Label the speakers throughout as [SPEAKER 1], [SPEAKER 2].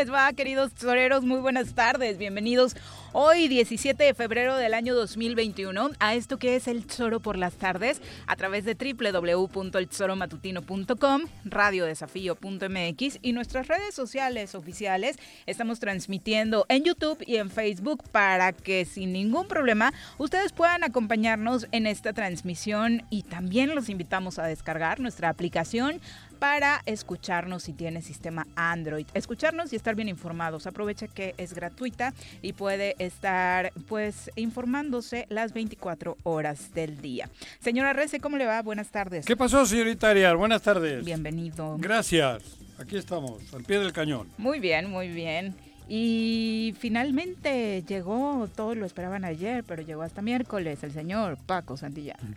[SPEAKER 1] Les va, queridos toreros? Muy buenas tardes. Bienvenidos hoy, 17 de febrero del año 2021, a esto que es el Choro por las tardes, a través de www.elchoromatutino.com, radiodesafío.mx y nuestras redes sociales oficiales. Estamos transmitiendo en YouTube y en Facebook para que sin ningún problema ustedes puedan acompañarnos en esta transmisión y también los invitamos a descargar nuestra aplicación para escucharnos si tiene sistema Android. Escucharnos y estar bien informados. Aprovecha que es gratuita y puede estar pues informándose las 24 horas del día. Señora Rece, ¿cómo le va? Buenas tardes.
[SPEAKER 2] ¿Qué pasó, señorita Arias? Buenas tardes.
[SPEAKER 1] Bienvenido.
[SPEAKER 2] Gracias. Aquí estamos, al pie del cañón.
[SPEAKER 1] Muy bien, muy bien. Y finalmente llegó, todos lo esperaban ayer, pero llegó hasta miércoles el señor Paco Santillán.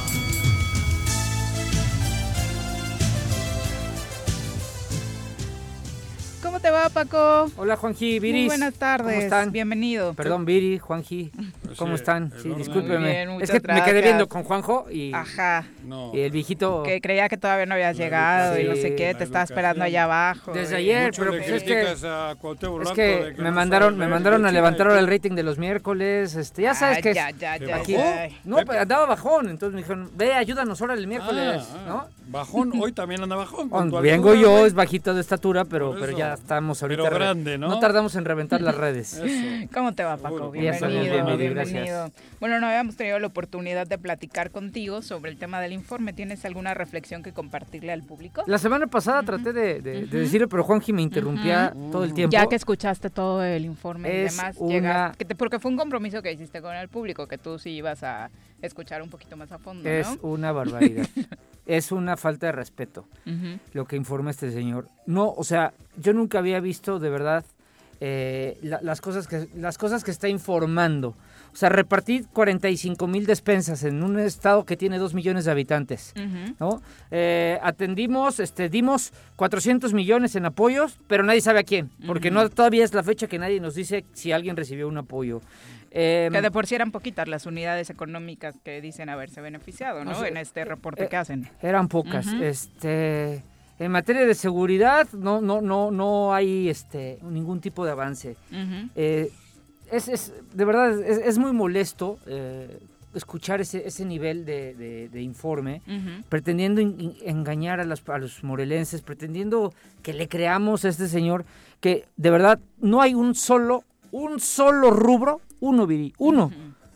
[SPEAKER 1] ¿Cómo te va, Paco?
[SPEAKER 3] Hola, Juanji, Viris. Muy
[SPEAKER 1] buenas tardes. ¿Cómo están? Bienvenido.
[SPEAKER 3] Perdón, Viri, Juanji. Pues ¿Cómo están? Sí, discúlpeme. es que me quedé viendo con Juanjo y,
[SPEAKER 1] Ajá.
[SPEAKER 3] y el viejito...
[SPEAKER 1] Que creía que todavía no habías llegado y no sé qué, te estaba esperando allá abajo.
[SPEAKER 3] Desde ayer, pero pues es que, es que, me mandaron, me mandaron a levantar el rating de los miércoles, este, ya sabes que
[SPEAKER 1] ya, ya, ya,
[SPEAKER 3] aquí, no, pues andaba bajón, entonces me dijeron, ve, ayúdanos ahora el miércoles, ah, ¿no?
[SPEAKER 2] Bajón, hoy también anda bajón.
[SPEAKER 3] vengo yo, es bajito de estatura, pero, pero ya estamos ahorita.
[SPEAKER 2] Pero grande, ¿no?
[SPEAKER 3] No tardamos en reventar las redes.
[SPEAKER 1] ¿Cómo te va, Paco? Bienvenido, bienvenido. Bueno, no habíamos tenido la oportunidad de platicar contigo sobre el tema del informe. ¿Tienes alguna reflexión que compartirle al público?
[SPEAKER 3] La semana pasada traté de, decirle, pero Juanji me interrumpía todo el tiempo.
[SPEAKER 1] Ya que escuchaste todo el informe y demás, una... porque fue un compromiso que hiciste con el público, que tú sí ibas a escuchar un poquito más a fondo.
[SPEAKER 3] Es una barbaridad. es una falta de respeto lo que informa este señor. No, o sea, yo nunca había visto de verdad eh, las, cosas que, las cosas que está informando. O sea, repartir 45 mil despensas en un estado que tiene 2 millones de habitantes. ¿no? Eh, atendimos, este, dimos 400 millones en apoyos, pero nadie sabe a quién, porque no todavía es la fecha que nadie nos dice si alguien recibió un apoyo.
[SPEAKER 1] Em, que de por sí eran poquitas las unidades económicas que dicen haberse beneficiado, ¿no? en este reporte que eh, hacen.
[SPEAKER 3] Eran pocas. Este, en materia de seguridad no, no, no, no hay este ningún tipo de avance. Eh, es, es, de verdad es, muy molesto eh, escuchar ese, ese nivel de, informe, pretendiendo engañar a, las, a los morelenses, pretendiendo que le creamos a este señor que de verdad no hay un solo un solo rubro, uno, Viri, uno,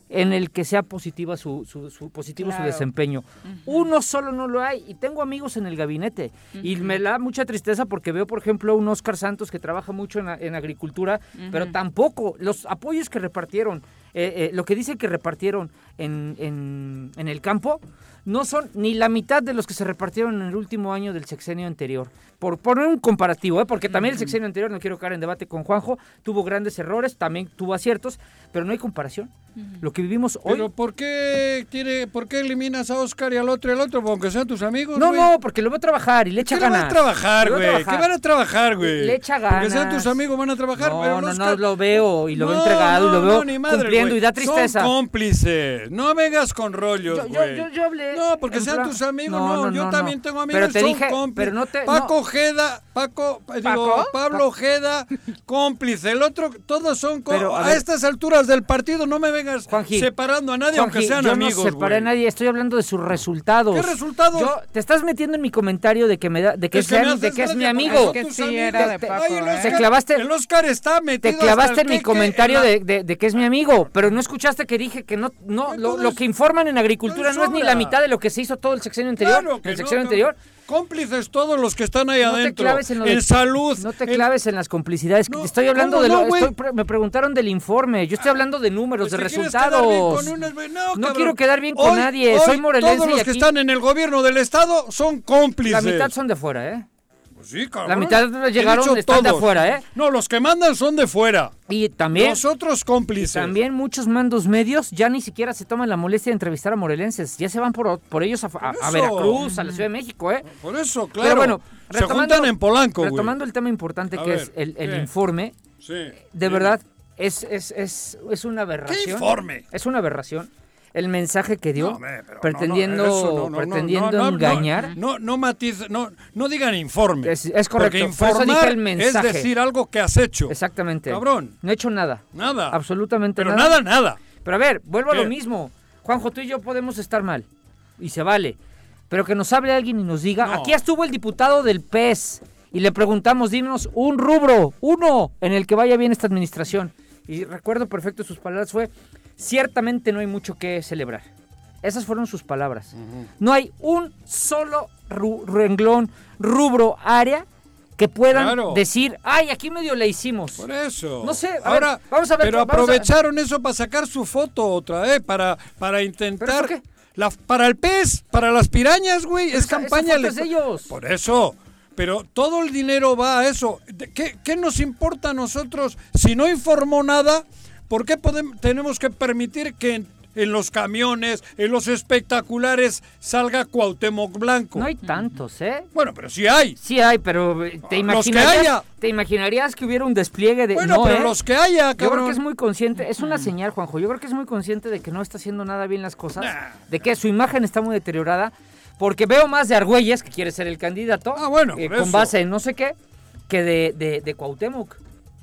[SPEAKER 3] en el que sea positiva su, su, su positivo su desempeño. Uno solo no lo hay y tengo amigos en el gabinete y me da mucha tristeza porque veo, por ejemplo, un Oscar Santos que trabaja mucho en, en agricultura, pero tampoco los apoyos que repartieron, eh, eh, lo que dice que repartieron en, en, en el campo, no son ni la mitad de los que se repartieron en el último año del sexenio anterior. Por poner un comparativo, ¿eh? porque también el sexenio anterior, no quiero caer en debate con Juanjo, tuvo grandes errores, también tuvo aciertos, pero no hay comparación. Lo que vivimos hoy...
[SPEAKER 2] Pero ¿por qué, tiene, ¿por qué eliminas a Oscar y al otro y al otro? Aunque sean tus amigos,
[SPEAKER 3] No,
[SPEAKER 2] güey.
[SPEAKER 3] no, porque lo veo trabajar y le echa
[SPEAKER 2] ¿Qué
[SPEAKER 3] ganas.
[SPEAKER 2] a trabajar,
[SPEAKER 3] veo
[SPEAKER 2] güey? ¿Qué van a trabajar, güey?
[SPEAKER 3] Le echa
[SPEAKER 2] Porque sean
[SPEAKER 3] ganas.
[SPEAKER 2] tus amigos, van a trabajar.
[SPEAKER 3] No,
[SPEAKER 2] pero
[SPEAKER 3] no,
[SPEAKER 2] Oscar-
[SPEAKER 3] no, lo veo y lo veo
[SPEAKER 2] No,
[SPEAKER 3] entregado y lo veo
[SPEAKER 2] no, ni madre,
[SPEAKER 3] cumpliendo
[SPEAKER 2] güey.
[SPEAKER 3] y da tristeza.
[SPEAKER 2] Son cómplices. No vengas con rollos,
[SPEAKER 3] Yo- yo-
[SPEAKER 2] güey.
[SPEAKER 3] yo- yo hablé
[SPEAKER 2] No, porque sean
[SPEAKER 3] plan-
[SPEAKER 2] tus amigos.
[SPEAKER 3] No,
[SPEAKER 2] No,
[SPEAKER 3] no,
[SPEAKER 2] yo
[SPEAKER 3] no,
[SPEAKER 2] también
[SPEAKER 3] no.
[SPEAKER 2] tengo amigos.
[SPEAKER 3] Pero te
[SPEAKER 2] son
[SPEAKER 3] dije-
[SPEAKER 2] cómplices.
[SPEAKER 3] pero no te-
[SPEAKER 2] Paco
[SPEAKER 3] no.
[SPEAKER 2] Ojeda, Paco, digo,
[SPEAKER 1] ¿Paco?
[SPEAKER 2] Pablo Ojeda, cómplice. El otro, todos son cómplices.
[SPEAKER 3] Pero, a
[SPEAKER 2] estas alturas del partido no me vengas
[SPEAKER 3] Juanji,
[SPEAKER 2] separando a nadie, aunque
[SPEAKER 3] Juanji,
[SPEAKER 2] sean
[SPEAKER 3] yo
[SPEAKER 2] amigos,
[SPEAKER 3] no separé a nadie, estoy hablando de sus resultados.
[SPEAKER 2] ¿Qué resultados?
[SPEAKER 3] Yo, te estás metiendo en mi comentario de que me da, de que,
[SPEAKER 2] Es que
[SPEAKER 3] sea-
[SPEAKER 2] me
[SPEAKER 3] de
[SPEAKER 2] haces
[SPEAKER 3] que es mi amigo.
[SPEAKER 2] porque
[SPEAKER 1] Es que
[SPEAKER 2] son tus
[SPEAKER 1] sí
[SPEAKER 2] amigos.
[SPEAKER 1] era de
[SPEAKER 2] Te-
[SPEAKER 1] Paco,
[SPEAKER 2] Ay, el
[SPEAKER 1] ¿eh?
[SPEAKER 2] Oscar-
[SPEAKER 3] Te clavaste-
[SPEAKER 2] El Oscar está metido
[SPEAKER 3] Te clavaste en mi comentario
[SPEAKER 2] en la-
[SPEAKER 3] de, de- de que es mi amigo, pero no escuchaste que dije que no, no lo,
[SPEAKER 2] Entonces,
[SPEAKER 3] lo que informan en agricultura no es ni la mitad de lo que se hizo todo el sexenio anterior.
[SPEAKER 2] Claro que
[SPEAKER 3] el sexenio
[SPEAKER 2] no.
[SPEAKER 3] anterior.
[SPEAKER 2] Cómplices todos los que están ahí
[SPEAKER 3] No te
[SPEAKER 2] adentro.
[SPEAKER 3] claves en
[SPEAKER 2] salud.
[SPEAKER 3] No te claves en las complicidades.
[SPEAKER 2] No,
[SPEAKER 3] te estoy hablando
[SPEAKER 2] ¿cómo
[SPEAKER 3] de lo.
[SPEAKER 2] no,
[SPEAKER 3] estoy me preguntaron del informe. Yo estoy hablando de números,
[SPEAKER 2] Pues
[SPEAKER 3] de
[SPEAKER 2] te
[SPEAKER 3] resultados.
[SPEAKER 2] con unas- No,
[SPEAKER 3] quiero quedar bien con
[SPEAKER 2] Hoy-
[SPEAKER 3] nadie,
[SPEAKER 2] hoy
[SPEAKER 3] soy morelense
[SPEAKER 2] Todos los
[SPEAKER 3] y
[SPEAKER 2] que están en el gobierno del estado son cómplices.
[SPEAKER 3] La mitad son de fuera, ¿eh?
[SPEAKER 2] Pues sí, cabrón.
[SPEAKER 3] la mitad llegaron, están de afuera, ¿eh?
[SPEAKER 2] No, los que mandan son de fuera.
[SPEAKER 3] Y también.
[SPEAKER 2] Los otros cómplices.
[SPEAKER 3] También muchos mandos medios ya ni siquiera se toman la molestia de entrevistar a morelenses. Ya se van por, por ellos a, a- a. Veracruz, a la Ciudad de México, ¿eh?
[SPEAKER 2] Por eso, claro.
[SPEAKER 3] Pero bueno,
[SPEAKER 2] se juntan en Polanco, güey.
[SPEAKER 3] Retomando el tema importante
[SPEAKER 2] A
[SPEAKER 3] que
[SPEAKER 2] ver,
[SPEAKER 3] es el, informe,
[SPEAKER 2] Sí.
[SPEAKER 3] de verdad, es, es, es, es una aberración.
[SPEAKER 2] ¿Qué informe?
[SPEAKER 3] Es una aberración. El mensaje que dio,
[SPEAKER 2] No,
[SPEAKER 3] pretendiendo,
[SPEAKER 2] no, no,
[SPEAKER 3] pretendiendo engañar.
[SPEAKER 2] No, no, matiz, no, no digan informe.
[SPEAKER 3] Es- es correcto,
[SPEAKER 2] Porque informar
[SPEAKER 3] el mensaje.
[SPEAKER 2] es decir algo que has hecho.
[SPEAKER 3] Exactamente.
[SPEAKER 2] Cabrón.
[SPEAKER 3] No he hecho nada.
[SPEAKER 2] Nada.
[SPEAKER 3] Absolutamente
[SPEAKER 2] Pero
[SPEAKER 3] nada.
[SPEAKER 2] nada, nada.
[SPEAKER 3] Pero a ver, vuelvo a lo mismo. Juanjo, tú y yo podemos estar mal. Y se vale. Pero que nos hable alguien y nos diga. Aquí estuvo el diputado del PES. Y le preguntamos, dinos un rubro, uno, en el que vaya bien esta administración. Y recuerdo perfecto sus palabras fue, ciertamente no hay mucho que celebrar. Esas fueron sus palabras. No hay un solo renglón, rubro, área que puedan
[SPEAKER 2] Claro.
[SPEAKER 3] decir, ay, aquí medio le hicimos.
[SPEAKER 2] Por eso.
[SPEAKER 3] No sé, a
[SPEAKER 2] Ahora,
[SPEAKER 3] ver, vamos a ver,
[SPEAKER 2] Pero
[SPEAKER 3] a-
[SPEAKER 2] aprovecharon eso para sacar su foto otra vez, para, para intentar. La, para el pez, para las pirañas, güey. Es
[SPEAKER 3] esa- esa
[SPEAKER 2] campaña.
[SPEAKER 3] foto es ellos.
[SPEAKER 2] Por eso. Pero todo el dinero va a eso. ¿De ¿Qué, qué nos importa a nosotros si no informó nada? ¿Por qué podem- tenemos que permitir que en, en los camiones, en los espectaculares, salga Cuauhtémoc Blanco?
[SPEAKER 3] No hay tantos, ¿eh?
[SPEAKER 2] Bueno, pero sí hay.
[SPEAKER 3] Sí hay, pero eh, te
[SPEAKER 2] Los que
[SPEAKER 3] imaginarías,
[SPEAKER 2] haya.
[SPEAKER 3] te imaginarías que hubiera un despliegue de
[SPEAKER 2] Bueno,
[SPEAKER 3] no,
[SPEAKER 2] pero
[SPEAKER 3] ¿eh?
[SPEAKER 2] los que haya,
[SPEAKER 3] Yo creo
[SPEAKER 2] cabrón.
[SPEAKER 3] que es muy consciente, es una señal, Juanjo. Yo creo que es muy consciente de que no está haciendo nada bien las cosas,
[SPEAKER 2] Nah.
[SPEAKER 3] de que su imagen está muy deteriorada, porque veo más de Argüelles, que quiere ser el candidato,
[SPEAKER 2] Ah, bueno,
[SPEAKER 3] eh, con
[SPEAKER 2] eso.
[SPEAKER 3] base en no sé qué, que de, de, de Cuauhtémoc,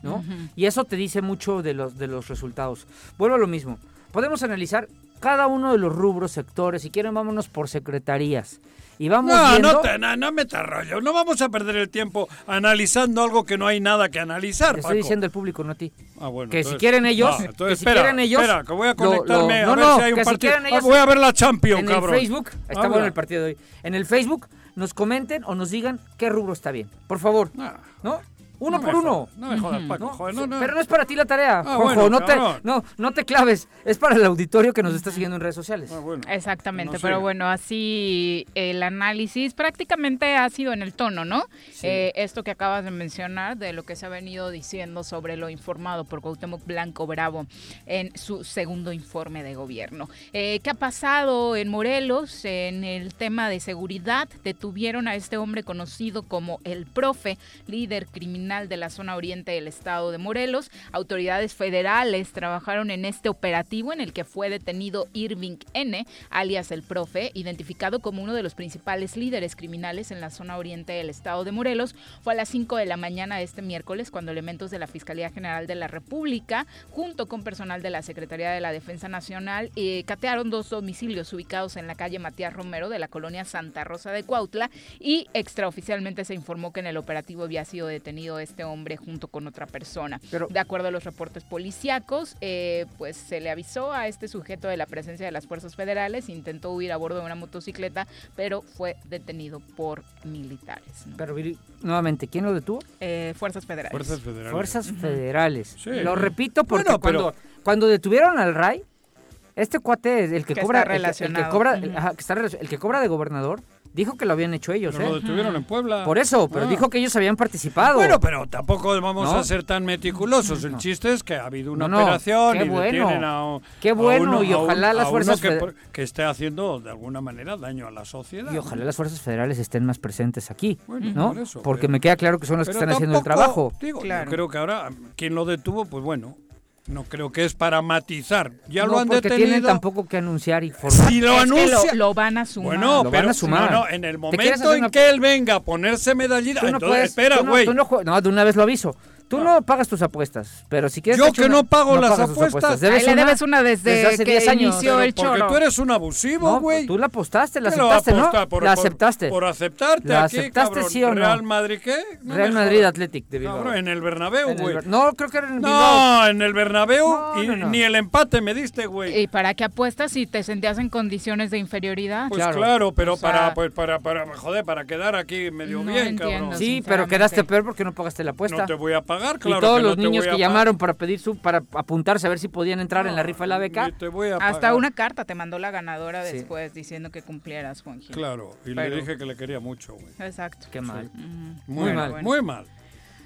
[SPEAKER 3] ¿no? Y eso te dice mucho de los, de los resultados. Vuelvo a lo mismo. Podemos analizar cada uno de los rubros, sectores, si quieren vámonos por secretarías. Y vamos
[SPEAKER 2] No,
[SPEAKER 3] viendo...
[SPEAKER 2] no, te, no, no metas rollo. No vamos a perder el tiempo analizando algo que no hay nada que analizar,
[SPEAKER 3] Te
[SPEAKER 2] Paco.
[SPEAKER 3] estoy diciendo al público, no a ti.
[SPEAKER 2] Ah, bueno,
[SPEAKER 3] que si quieren ellos,
[SPEAKER 2] Ah, entonces,
[SPEAKER 3] que si
[SPEAKER 2] espera,
[SPEAKER 3] quieren ellos,
[SPEAKER 2] espera, que voy a conectarme
[SPEAKER 3] lo-
[SPEAKER 2] a
[SPEAKER 3] no,
[SPEAKER 2] ver
[SPEAKER 3] no,
[SPEAKER 2] si hay un
[SPEAKER 3] si
[SPEAKER 2] partido. Ah, voy a ver la Champions,
[SPEAKER 3] en
[SPEAKER 2] cabrón.
[SPEAKER 3] el Facebook, está
[SPEAKER 2] Habla.
[SPEAKER 3] bueno el partido de hoy. En el Facebook nos comenten o nos digan qué rubro está bien. Por favor,
[SPEAKER 2] Ah,
[SPEAKER 3] ¿no? Uno
[SPEAKER 2] no
[SPEAKER 3] por uno.
[SPEAKER 2] No me jodas, Paco,
[SPEAKER 3] ¿no?
[SPEAKER 2] joder, no, no.
[SPEAKER 3] Pero no es para ti la tarea,
[SPEAKER 2] Ah,
[SPEAKER 3] Juanjo,
[SPEAKER 2] bueno,
[SPEAKER 3] no, te, no, no te claves. Es para el auditorio que nos está siguiendo en redes sociales.
[SPEAKER 2] Ah, bueno.
[SPEAKER 1] Exactamente,
[SPEAKER 2] No sé.
[SPEAKER 1] pero bueno, así el análisis prácticamente ha sido en el tono, ¿no? Eh, esto que acabas de mencionar de lo que se ha venido diciendo sobre lo informado por Cuauhtémoc Blanco Bravo en su segundo informe de gobierno. Eh, ¿Qué ha pasado en Morelos en el tema de seguridad? Detuvieron a este hombre conocido como el profe, líder criminal de la zona oriente del estado de Morelos. Autoridades federales trabajaron en este operativo en el que fue detenido Irving N., alias el profe, identificado como uno de los principales líderes criminales en la zona oriente del estado de Morelos. Fue a las 5 de la mañana de este miércoles cuando elementos de la Fiscalía General de la República, junto con personal de la Secretaría de la Defensa Nacional, eh, catearon dos domicilios ubicados en la calle Matías Romero de la colonia Santa Rosa de Cuautla y extraoficialmente se informó que en el operativo había sido detenido este hombre junto con otra persona.
[SPEAKER 3] Pero-
[SPEAKER 1] de acuerdo a los reportes policíacos, eh, pues se le avisó a este sujeto de la presencia de las fuerzas federales, intentó huir a bordo de una motocicleta, pero fue detenido por militares. ¿no?
[SPEAKER 3] Pero nuevamente, ¿quién lo detuvo?
[SPEAKER 1] Eh, fuerzas federales.
[SPEAKER 2] Fuerzas federales.
[SPEAKER 3] Fuerzas federales.
[SPEAKER 2] Sí.
[SPEAKER 3] Lo repito porque
[SPEAKER 2] Bueno, pero-
[SPEAKER 3] cuando, cuando detuvieron al Ray, este cuate, el que,
[SPEAKER 1] Que
[SPEAKER 3] cobra,
[SPEAKER 1] está
[SPEAKER 3] el que- el, cobra, ajá, que está el que cobra de gobernador, dijo que lo habían hecho ellos,
[SPEAKER 2] Pero lo
[SPEAKER 3] ¿eh?
[SPEAKER 2] detuvieron en Puebla.
[SPEAKER 3] Por eso, pero
[SPEAKER 2] Ah.
[SPEAKER 3] dijo que ellos habían participado.
[SPEAKER 2] Bueno, pero tampoco vamos
[SPEAKER 3] ¿No?
[SPEAKER 2] a ser tan meticulosos. El
[SPEAKER 3] No.
[SPEAKER 2] chiste es que ha habido una
[SPEAKER 3] No, no,
[SPEAKER 2] operación
[SPEAKER 3] qué
[SPEAKER 2] y
[SPEAKER 3] bueno.
[SPEAKER 2] a, un-
[SPEAKER 3] Qué
[SPEAKER 2] a
[SPEAKER 3] bueno,
[SPEAKER 2] uno-
[SPEAKER 3] y
[SPEAKER 2] a un-
[SPEAKER 3] ojalá las fuerzas
[SPEAKER 2] que,
[SPEAKER 3] feder-
[SPEAKER 2] que esté haciendo de alguna manera daño a la sociedad.
[SPEAKER 3] Y ojalá las fuerzas federales estén más presentes aquí,
[SPEAKER 2] Bueno,
[SPEAKER 3] ¿no?
[SPEAKER 2] por eso,
[SPEAKER 3] Porque
[SPEAKER 2] pero-
[SPEAKER 3] me queda claro que son los que están haciendo el trabajo.
[SPEAKER 2] Digo, yo creo que ahora quien lo detuvo, pues bueno, no creo que es para matizar. Ya
[SPEAKER 3] no,
[SPEAKER 2] lo han
[SPEAKER 3] porque
[SPEAKER 2] detenido.
[SPEAKER 3] tienen tampoco que anunciar y formar.
[SPEAKER 2] Si lo anuncia.
[SPEAKER 1] lo, lo van a sumar.
[SPEAKER 2] Bueno,
[SPEAKER 3] Lo
[SPEAKER 2] pero
[SPEAKER 3] van a sumar.
[SPEAKER 2] no, no, en el momento en
[SPEAKER 3] una-
[SPEAKER 2] que él venga a ponerse medallita,
[SPEAKER 3] no
[SPEAKER 2] entonces,
[SPEAKER 3] puedes,
[SPEAKER 2] espera, güey.
[SPEAKER 3] no, no, de una vez lo aviso. Tú no, pagas tus apuestas, pero si quieres...
[SPEAKER 2] Yo que
[SPEAKER 3] una-
[SPEAKER 2] no pago las
[SPEAKER 3] pagas tus
[SPEAKER 2] apuestas.
[SPEAKER 3] Debes
[SPEAKER 1] Ahí le debes una desde,
[SPEAKER 3] desde hace
[SPEAKER 1] que
[SPEAKER 3] 10 años.
[SPEAKER 1] inició
[SPEAKER 2] Pero
[SPEAKER 1] el
[SPEAKER 2] porque
[SPEAKER 1] choro.
[SPEAKER 2] tú eres un abusivo,
[SPEAKER 3] No,
[SPEAKER 2] güey.
[SPEAKER 3] tú la apostaste, la
[SPEAKER 2] ¿Qué lo va a
[SPEAKER 3] aceptaste, ¿no?
[SPEAKER 2] Por-
[SPEAKER 3] la
[SPEAKER 2] por-
[SPEAKER 3] aceptaste.
[SPEAKER 2] Por aceptarte
[SPEAKER 3] ¿La
[SPEAKER 2] aquí,
[SPEAKER 3] aceptaste,
[SPEAKER 2] cabrón.
[SPEAKER 3] sí o no?
[SPEAKER 2] ¿Real Madrid qué? No
[SPEAKER 3] Real Madrid. Athletic de Bilbao.
[SPEAKER 2] Cabrón, en el Bernabéu, güey.
[SPEAKER 3] Ber- no, creo que era en Bilbao.
[SPEAKER 2] No, en el Bernabéu
[SPEAKER 3] No,
[SPEAKER 2] y
[SPEAKER 3] no, no.
[SPEAKER 2] ni el empate me diste, güey.
[SPEAKER 1] ¿Y para qué apuestas si te sentías en condiciones de inferioridad?
[SPEAKER 2] Pues
[SPEAKER 3] claro.
[SPEAKER 2] claro, pero
[SPEAKER 1] O sea-
[SPEAKER 2] para, pues, para, para, joder, para quedar aquí medio
[SPEAKER 1] No
[SPEAKER 2] bien, cabrón.
[SPEAKER 3] Sí, pero quedaste peor porque no pagaste la apuesta.
[SPEAKER 2] No te voy a pagar, claro
[SPEAKER 3] y todos
[SPEAKER 2] que
[SPEAKER 3] los niños que llamaron para pedir su para apuntarse a ver si podían entrar en la rifa de la beca.
[SPEAKER 2] Ni te voy a
[SPEAKER 1] Hasta
[SPEAKER 2] pagar.
[SPEAKER 1] una carta te mandó la ganadora
[SPEAKER 3] Sí.
[SPEAKER 1] después diciendo que cumplieras, Juan Gil.
[SPEAKER 2] Claro, y
[SPEAKER 1] Pero-
[SPEAKER 2] le dije que le quería mucho, güey.
[SPEAKER 1] Exacto.
[SPEAKER 3] Qué mal.
[SPEAKER 2] Muy,
[SPEAKER 3] Muy
[SPEAKER 2] mal,
[SPEAKER 3] mal.
[SPEAKER 2] muy mal.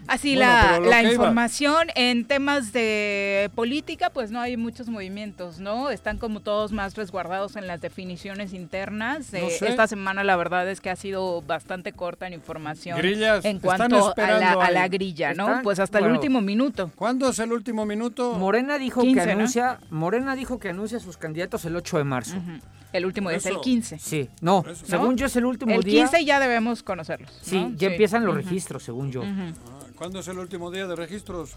[SPEAKER 1] Así
[SPEAKER 2] Bueno,
[SPEAKER 1] la,
[SPEAKER 2] iba-
[SPEAKER 1] información en temas de política, pues no hay muchos movimientos, ¿no? Están como todos más resguardados en las definiciones internas.
[SPEAKER 2] No
[SPEAKER 1] Eh,
[SPEAKER 2] sé.
[SPEAKER 1] Esta semana la verdad es que ha sido bastante corta en información
[SPEAKER 2] Grillas,
[SPEAKER 1] en cuanto a la, a la grilla, ¿no?
[SPEAKER 3] Están-
[SPEAKER 1] Pues hasta el último minuto.
[SPEAKER 2] ¿Cuándo es el último minuto?
[SPEAKER 3] Morena dijo
[SPEAKER 1] 15,
[SPEAKER 3] que
[SPEAKER 1] ¿no?
[SPEAKER 3] anuncia, Morena dijo que anuncia sus candidatos el 8 de marzo.
[SPEAKER 1] El último es el
[SPEAKER 2] Eso.
[SPEAKER 1] 15.
[SPEAKER 3] Sí, no, según
[SPEAKER 1] ¿No?
[SPEAKER 3] yo es el último
[SPEAKER 1] El
[SPEAKER 3] día.
[SPEAKER 1] 15 ya debemos conocerlos.
[SPEAKER 3] Sí,
[SPEAKER 1] ¿no?
[SPEAKER 3] ya empiezan los registros, según yo.
[SPEAKER 2] Ah, ¿Cuándo es el último día de registros?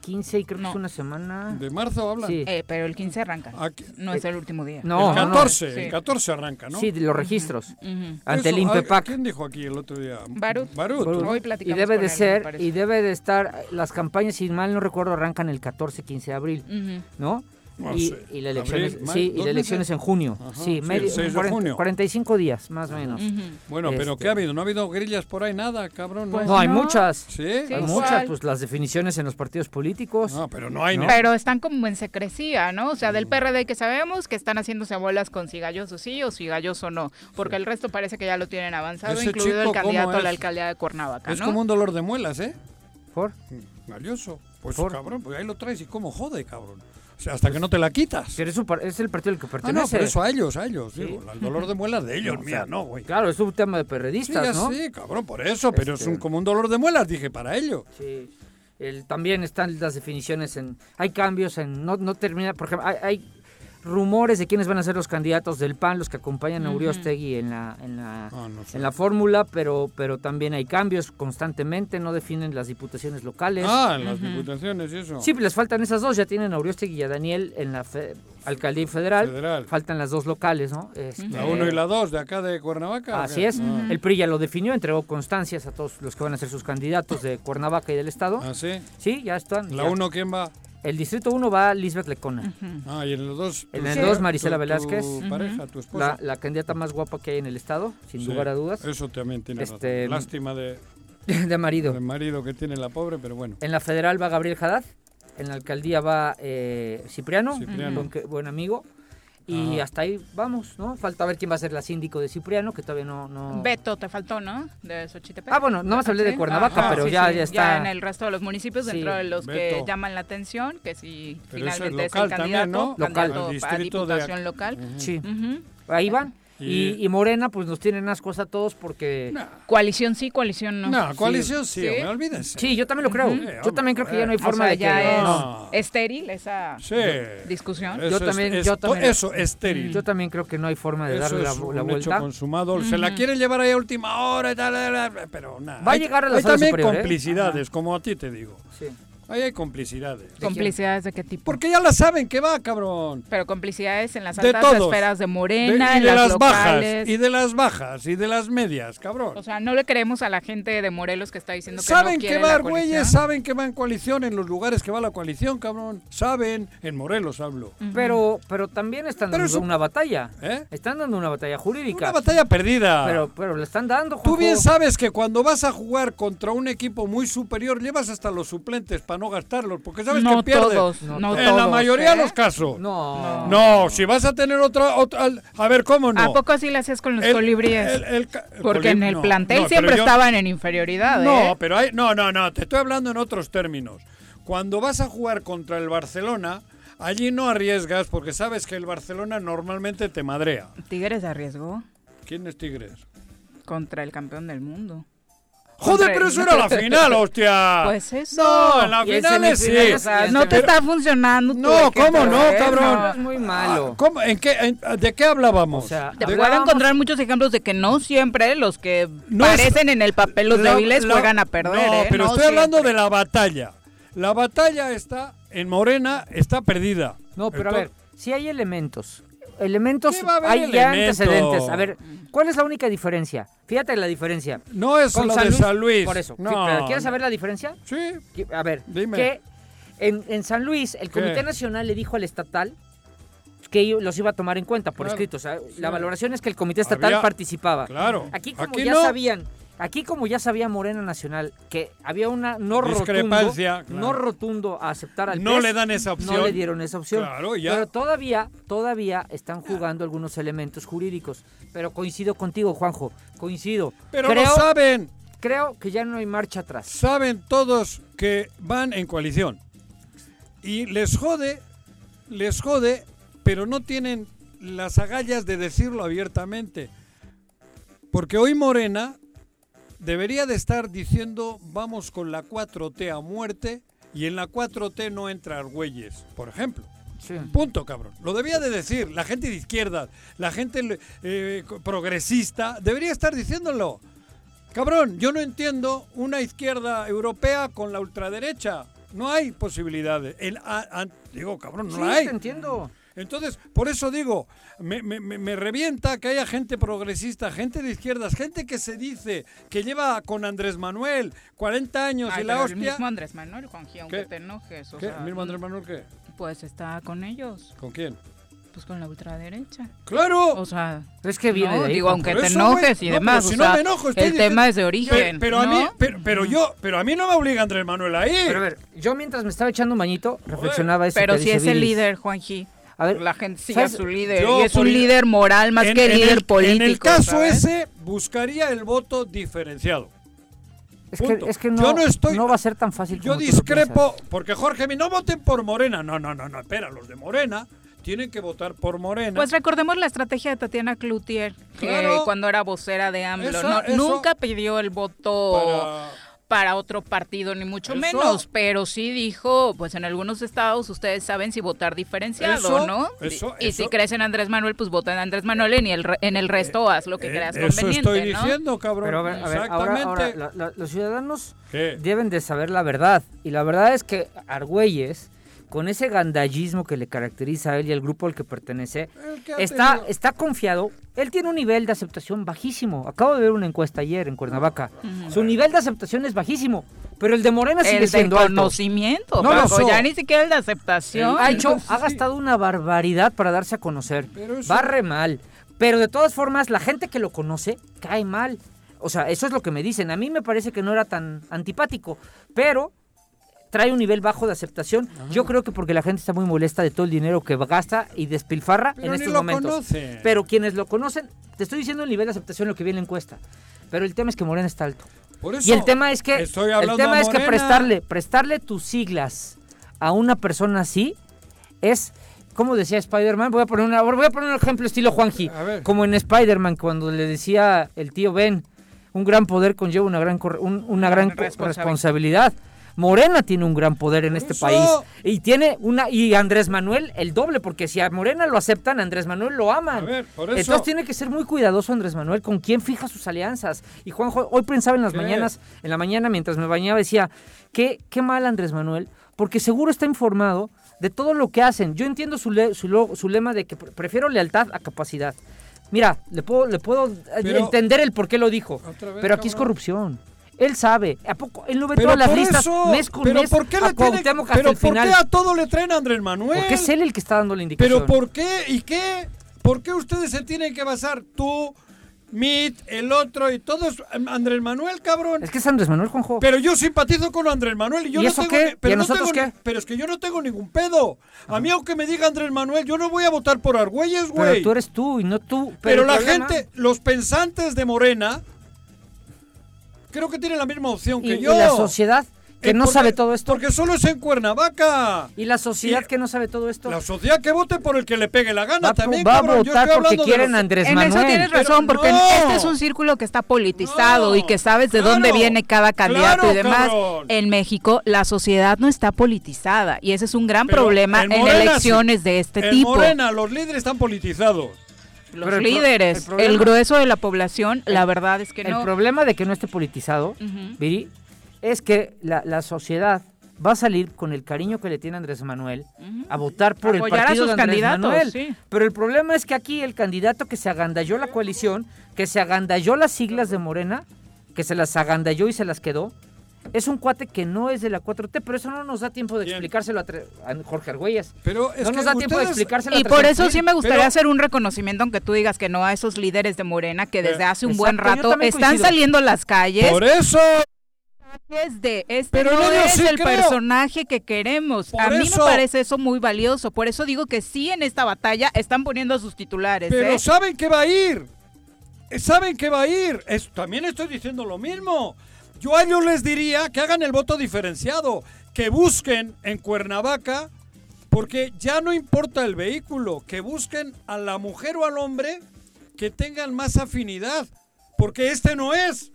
[SPEAKER 3] 15 y creo que
[SPEAKER 1] No.
[SPEAKER 3] es una semana.
[SPEAKER 2] ¿De marzo hablan?
[SPEAKER 3] Sí.
[SPEAKER 1] Eh, pero el 15 arranca.
[SPEAKER 2] Aquí-
[SPEAKER 1] No es el último día.
[SPEAKER 3] No,
[SPEAKER 2] el
[SPEAKER 3] no, no.
[SPEAKER 2] 14,
[SPEAKER 1] Sí.
[SPEAKER 2] el 14 arranca, ¿no?
[SPEAKER 3] Sí, de los registros.
[SPEAKER 1] Ujú.
[SPEAKER 3] Ante el
[SPEAKER 2] Eso, ah,
[SPEAKER 3] INPEPAC.
[SPEAKER 2] ¿Quién dijo aquí el otro día?
[SPEAKER 1] Barut.
[SPEAKER 2] Barut.
[SPEAKER 3] Barut.
[SPEAKER 1] Hoy
[SPEAKER 3] Y
[SPEAKER 1] platicamos
[SPEAKER 3] debe
[SPEAKER 1] con
[SPEAKER 3] de
[SPEAKER 1] él,
[SPEAKER 3] ser, y debe de estar, las campañas, si mal no recuerdo, arrancan el 14-15 de abril,
[SPEAKER 1] Ujú.
[SPEAKER 3] ¿no?
[SPEAKER 2] No
[SPEAKER 3] y,
[SPEAKER 2] sé.
[SPEAKER 3] y la elección
[SPEAKER 2] Abril,
[SPEAKER 3] es, sí, y la elección
[SPEAKER 2] meses.
[SPEAKER 3] es en junio.
[SPEAKER 2] Ajá,
[SPEAKER 3] sí,
[SPEAKER 2] sí,
[SPEAKER 3] medio,
[SPEAKER 2] 6 de
[SPEAKER 3] 40
[SPEAKER 2] junio.
[SPEAKER 3] 45 días, más o menos.
[SPEAKER 2] Bueno, pero
[SPEAKER 3] Este-
[SPEAKER 2] ¿qué ha habido? ¿No ha habido grillas por ahí? Nada, cabrón. ¿no?
[SPEAKER 1] Pues
[SPEAKER 3] No, hay
[SPEAKER 1] no.
[SPEAKER 3] muchas.
[SPEAKER 2] ¿Sí?
[SPEAKER 1] Sí.
[SPEAKER 3] Hay
[SPEAKER 1] ¿cuál?
[SPEAKER 3] muchas, pues las definiciones en los partidos políticos.
[SPEAKER 2] No, pero no hay
[SPEAKER 3] No.
[SPEAKER 1] Pero están como en secrecía, ¿no? O sea,
[SPEAKER 2] Mm.
[SPEAKER 1] del PRD que sabemos que están haciéndose bolas con si Galloso sí o si Galloso no, porque el resto parece que ya lo tienen avanzado,
[SPEAKER 2] Ese
[SPEAKER 1] incluido el
[SPEAKER 2] chico, ¿cómo
[SPEAKER 1] candidato a la alcaldía de Cuernavaca,
[SPEAKER 2] Es
[SPEAKER 1] ¿no?
[SPEAKER 2] como un dolor de muelas, ¿eh?
[SPEAKER 3] ¿Por?
[SPEAKER 2] Valioso. Pues
[SPEAKER 3] Por-
[SPEAKER 2] cabrón, pues ahí lo traes y cómo jode, cabrón. Hasta que no te la quitas.
[SPEAKER 3] Pero es, el partido al que
[SPEAKER 2] Ah,
[SPEAKER 3] pertenece.
[SPEAKER 2] no, por eso a ellos, a ellos.
[SPEAKER 3] Sí.
[SPEAKER 2] Digo, el dolor de muelas de ellos, mía,
[SPEAKER 3] sea,
[SPEAKER 2] no, güey.
[SPEAKER 3] Claro, es un tema de
[SPEAKER 2] Sí,
[SPEAKER 3] perredistas,
[SPEAKER 2] ya
[SPEAKER 3] ¿no?
[SPEAKER 2] sí, cabrón, por eso, pero es un, como un dolor de muelas, dije, para ellos.
[SPEAKER 3] Sí. El- también están las definiciones en... Hay cambios en... No, no termina... Por ejemplo, hay, hay rumores de quiénes van a ser los candidatos del PAN, los que acompañan a Uriostegui en la, en la,
[SPEAKER 2] Ah, no sé.
[SPEAKER 3] en la fórmula, pero, pero también hay cambios constantemente, no definen las diputaciones locales.
[SPEAKER 2] Ah, en las diputaciones y eso.
[SPEAKER 3] Sí, les faltan esas dos, ya tienen a Uriostegui y a Daniel en la fe- alcaldía federal.
[SPEAKER 2] Federal.
[SPEAKER 3] Faltan las dos locales, ¿no? Este,
[SPEAKER 2] La 1 y la 2 de acá de Cuernavaca. ¿o
[SPEAKER 3] Así es.
[SPEAKER 2] Ah.
[SPEAKER 3] El PRI ya lo definió, entregó constancias a todos los que van a ser sus candidatos de Cuernavaca y del Estado.
[SPEAKER 2] Ah, sí.
[SPEAKER 3] Sí, ya están.
[SPEAKER 2] La
[SPEAKER 3] ya.
[SPEAKER 2] 1, ¿quién va?
[SPEAKER 3] El distrito 1 va Lisbeth Lecona.
[SPEAKER 2] Ah, y en el 2.
[SPEAKER 3] En el dos, Marisela Velázquez.
[SPEAKER 2] Tu pareja, tu
[SPEAKER 3] La,
[SPEAKER 2] esposa.
[SPEAKER 3] la candidata más guapa que hay en el Estado, sin
[SPEAKER 2] Sí,
[SPEAKER 3] lugar a dudas.
[SPEAKER 2] Eso también tiene
[SPEAKER 3] Este,
[SPEAKER 2] razón. Lástima de,
[SPEAKER 3] De marido.
[SPEAKER 2] del marido que tiene la pobre, pero bueno.
[SPEAKER 3] En la federal va Gabriel Haddad. En la alcaldía va eh, Cipriano,
[SPEAKER 2] Cipriano.
[SPEAKER 3] que- buen amigo. Y
[SPEAKER 2] Ajá.
[SPEAKER 3] hasta ahí vamos, ¿no? Falta ver quién va a ser la síndico de Cipriano, que todavía no... no...
[SPEAKER 1] Beto te faltó, ¿no? De Xochitepec.
[SPEAKER 3] Ah, bueno, no más hablé de. Cuernavaca,
[SPEAKER 2] Ajá,
[SPEAKER 3] pero
[SPEAKER 1] Sí,
[SPEAKER 3] ya,
[SPEAKER 1] sí,
[SPEAKER 3] ya está...
[SPEAKER 1] en el resto de los municipios,
[SPEAKER 3] Sí.
[SPEAKER 1] dentro de los
[SPEAKER 2] Beto.
[SPEAKER 1] que llaman la atención, que si
[SPEAKER 2] Pero es
[SPEAKER 1] finalmente es,
[SPEAKER 2] local
[SPEAKER 1] el
[SPEAKER 2] también,
[SPEAKER 1] candidato,
[SPEAKER 2] ¿no?
[SPEAKER 3] Local.
[SPEAKER 1] candidato
[SPEAKER 2] Al
[SPEAKER 1] a diputación local.
[SPEAKER 3] Sí,
[SPEAKER 1] Ujú.
[SPEAKER 3] ahí van. Y,
[SPEAKER 2] Y-
[SPEAKER 3] y Morena, pues nos tienen ascos a todos porque...
[SPEAKER 2] No,
[SPEAKER 1] Coalición sí, coalición no.
[SPEAKER 2] no, coalición sí,
[SPEAKER 1] Sí.
[SPEAKER 2] hombre, olvídense.
[SPEAKER 3] Sí, yo también lo creo.
[SPEAKER 2] Ujú.
[SPEAKER 3] Yo también creo que ya no hay
[SPEAKER 1] O
[SPEAKER 3] forma
[SPEAKER 1] sea,
[SPEAKER 3] de que...
[SPEAKER 1] ya es
[SPEAKER 2] No.
[SPEAKER 1] estéril esa
[SPEAKER 2] Sí.
[SPEAKER 1] discusión.
[SPEAKER 2] Eso
[SPEAKER 3] Yo también-
[SPEAKER 2] es
[SPEAKER 3] yo también-
[SPEAKER 2] Eso, estéril.
[SPEAKER 3] Yo también creo que no hay forma de
[SPEAKER 2] Eso
[SPEAKER 3] darle la,
[SPEAKER 2] es un
[SPEAKER 3] la
[SPEAKER 2] hecho
[SPEAKER 3] vuelta.
[SPEAKER 2] consumado. Se la quieren llevar ahí a última hora y tal, tal, tal, pero nada.
[SPEAKER 3] Va a
[SPEAKER 2] Hay-
[SPEAKER 3] llegar a la
[SPEAKER 2] Hay
[SPEAKER 3] sala
[SPEAKER 2] también
[SPEAKER 3] superior, ¿eh?
[SPEAKER 2] complicidades, como a ti te digo.
[SPEAKER 3] Sí.
[SPEAKER 2] Ahí hay complicidades.
[SPEAKER 1] ¿Complicidades de qué tipo?
[SPEAKER 2] Porque ya la saben que va, cabrón.
[SPEAKER 1] Pero complicidades en las
[SPEAKER 2] De
[SPEAKER 1] altas
[SPEAKER 2] todos.
[SPEAKER 1] esferas de
[SPEAKER 2] De-
[SPEAKER 1] Morena,
[SPEAKER 2] y
[SPEAKER 1] en
[SPEAKER 2] de
[SPEAKER 1] las,
[SPEAKER 2] las bajas, y de las bajas, y de las medias, cabrón.
[SPEAKER 1] O sea, no le creemos a la gente de Morelos que está diciendo que
[SPEAKER 2] Saben
[SPEAKER 1] no
[SPEAKER 2] que
[SPEAKER 1] quiere
[SPEAKER 2] va
[SPEAKER 1] la
[SPEAKER 2] Argüelles,
[SPEAKER 1] coalición.
[SPEAKER 2] saben que va en coalición en los lugares que va la coalición, cabrón. Saben, en Morelos hablo.
[SPEAKER 3] Pero, pero también están
[SPEAKER 2] Pero
[SPEAKER 3] dando
[SPEAKER 2] eso-
[SPEAKER 3] una batalla.
[SPEAKER 2] ¿Eh?
[SPEAKER 3] Están dando una batalla jurídica.
[SPEAKER 2] Una batalla perdida.
[SPEAKER 3] Pero, pero le están dando,
[SPEAKER 2] Tú
[SPEAKER 3] Juanjo.
[SPEAKER 2] bien sabes que cuando vas a jugar contra un equipo muy superior, llevas hasta los suplentes para no gastarlos, porque sabes
[SPEAKER 1] No
[SPEAKER 2] que pierdes.
[SPEAKER 1] todos,
[SPEAKER 3] No
[SPEAKER 1] no
[SPEAKER 3] todos.
[SPEAKER 2] en la
[SPEAKER 1] todos,
[SPEAKER 2] mayoría de
[SPEAKER 1] ¿eh?
[SPEAKER 2] los casos.
[SPEAKER 3] No.
[SPEAKER 2] No, si vas a tener otra, otra a ver cómo no.
[SPEAKER 1] ¿A poco así le hacías con los
[SPEAKER 2] El-
[SPEAKER 1] colibríes?
[SPEAKER 2] el- el ca- el
[SPEAKER 1] Porque
[SPEAKER 2] colib-
[SPEAKER 1] en el
[SPEAKER 2] no,
[SPEAKER 1] plantel
[SPEAKER 2] no,
[SPEAKER 1] siempre
[SPEAKER 2] yo-
[SPEAKER 1] estaban en inferioridad,
[SPEAKER 2] No,
[SPEAKER 1] ¿eh?
[SPEAKER 2] pero hay, no, no, no, te estoy hablando en otros términos. Cuando vas a jugar contra el Barcelona, allí no arriesgas porque sabes que el Barcelona normalmente te madrea.
[SPEAKER 1] Tigres arriesgó
[SPEAKER 2] ¿Quién es Tigres?
[SPEAKER 1] contra el campeón del mundo.
[SPEAKER 2] Joder, pero eso era la final, hostia.
[SPEAKER 1] Pues eso.
[SPEAKER 2] No, en la final es sí.
[SPEAKER 1] O sea, no te está funcionando.
[SPEAKER 2] No, ¿cómo no, cabrón?
[SPEAKER 3] Es muy malo.
[SPEAKER 2] Ah, ¿cómo? ¿En qué, en- ¿De qué hablábamos?
[SPEAKER 3] O sea,
[SPEAKER 1] Te
[SPEAKER 2] ¿De-
[SPEAKER 1] puedo encontrar muchos ejemplos de que no siempre los que
[SPEAKER 2] No es-
[SPEAKER 1] parecen en el papel los
[SPEAKER 2] La-
[SPEAKER 1] débiles
[SPEAKER 2] la-
[SPEAKER 1] juegan a perder.
[SPEAKER 2] No,
[SPEAKER 1] ¿eh?
[SPEAKER 2] pero
[SPEAKER 1] No
[SPEAKER 2] estoy hablando de la batalla. La batalla está en Morena, está perdida.
[SPEAKER 3] No, pero a ver, si hay elementos. Elementos,
[SPEAKER 2] ¿Qué va a haber
[SPEAKER 3] hay ya antecedentes. A ver, ¿cuál es la única diferencia? Fíjate la diferencia.
[SPEAKER 2] No es
[SPEAKER 3] Con
[SPEAKER 2] lo de San Luis.
[SPEAKER 3] Por eso.
[SPEAKER 2] No,
[SPEAKER 3] ¿Quieres saber la diferencia?
[SPEAKER 2] Sí.
[SPEAKER 3] A ver,
[SPEAKER 2] Dime.
[SPEAKER 3] que en, en San Luis el
[SPEAKER 2] ¿Qué?
[SPEAKER 3] Comité Nacional le dijo al estatal que los iba a tomar en cuenta por
[SPEAKER 2] Claro.
[SPEAKER 3] escrito. O sea,
[SPEAKER 2] Sí.
[SPEAKER 3] la valoración es que el Comité Estatal
[SPEAKER 2] Había-
[SPEAKER 3] participaba.
[SPEAKER 2] Claro.
[SPEAKER 3] Aquí como
[SPEAKER 2] Aquí
[SPEAKER 3] ya
[SPEAKER 2] no.
[SPEAKER 3] sabían, aquí como ya sabía Morena Nacional que había una no
[SPEAKER 2] Discrepancia,
[SPEAKER 3] rotundo,
[SPEAKER 2] claro.
[SPEAKER 3] no rotundo a aceptar al
[SPEAKER 2] No
[SPEAKER 3] PES,
[SPEAKER 2] le dan esa opción.
[SPEAKER 3] No le dieron esa opción.
[SPEAKER 2] Claro, ya.
[SPEAKER 3] Pero todavía, todavía están jugando algunos elementos jurídicos. Pero coincido contigo, Juanjo. Coincido.
[SPEAKER 2] Pero
[SPEAKER 3] creo,
[SPEAKER 2] lo saben.
[SPEAKER 3] creo que ya no hay marcha atrás.
[SPEAKER 2] Saben todos que van en coalición. Y les jode, les jode, pero no tienen las agallas de decirlo abiertamente. Porque hoy Morena debería de estar diciendo vamos con la 4T a muerte y en la 4T no entra Argüelles, por ejemplo.
[SPEAKER 3] Sí.
[SPEAKER 2] Punto, cabrón. Lo debía de decir. La gente de izquierda, la gente eh, progresista, debería estar diciéndolo. Cabrón, yo no entiendo una izquierda europea con la ultraderecha. No hay posibilidades. El, a- a- digo, cabrón, no
[SPEAKER 3] Sí,
[SPEAKER 2] la hay.
[SPEAKER 3] te entiendo.
[SPEAKER 2] Entonces, por eso digo, me, me- me- me revienta que haya gente progresista, gente de izquierdas, gente que se dice que lleva con Andrés Manuel 40 años
[SPEAKER 1] Ay,
[SPEAKER 2] y la
[SPEAKER 1] pero el
[SPEAKER 2] hostia.
[SPEAKER 1] mismo Andrés Manuel, Juanji, aunque te enojes. O
[SPEAKER 2] ¿Qué?
[SPEAKER 1] sea,
[SPEAKER 2] ¿Mismo Andrés Manuel qué?
[SPEAKER 1] Pues está con ellos,
[SPEAKER 2] ¿Con quién?
[SPEAKER 1] pues con la ultraderecha.
[SPEAKER 2] ¡Claro!
[SPEAKER 1] O sea,
[SPEAKER 3] Es que viene
[SPEAKER 1] no,
[SPEAKER 3] de ahí,
[SPEAKER 1] digo, aunque te enojes y
[SPEAKER 2] No,
[SPEAKER 1] demás,
[SPEAKER 2] pero si
[SPEAKER 1] o
[SPEAKER 2] no
[SPEAKER 1] sea,
[SPEAKER 2] me enojo, estoy
[SPEAKER 1] el
[SPEAKER 2] diciendo-
[SPEAKER 1] tema es de origen.
[SPEAKER 2] pero, a
[SPEAKER 1] ¿no?
[SPEAKER 2] mí, pero, pero yo, pero a mí no me obliga Andrés Manuel ahí.
[SPEAKER 3] Pero a ver, yo mientras me estaba echando un bañito, reflexionaba eso
[SPEAKER 1] Pero
[SPEAKER 3] que
[SPEAKER 1] si
[SPEAKER 3] dice
[SPEAKER 1] es el líder, Juanji.
[SPEAKER 3] A ver,
[SPEAKER 1] la gente sigue a su líder.
[SPEAKER 2] Yo,
[SPEAKER 1] y es un líder moral más
[SPEAKER 2] En-
[SPEAKER 1] que
[SPEAKER 2] en
[SPEAKER 1] líder
[SPEAKER 2] el,
[SPEAKER 1] político.
[SPEAKER 2] En el caso
[SPEAKER 1] ¿sabes?
[SPEAKER 2] ese, buscaría el voto diferenciado.
[SPEAKER 3] Es que, es que
[SPEAKER 2] Yo
[SPEAKER 3] no,
[SPEAKER 2] no estoy-
[SPEAKER 3] no va a ser tan fácil
[SPEAKER 2] Yo
[SPEAKER 3] como tú lo
[SPEAKER 2] discrepo, porque Jorge, no voten por Morena. No, no, no, no, espera, los de Morena tienen que votar por Morena.
[SPEAKER 1] Pues recordemos la estrategia de Tatiana Cloutier, que cuando era vocera de AMLO.
[SPEAKER 2] Esa-
[SPEAKER 1] no-
[SPEAKER 2] eso-
[SPEAKER 1] nunca pidió el voto
[SPEAKER 2] para...
[SPEAKER 1] para... otro partido, ni mucho
[SPEAKER 2] Eso-
[SPEAKER 1] menos, pero sí dijo, pues en algunos estados ustedes saben si votar diferenciado,
[SPEAKER 2] Eso-
[SPEAKER 1] ¿no?
[SPEAKER 2] eso-
[SPEAKER 1] y si
[SPEAKER 2] eso-
[SPEAKER 1] crees en Andrés Manuel, pues vota en Andrés Manuel y en el, re- en el resto haz lo que
[SPEAKER 2] Eh,
[SPEAKER 1] creas
[SPEAKER 2] Eso
[SPEAKER 1] conveniente,
[SPEAKER 2] estoy
[SPEAKER 1] ¿no?
[SPEAKER 2] diciendo, cabrón.
[SPEAKER 3] Pero a ver, a ver, ahora,
[SPEAKER 2] Exactamente.
[SPEAKER 3] ahora, la- la- los ciudadanos
[SPEAKER 2] ¿Qué?
[SPEAKER 3] deben de saber la verdad. Y la verdad es que Argüelles, con ese gandallismo que le caracteriza a él y al grupo al que pertenece,
[SPEAKER 2] que
[SPEAKER 3] está,
[SPEAKER 2] tenido-
[SPEAKER 3] está confiado. Él tiene un nivel de aceptación bajísimo. Acabo de ver una encuesta ayer en Cuernavaca. Su nivel de aceptación es bajísimo, pero el de Morena sigue
[SPEAKER 1] el de
[SPEAKER 3] siendo alto.
[SPEAKER 1] conocimiento,
[SPEAKER 3] No, no,
[SPEAKER 1] ya ni siquiera el de aceptación.
[SPEAKER 3] Ha hecho, ha gastado una barbaridad para darse a conocer.
[SPEAKER 2] Pero eso-
[SPEAKER 3] Barre mal. Pero de todas formas, la gente que lo conoce cae mal. O sea, eso es lo que me dicen. A mí me parece que no era tan antipático, pero trae un nivel bajo de aceptación. Yo creo que porque la gente está muy molesta de todo el dinero que gasta y despilfarra
[SPEAKER 2] Pero
[SPEAKER 3] en estos momentos.
[SPEAKER 2] conoce.
[SPEAKER 3] Pero quienes lo conocen, te estoy diciendo el nivel de aceptación lo que viene en la encuesta. Pero el tema es que Morena está alto.
[SPEAKER 2] Por
[SPEAKER 3] Y
[SPEAKER 2] eso
[SPEAKER 3] el tema es que el tema es que prestarle prestarle tus siglas a una persona así es como decía Spider-Man, voy a poner una voy a poner un ejemplo estilo Juanji, como en Spider-Man cuando le decía el tío Ben, un gran poder conlleva una gran un- una gran
[SPEAKER 1] responsabilidad.
[SPEAKER 3] Morena tiene un gran poder en este
[SPEAKER 2] eso.
[SPEAKER 3] país y tiene una y Andrés Manuel el doble porque si a Morena lo aceptan, a Andrés Manuel lo aman.
[SPEAKER 2] A ver, por eso-
[SPEAKER 3] Entonces tiene que ser muy cuidadoso Andrés Manuel con quién fija sus alianzas. Y Juanjo, hoy pensaba en las
[SPEAKER 2] ¿Qué?
[SPEAKER 3] mañanas, en la mañana mientras me bañaba decía, qué qué mal Andrés Manuel, porque seguro está informado de todo lo que hacen. Yo entiendo su, le- su, su lema de que pre- prefiero lealtad a capacidad. Mira, le puedo, le puedo
[SPEAKER 2] Pero-
[SPEAKER 3] entender el por qué lo dijo,
[SPEAKER 2] vez,
[SPEAKER 3] pero aquí es corrupción. Él sabe. ¿A poco? Él no ve
[SPEAKER 2] Pero
[SPEAKER 3] todas las listas
[SPEAKER 2] eso,
[SPEAKER 3] mes con
[SPEAKER 2] pero
[SPEAKER 3] mes
[SPEAKER 2] ¿por qué
[SPEAKER 3] a
[SPEAKER 2] le tiene,
[SPEAKER 3] Cuauhtémoc hasta
[SPEAKER 2] pero
[SPEAKER 3] el
[SPEAKER 2] ¿por
[SPEAKER 3] final?
[SPEAKER 2] qué a todo le traen a Andrés Manuel?
[SPEAKER 3] Porque es él el que está dando la indicación.
[SPEAKER 2] Pero ¿por qué? ¿Y qué? ¿Por qué ustedes se tienen que basar? Tú, Mit, el otro y todos. Andrés Manuel, cabrón.
[SPEAKER 3] Es que es Andrés Manuel, Juanjo.
[SPEAKER 2] Pero yo simpatizo con Andrés Manuel y yo
[SPEAKER 3] ¿Y
[SPEAKER 2] no
[SPEAKER 3] eso
[SPEAKER 2] tengo
[SPEAKER 3] qué?
[SPEAKER 2] pero
[SPEAKER 3] ¿Y a
[SPEAKER 2] no
[SPEAKER 3] nosotros
[SPEAKER 2] tengo
[SPEAKER 3] qué?
[SPEAKER 2] pero es que yo no tengo ningún pedo. A mí aunque me diga Andrés Manuel, yo no voy a votar por Argüelles,
[SPEAKER 3] Pero
[SPEAKER 2] güey.
[SPEAKER 3] tú eres tú y no tú.
[SPEAKER 2] Pero, la
[SPEAKER 3] problema-
[SPEAKER 2] gente, los pensantes de Morena, creo que tienen la misma opción
[SPEAKER 3] y,
[SPEAKER 2] que
[SPEAKER 3] y
[SPEAKER 2] yo.
[SPEAKER 3] la sociedad que
[SPEAKER 2] Eh,
[SPEAKER 3] no
[SPEAKER 2] porque-
[SPEAKER 3] sabe todo esto.
[SPEAKER 2] Porque solo es en Cuernavaca.
[SPEAKER 3] Y la sociedad
[SPEAKER 2] y-
[SPEAKER 3] que no sabe todo esto.
[SPEAKER 2] La sociedad que vote por el que le pegue la gana
[SPEAKER 3] Va
[SPEAKER 2] también,
[SPEAKER 3] va a
[SPEAKER 2] cabrón.
[SPEAKER 3] Votar porque quieren
[SPEAKER 2] los-
[SPEAKER 3] Andrés
[SPEAKER 1] En
[SPEAKER 3] Manuel.
[SPEAKER 1] eso tienes
[SPEAKER 2] Pero
[SPEAKER 1] razón, porque
[SPEAKER 2] no.
[SPEAKER 1] este es un círculo que está politizado
[SPEAKER 2] No.
[SPEAKER 1] y que sabes de
[SPEAKER 2] Claro.
[SPEAKER 1] dónde viene cada candidato
[SPEAKER 2] Claro,
[SPEAKER 1] y demás.
[SPEAKER 2] cabrón.
[SPEAKER 1] En México la sociedad no está politizada y ese es un gran
[SPEAKER 2] Pero
[SPEAKER 1] problema
[SPEAKER 2] en
[SPEAKER 1] en, elecciones
[SPEAKER 2] sí.
[SPEAKER 1] de este
[SPEAKER 2] en
[SPEAKER 1] tipo.
[SPEAKER 2] Morena, los líderes están politizados.
[SPEAKER 1] Los
[SPEAKER 3] Pero el pro-
[SPEAKER 1] líderes,
[SPEAKER 3] el
[SPEAKER 1] el grueso de la población, la verdad es que
[SPEAKER 3] El
[SPEAKER 1] no.
[SPEAKER 3] problema de que no esté politizado. Viri, es que la, la sociedad va a salir con el cariño que le tiene Andrés Manuel a votar por
[SPEAKER 1] Apoyar a
[SPEAKER 3] el partido
[SPEAKER 1] sus
[SPEAKER 3] de Andrés
[SPEAKER 1] candidatos,
[SPEAKER 3] Manuel.
[SPEAKER 1] sí.
[SPEAKER 3] Pero el problema es que aquí el candidato que se agandalló la coalición, que se agandalló las siglas de Morena, que se las agandalló y se las quedó, es un cuate que no es de la 4T, pero eso no nos da tiempo de explicárselo a, a Jorge Argüelles.
[SPEAKER 2] Pero es
[SPEAKER 3] no
[SPEAKER 2] que
[SPEAKER 3] nos da tiempo de explicárselo a
[SPEAKER 1] Y por
[SPEAKER 3] 300.
[SPEAKER 1] eso sí me gustaría
[SPEAKER 2] pero-
[SPEAKER 1] hacer un reconocimiento, aunque tú digas que no a esos líderes de Morena que desde
[SPEAKER 2] Eh,
[SPEAKER 1] hace un buen
[SPEAKER 3] exacto,
[SPEAKER 1] rato están
[SPEAKER 3] coincido.
[SPEAKER 1] saliendo a las calles.
[SPEAKER 2] Por eso.
[SPEAKER 1] es de este
[SPEAKER 2] Pero
[SPEAKER 1] no es
[SPEAKER 2] sí
[SPEAKER 1] el
[SPEAKER 2] creo.
[SPEAKER 1] personaje que queremos.
[SPEAKER 2] Por
[SPEAKER 1] a mí
[SPEAKER 2] eso.
[SPEAKER 1] me parece eso muy valioso. Por eso digo que sí en esta batalla están poniendo a sus titulares.
[SPEAKER 2] Pero
[SPEAKER 1] ¿eh?
[SPEAKER 2] saben que va a ir. Saben que va a ir. Es- también estoy diciendo lo mismo. Yo a ellos les diría que hagan el voto diferenciado, que busquen en Cuernavaca, porque ya no importa el vehículo, que busquen a la mujer o al hombre que tengan más afinidad, porque este no es.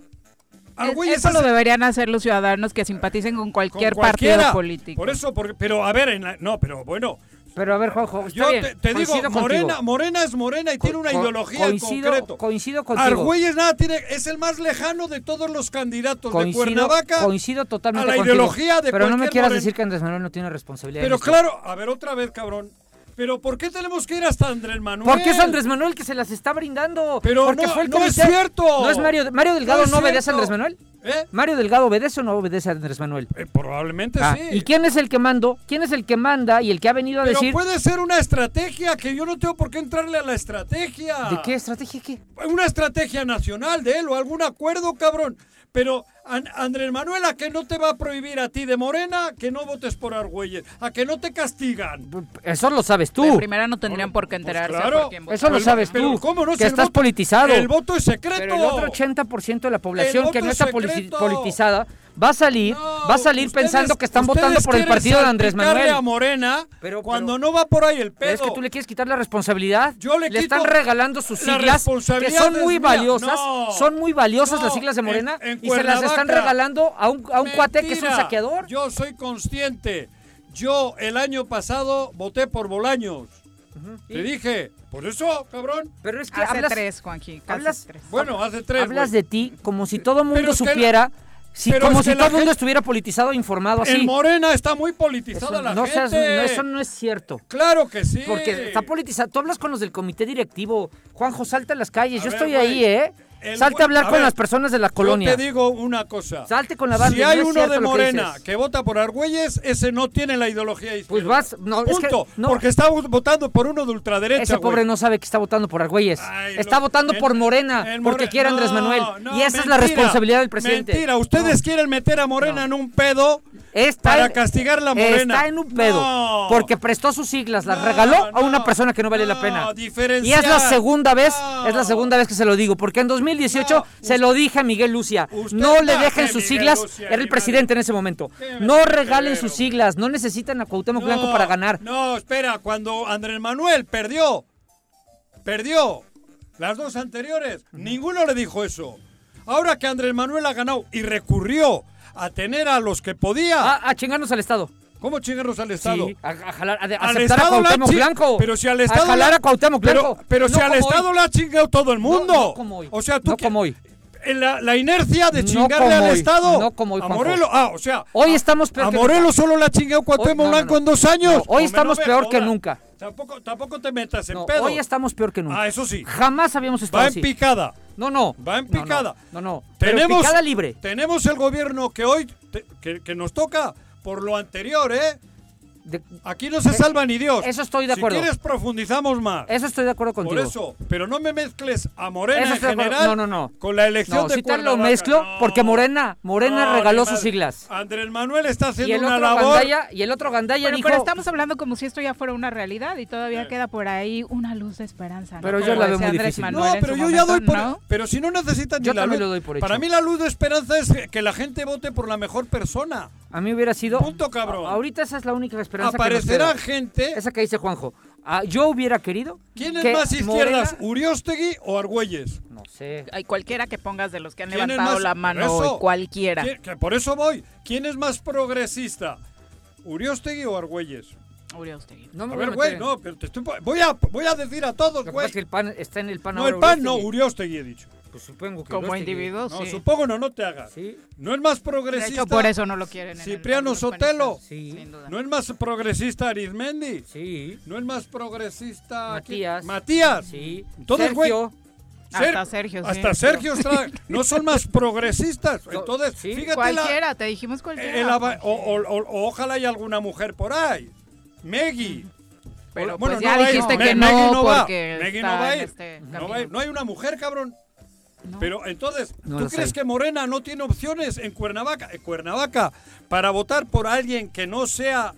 [SPEAKER 2] Argüelles
[SPEAKER 1] Eso
[SPEAKER 2] es-
[SPEAKER 1] lo deberían hacer los ciudadanos que simpaticen con cualquier partido político.
[SPEAKER 2] Por eso, porque, pero a ver, en la- no, pero bueno,
[SPEAKER 3] Pero a ver, Juanjo, está
[SPEAKER 2] yo
[SPEAKER 3] bien,
[SPEAKER 2] te, te digo, Morena,
[SPEAKER 3] contigo.
[SPEAKER 2] Morena es Morena y tiene una ideología en
[SPEAKER 3] coincido,
[SPEAKER 2] concreto.
[SPEAKER 3] Coincido contigo.
[SPEAKER 2] Argüelles nada tiene, es el más lejano de todos los candidatos
[SPEAKER 3] coincido,
[SPEAKER 2] de Cuernavaca.
[SPEAKER 3] coincido totalmente
[SPEAKER 2] a la
[SPEAKER 3] contigo.
[SPEAKER 2] ideología de
[SPEAKER 3] Pero no me quieras decir que Andrés Manuel no tiene responsabilidad. en
[SPEAKER 2] Pero claro, a ver otra vez, cabrón. Pero ¿por qué tenemos que ir hasta Andrés Manuel?
[SPEAKER 3] Porque es Andrés Manuel que se las está brindando.
[SPEAKER 2] Pero
[SPEAKER 3] Porque
[SPEAKER 2] no-
[SPEAKER 3] fue el
[SPEAKER 2] no es cierto.
[SPEAKER 3] No es Mario. Mario Delgado
[SPEAKER 2] No
[SPEAKER 3] no, obedece a. Andrés Manuel.
[SPEAKER 2] ¿Eh?
[SPEAKER 3] Mario Delgado obedece o no obedece a Andrés Manuel.
[SPEAKER 2] Eh, probablemente
[SPEAKER 3] Ah,
[SPEAKER 2] sí.
[SPEAKER 3] ¿Y quién es el que mando? ¿Quién es el que manda y el que ha venido a
[SPEAKER 2] Pero
[SPEAKER 3] decir
[SPEAKER 2] puede ser una estrategia que yo no tengo por qué entrarle a la estrategia.
[SPEAKER 3] de qué estrategia qué?
[SPEAKER 2] Una estrategia nacional de él o algún acuerdo, cabrón. Pero An- Andrés Manuel, ¿a que no te va a prohibir a ti de Morena que no votes por Argüelles? ¿A que no te castigan?
[SPEAKER 3] Eso lo sabes tú.
[SPEAKER 1] En primera no tendrían por qué
[SPEAKER 2] Pues
[SPEAKER 1] enterarse
[SPEAKER 2] claro.
[SPEAKER 1] por.
[SPEAKER 3] Eso lo sabes
[SPEAKER 2] pero
[SPEAKER 3] tú.
[SPEAKER 2] ¿cómo no?
[SPEAKER 3] Que estás
[SPEAKER 2] voto-
[SPEAKER 3] politizado.
[SPEAKER 2] El voto es secreto.
[SPEAKER 3] Pero el otro 80% de la población que no está
[SPEAKER 2] es
[SPEAKER 3] politizada va a salir,
[SPEAKER 2] No,
[SPEAKER 3] va a salir
[SPEAKER 2] ustedes-
[SPEAKER 3] pensando que están votando por el partido de Andrés Manuel.
[SPEAKER 2] a Morena
[SPEAKER 3] Pero-
[SPEAKER 2] cuando
[SPEAKER 3] pero-
[SPEAKER 2] no va por ahí el pedo.
[SPEAKER 3] Es que tú le quieres quitar la responsabilidad.
[SPEAKER 2] Yo le quito
[SPEAKER 3] están regalando sus
[SPEAKER 2] la
[SPEAKER 3] siglas, que son muy
[SPEAKER 2] mía.
[SPEAKER 3] valiosas.
[SPEAKER 2] No.
[SPEAKER 3] son muy valiosas
[SPEAKER 2] No,
[SPEAKER 3] las siglas de Morena
[SPEAKER 2] en- en
[SPEAKER 3] y se las están regalando a un, a un cuate que es un saqueador.
[SPEAKER 2] Yo soy consciente. Yo el año pasado voté por Bolaños. Te dije, por eso, cabrón.
[SPEAKER 3] Pero es que
[SPEAKER 1] Hace
[SPEAKER 3] hablas,
[SPEAKER 1] tres, Juanji, casi
[SPEAKER 3] hablas-
[SPEAKER 1] tres.
[SPEAKER 2] Bueno, hace tres.
[SPEAKER 3] hablas de ti como si todo el mundo
[SPEAKER 2] la-
[SPEAKER 3] si,
[SPEAKER 2] pero
[SPEAKER 3] como si todo el mundo estuviera politizado e informado así.
[SPEAKER 2] En Morena está muy
[SPEAKER 3] Eso,
[SPEAKER 2] politizada la
[SPEAKER 3] no
[SPEAKER 2] gente.
[SPEAKER 3] seas- no, eso no es cierto.
[SPEAKER 2] Claro que sí.
[SPEAKER 3] Porque está politizado. Tú hablas con los del comité directivo. Juanjo, salta a las calles.
[SPEAKER 2] A
[SPEAKER 3] Yo
[SPEAKER 2] ver,
[SPEAKER 3] estoy ahí, ¿eh?
[SPEAKER 2] El
[SPEAKER 3] Salte a hablar
[SPEAKER 2] a
[SPEAKER 3] con
[SPEAKER 2] ver,
[SPEAKER 3] las personas de la colonia.
[SPEAKER 2] Yo te digo una cosa.
[SPEAKER 3] Salte con la banda.
[SPEAKER 2] Si hay uno de
[SPEAKER 3] que
[SPEAKER 2] Morena que, vota por Argüelles, ese no tiene la ideología izquierda.
[SPEAKER 3] Pues vas. No, es que-
[SPEAKER 2] Punto.
[SPEAKER 3] no.
[SPEAKER 2] Porque está votando por uno de ultraderecha.
[SPEAKER 3] Ese pobre
[SPEAKER 2] güey.
[SPEAKER 3] no sabe que está votando por Argüelles.
[SPEAKER 2] Ay,
[SPEAKER 3] está
[SPEAKER 2] lo-
[SPEAKER 3] votando
[SPEAKER 2] en-
[SPEAKER 3] por Morena
[SPEAKER 2] en
[SPEAKER 3] porque quiere Andrés Manuel. y esa es la responsabilidad del presidente.
[SPEAKER 2] Mentira, ustedes quieren meter a Morena en un pedo
[SPEAKER 3] Está
[SPEAKER 2] para
[SPEAKER 3] en-
[SPEAKER 2] castigar la Morena.
[SPEAKER 3] Está en un pedo.
[SPEAKER 2] No.
[SPEAKER 3] Porque prestó sus siglas, las
[SPEAKER 2] No,
[SPEAKER 3] regaló a una persona que no vale la pena. Y es la segunda vez, es la segunda vez que se lo digo, porque en 2018
[SPEAKER 2] No,
[SPEAKER 3] se lo dije a Miguel Lucia. No le dejen sus
[SPEAKER 2] Miguel
[SPEAKER 3] siglas,
[SPEAKER 2] Lucia,
[SPEAKER 3] era el presidente en ese momento. No regalen sus siglas, no necesitan a Cuauhtémoc Blanco para ganar.
[SPEAKER 2] No, espera, cuando Andrés Manuel perdió, perdió las dos anteriores, ninguno le dijo eso. Ahora que Andrés Manuel ha ganado y recurrió a tener a los que podía,
[SPEAKER 3] A, a chingarnos al Estado.
[SPEAKER 2] ¿cómo chingarnos al Estado?
[SPEAKER 3] Sí, a, a jalar, a, a
[SPEAKER 2] Al
[SPEAKER 3] a
[SPEAKER 2] la
[SPEAKER 3] Cuauhtémoc Blanco.
[SPEAKER 2] Pero si al Estado
[SPEAKER 3] a jalar
[SPEAKER 2] la-
[SPEAKER 3] a Cuauhtémoc
[SPEAKER 2] pero,
[SPEAKER 3] Blanco.
[SPEAKER 2] pero
[SPEAKER 3] No
[SPEAKER 2] si al Estado
[SPEAKER 3] hoy.
[SPEAKER 2] le ha chingado todo el mundo.
[SPEAKER 3] No, no como hoy.
[SPEAKER 2] O sea, tú
[SPEAKER 3] No como hoy.
[SPEAKER 2] La, la inercia de
[SPEAKER 3] No
[SPEAKER 2] chingarle
[SPEAKER 3] como
[SPEAKER 2] al
[SPEAKER 3] hoy,
[SPEAKER 2] Estado.
[SPEAKER 3] no como hoy,
[SPEAKER 2] a. Morelos. Ah, o sea.
[SPEAKER 3] Hoy estamos peor
[SPEAKER 2] A Morelos solo la chingó Cuauhtémoc
[SPEAKER 3] no, no,
[SPEAKER 2] Blanco
[SPEAKER 3] no.
[SPEAKER 2] en dos años.
[SPEAKER 3] No, hoy estamos
[SPEAKER 2] no
[SPEAKER 3] peor que nunca.
[SPEAKER 2] Tampoco, tampoco te metas en
[SPEAKER 3] No,
[SPEAKER 2] pedo.
[SPEAKER 3] hoy estamos peor que nunca.
[SPEAKER 2] Ah, eso sí.
[SPEAKER 3] Jamás habíamos estado
[SPEAKER 2] Va en
[SPEAKER 3] así.
[SPEAKER 2] picada.
[SPEAKER 3] No, no.
[SPEAKER 2] Va en
[SPEAKER 3] No, no,
[SPEAKER 2] picada.
[SPEAKER 3] No, no. Pero
[SPEAKER 2] Tenemos,
[SPEAKER 3] picada libre.
[SPEAKER 2] tenemos el gobierno que hoy, te- que, que nos toca por lo anterior, ¿eh?
[SPEAKER 3] De-
[SPEAKER 2] Aquí no se salva ni Dios.
[SPEAKER 3] eso estoy de acuerdo.
[SPEAKER 2] Si quieres profundizamos más.
[SPEAKER 3] eso estoy de acuerdo
[SPEAKER 2] por
[SPEAKER 3] contigo.
[SPEAKER 2] eso, pero no me mezcles a Morena
[SPEAKER 3] Eso
[SPEAKER 2] en general
[SPEAKER 3] No, no, no.
[SPEAKER 2] con la elección
[SPEAKER 3] No,
[SPEAKER 2] de
[SPEAKER 3] si te lo mezclo,
[SPEAKER 2] No.
[SPEAKER 3] porque Morena, Morena
[SPEAKER 2] No,
[SPEAKER 3] regaló sus siglas.
[SPEAKER 2] Andrés Manuel está
[SPEAKER 3] Y
[SPEAKER 2] haciendo una labor.
[SPEAKER 3] gandaya, y el otro gandaya
[SPEAKER 1] Pero,
[SPEAKER 3] dijo,
[SPEAKER 1] pero estamos hablando como si esto ya fuera una realidad y todavía
[SPEAKER 2] Eh.
[SPEAKER 1] queda por ahí una luz de esperanza. ¿no?
[SPEAKER 3] Pero yo la veo
[SPEAKER 1] decía
[SPEAKER 3] muy
[SPEAKER 1] Andrés
[SPEAKER 3] difícil.
[SPEAKER 1] Manuel
[SPEAKER 2] No, pero yo ya doy por.
[SPEAKER 1] ¿no?
[SPEAKER 2] Pero si no necesitan
[SPEAKER 3] Yo
[SPEAKER 2] ni la
[SPEAKER 3] también
[SPEAKER 2] luz.
[SPEAKER 3] lo doy por
[SPEAKER 2] Para mí la luz de esperanza es que, la gente vote por la mejor persona.
[SPEAKER 3] a mí hubiera sido...
[SPEAKER 2] Punto, cabrón.
[SPEAKER 3] Ahorita esa es la única esperanza
[SPEAKER 2] Aparecerá
[SPEAKER 3] que nos queda.
[SPEAKER 2] gente.
[SPEAKER 3] Esa que dice Juanjo. Ah, yo hubiera querido
[SPEAKER 2] ¿Quién es
[SPEAKER 3] que
[SPEAKER 2] más izquierdas,
[SPEAKER 3] Morena-
[SPEAKER 2] Uriostegui o Argüelles?
[SPEAKER 3] No sé.
[SPEAKER 1] Hay cualquiera que pongas de los que han
[SPEAKER 2] ¿Quién es
[SPEAKER 1] levantado
[SPEAKER 2] más-
[SPEAKER 1] la mano
[SPEAKER 2] eso?
[SPEAKER 1] hoy, cualquiera.
[SPEAKER 2] ¿Quién- que por eso voy. ¿Quién es más progresista? ¿Uriostegui o Argüelles?
[SPEAKER 1] Uriostegui.
[SPEAKER 3] No me
[SPEAKER 2] A ver, güey, no, pero te estoy. Voy a, voy a decir a todos, güey.
[SPEAKER 3] es que el pan está en el pan
[SPEAKER 2] No,
[SPEAKER 3] ahora,
[SPEAKER 2] el PAN no.
[SPEAKER 3] Uriostegui
[SPEAKER 2] he dicho.
[SPEAKER 3] Pues supongo que
[SPEAKER 1] Como
[SPEAKER 3] Uriostegui.
[SPEAKER 1] individuo,
[SPEAKER 2] No,
[SPEAKER 1] sí.
[SPEAKER 2] supongo no, no te hagas.
[SPEAKER 3] Sí,
[SPEAKER 2] No es más
[SPEAKER 1] De
[SPEAKER 2] progresista.
[SPEAKER 1] hecho, por eso no lo quieren.
[SPEAKER 2] Cipriano Sotelo.
[SPEAKER 3] sí.
[SPEAKER 2] No es más progresista Arizmendi.
[SPEAKER 3] sí,
[SPEAKER 2] No es más progresista.
[SPEAKER 3] Matías.
[SPEAKER 2] Matías.
[SPEAKER 3] sí.
[SPEAKER 2] Entonces, güey,
[SPEAKER 3] Sergio,
[SPEAKER 1] Hasta Sergio, sí.
[SPEAKER 2] Hasta Sergio está- no son más progresistas. Entonces,
[SPEAKER 3] Sí.
[SPEAKER 2] fíjate la,
[SPEAKER 1] Cualquiera, te dijimos cualquiera.
[SPEAKER 2] el o, o- o- o ojalá haya alguna mujer por ahí. Meggy.
[SPEAKER 1] Pero
[SPEAKER 2] O-
[SPEAKER 1] pues ya dijiste que no, porque
[SPEAKER 2] no va a
[SPEAKER 1] en
[SPEAKER 2] ir.
[SPEAKER 1] este
[SPEAKER 2] No, va a ir. No hay una mujer, cabrón.
[SPEAKER 1] No.
[SPEAKER 2] Pero entonces,
[SPEAKER 3] No
[SPEAKER 2] ¿tú crees
[SPEAKER 3] hay.
[SPEAKER 2] que Morena no tiene opciones en Cuernavaca? En Cuernavaca, para votar por alguien que no sea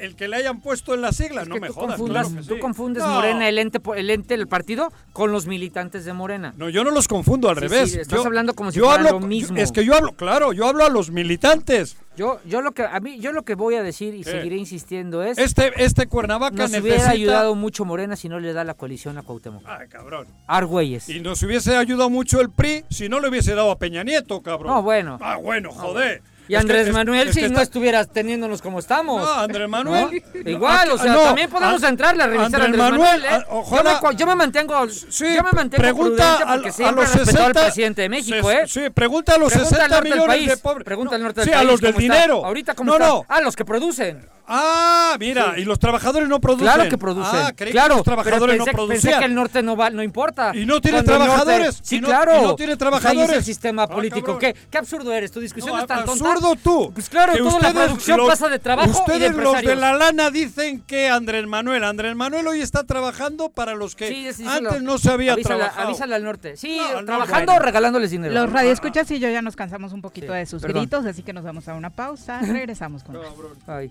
[SPEAKER 2] el que le hayan puesto en las siglas.
[SPEAKER 3] es
[SPEAKER 2] no
[SPEAKER 3] que
[SPEAKER 2] me
[SPEAKER 3] tú
[SPEAKER 2] jodas,
[SPEAKER 3] confundas,
[SPEAKER 2] claro que
[SPEAKER 3] tú confundes
[SPEAKER 2] No.
[SPEAKER 3] Morena, el ente, el ente del partido, con los militantes de Morena.
[SPEAKER 2] No, yo no los confundo al
[SPEAKER 3] Sí,
[SPEAKER 2] revés.
[SPEAKER 3] sí, estás hablando como si
[SPEAKER 2] yo
[SPEAKER 3] fuera
[SPEAKER 2] hablo,
[SPEAKER 3] lo mismo.
[SPEAKER 2] yo- es que yo hablo, claro, yo hablo a los militantes.
[SPEAKER 3] Yo, yo lo que a mí, yo lo que voy a decir y
[SPEAKER 2] ¿Qué?
[SPEAKER 3] seguiré insistiendo es
[SPEAKER 2] Este, este Cuernavaca
[SPEAKER 3] nos
[SPEAKER 2] necesita.
[SPEAKER 3] hubiera ayudado mucho Morena si no le da la coalición a Cuauhtémoc.
[SPEAKER 2] Ay, cabrón.
[SPEAKER 3] Argüelles.
[SPEAKER 2] Y nos hubiese ayudado mucho el PRI si no le hubiese dado a Peña Nieto, cabrón.
[SPEAKER 3] No, bueno.
[SPEAKER 2] Ah, bueno, joder. Que-
[SPEAKER 3] Andrés
[SPEAKER 2] es-
[SPEAKER 3] Manuel
[SPEAKER 2] es
[SPEAKER 3] si
[SPEAKER 2] que
[SPEAKER 3] no
[SPEAKER 2] está-
[SPEAKER 3] estuvieras teniéndonos como estamos.
[SPEAKER 2] No, Andrés Manuel.
[SPEAKER 3] ¿No?
[SPEAKER 2] no,
[SPEAKER 3] Igual, o
[SPEAKER 2] aquí-
[SPEAKER 3] sea,
[SPEAKER 2] no,
[SPEAKER 3] también podemos
[SPEAKER 2] a-
[SPEAKER 3] entrarle a revisar a
[SPEAKER 2] Andrés
[SPEAKER 3] Andrés Manuel. ¿eh?
[SPEAKER 2] a- ojalá-
[SPEAKER 3] yo, me, yo me mantengo,
[SPEAKER 2] Sí,
[SPEAKER 3] yo me mantengo
[SPEAKER 2] pregunta
[SPEAKER 3] prudente
[SPEAKER 2] a, los
[SPEAKER 3] he respetado
[SPEAKER 2] 60
[SPEAKER 3] al presidente de México, ¿eh?
[SPEAKER 2] Sí, pregunta a los
[SPEAKER 3] Pregunta al
[SPEAKER 2] 60
[SPEAKER 3] norte del
[SPEAKER 2] millones de pobres.
[SPEAKER 3] Pregunta al
[SPEAKER 2] No,
[SPEAKER 3] norte del
[SPEAKER 2] sí,
[SPEAKER 3] país.
[SPEAKER 2] a los del
[SPEAKER 3] cómo está.
[SPEAKER 2] dinero.
[SPEAKER 3] Ahorita, ¿cómo
[SPEAKER 2] no,
[SPEAKER 3] está?
[SPEAKER 2] no.
[SPEAKER 3] Ah, los que producen.
[SPEAKER 2] Ah, mira, y los trabajadores no producen.
[SPEAKER 3] Claro que producen.
[SPEAKER 2] Ah, creí
[SPEAKER 3] claro,
[SPEAKER 2] que los trabajadores
[SPEAKER 3] pensé,
[SPEAKER 2] no
[SPEAKER 3] pensé
[SPEAKER 2] producían.
[SPEAKER 3] que el norte no va, no importa.
[SPEAKER 2] Y no tiene
[SPEAKER 3] Cuando el norte-
[SPEAKER 2] trabajadores,
[SPEAKER 3] sí,
[SPEAKER 2] y no-
[SPEAKER 3] claro.
[SPEAKER 2] y no tiene trabajadores.
[SPEAKER 3] ahí es el sistema
[SPEAKER 2] Ah,
[SPEAKER 3] político.
[SPEAKER 2] cabrón.
[SPEAKER 3] ¿Qué, qué absurdo eres. Tu discusión
[SPEAKER 2] No,
[SPEAKER 3] es tan tonta.
[SPEAKER 2] absurdo tú.
[SPEAKER 3] Pues claro,
[SPEAKER 2] Que
[SPEAKER 3] toda la
[SPEAKER 2] ustedes,
[SPEAKER 3] producción
[SPEAKER 2] los-
[SPEAKER 3] pasa de trabajo y de
[SPEAKER 2] Ustedes los de la lana dicen que Andrés Manuel, Andrés Manuel hoy está trabajando para los que
[SPEAKER 3] Sí,
[SPEAKER 2] antes no se había
[SPEAKER 3] avísala,
[SPEAKER 2] trabajado.
[SPEAKER 3] avísala al norte. Sí,
[SPEAKER 2] No,
[SPEAKER 3] trabajando o regalándoles dinero.
[SPEAKER 1] Los radioescuchas y yo ya nos cansamos un poquito
[SPEAKER 3] Sí,
[SPEAKER 1] de sus
[SPEAKER 3] perdón.
[SPEAKER 1] gritos, así que nos vamos a una pausa. Regresamos con.
[SPEAKER 3] Ay,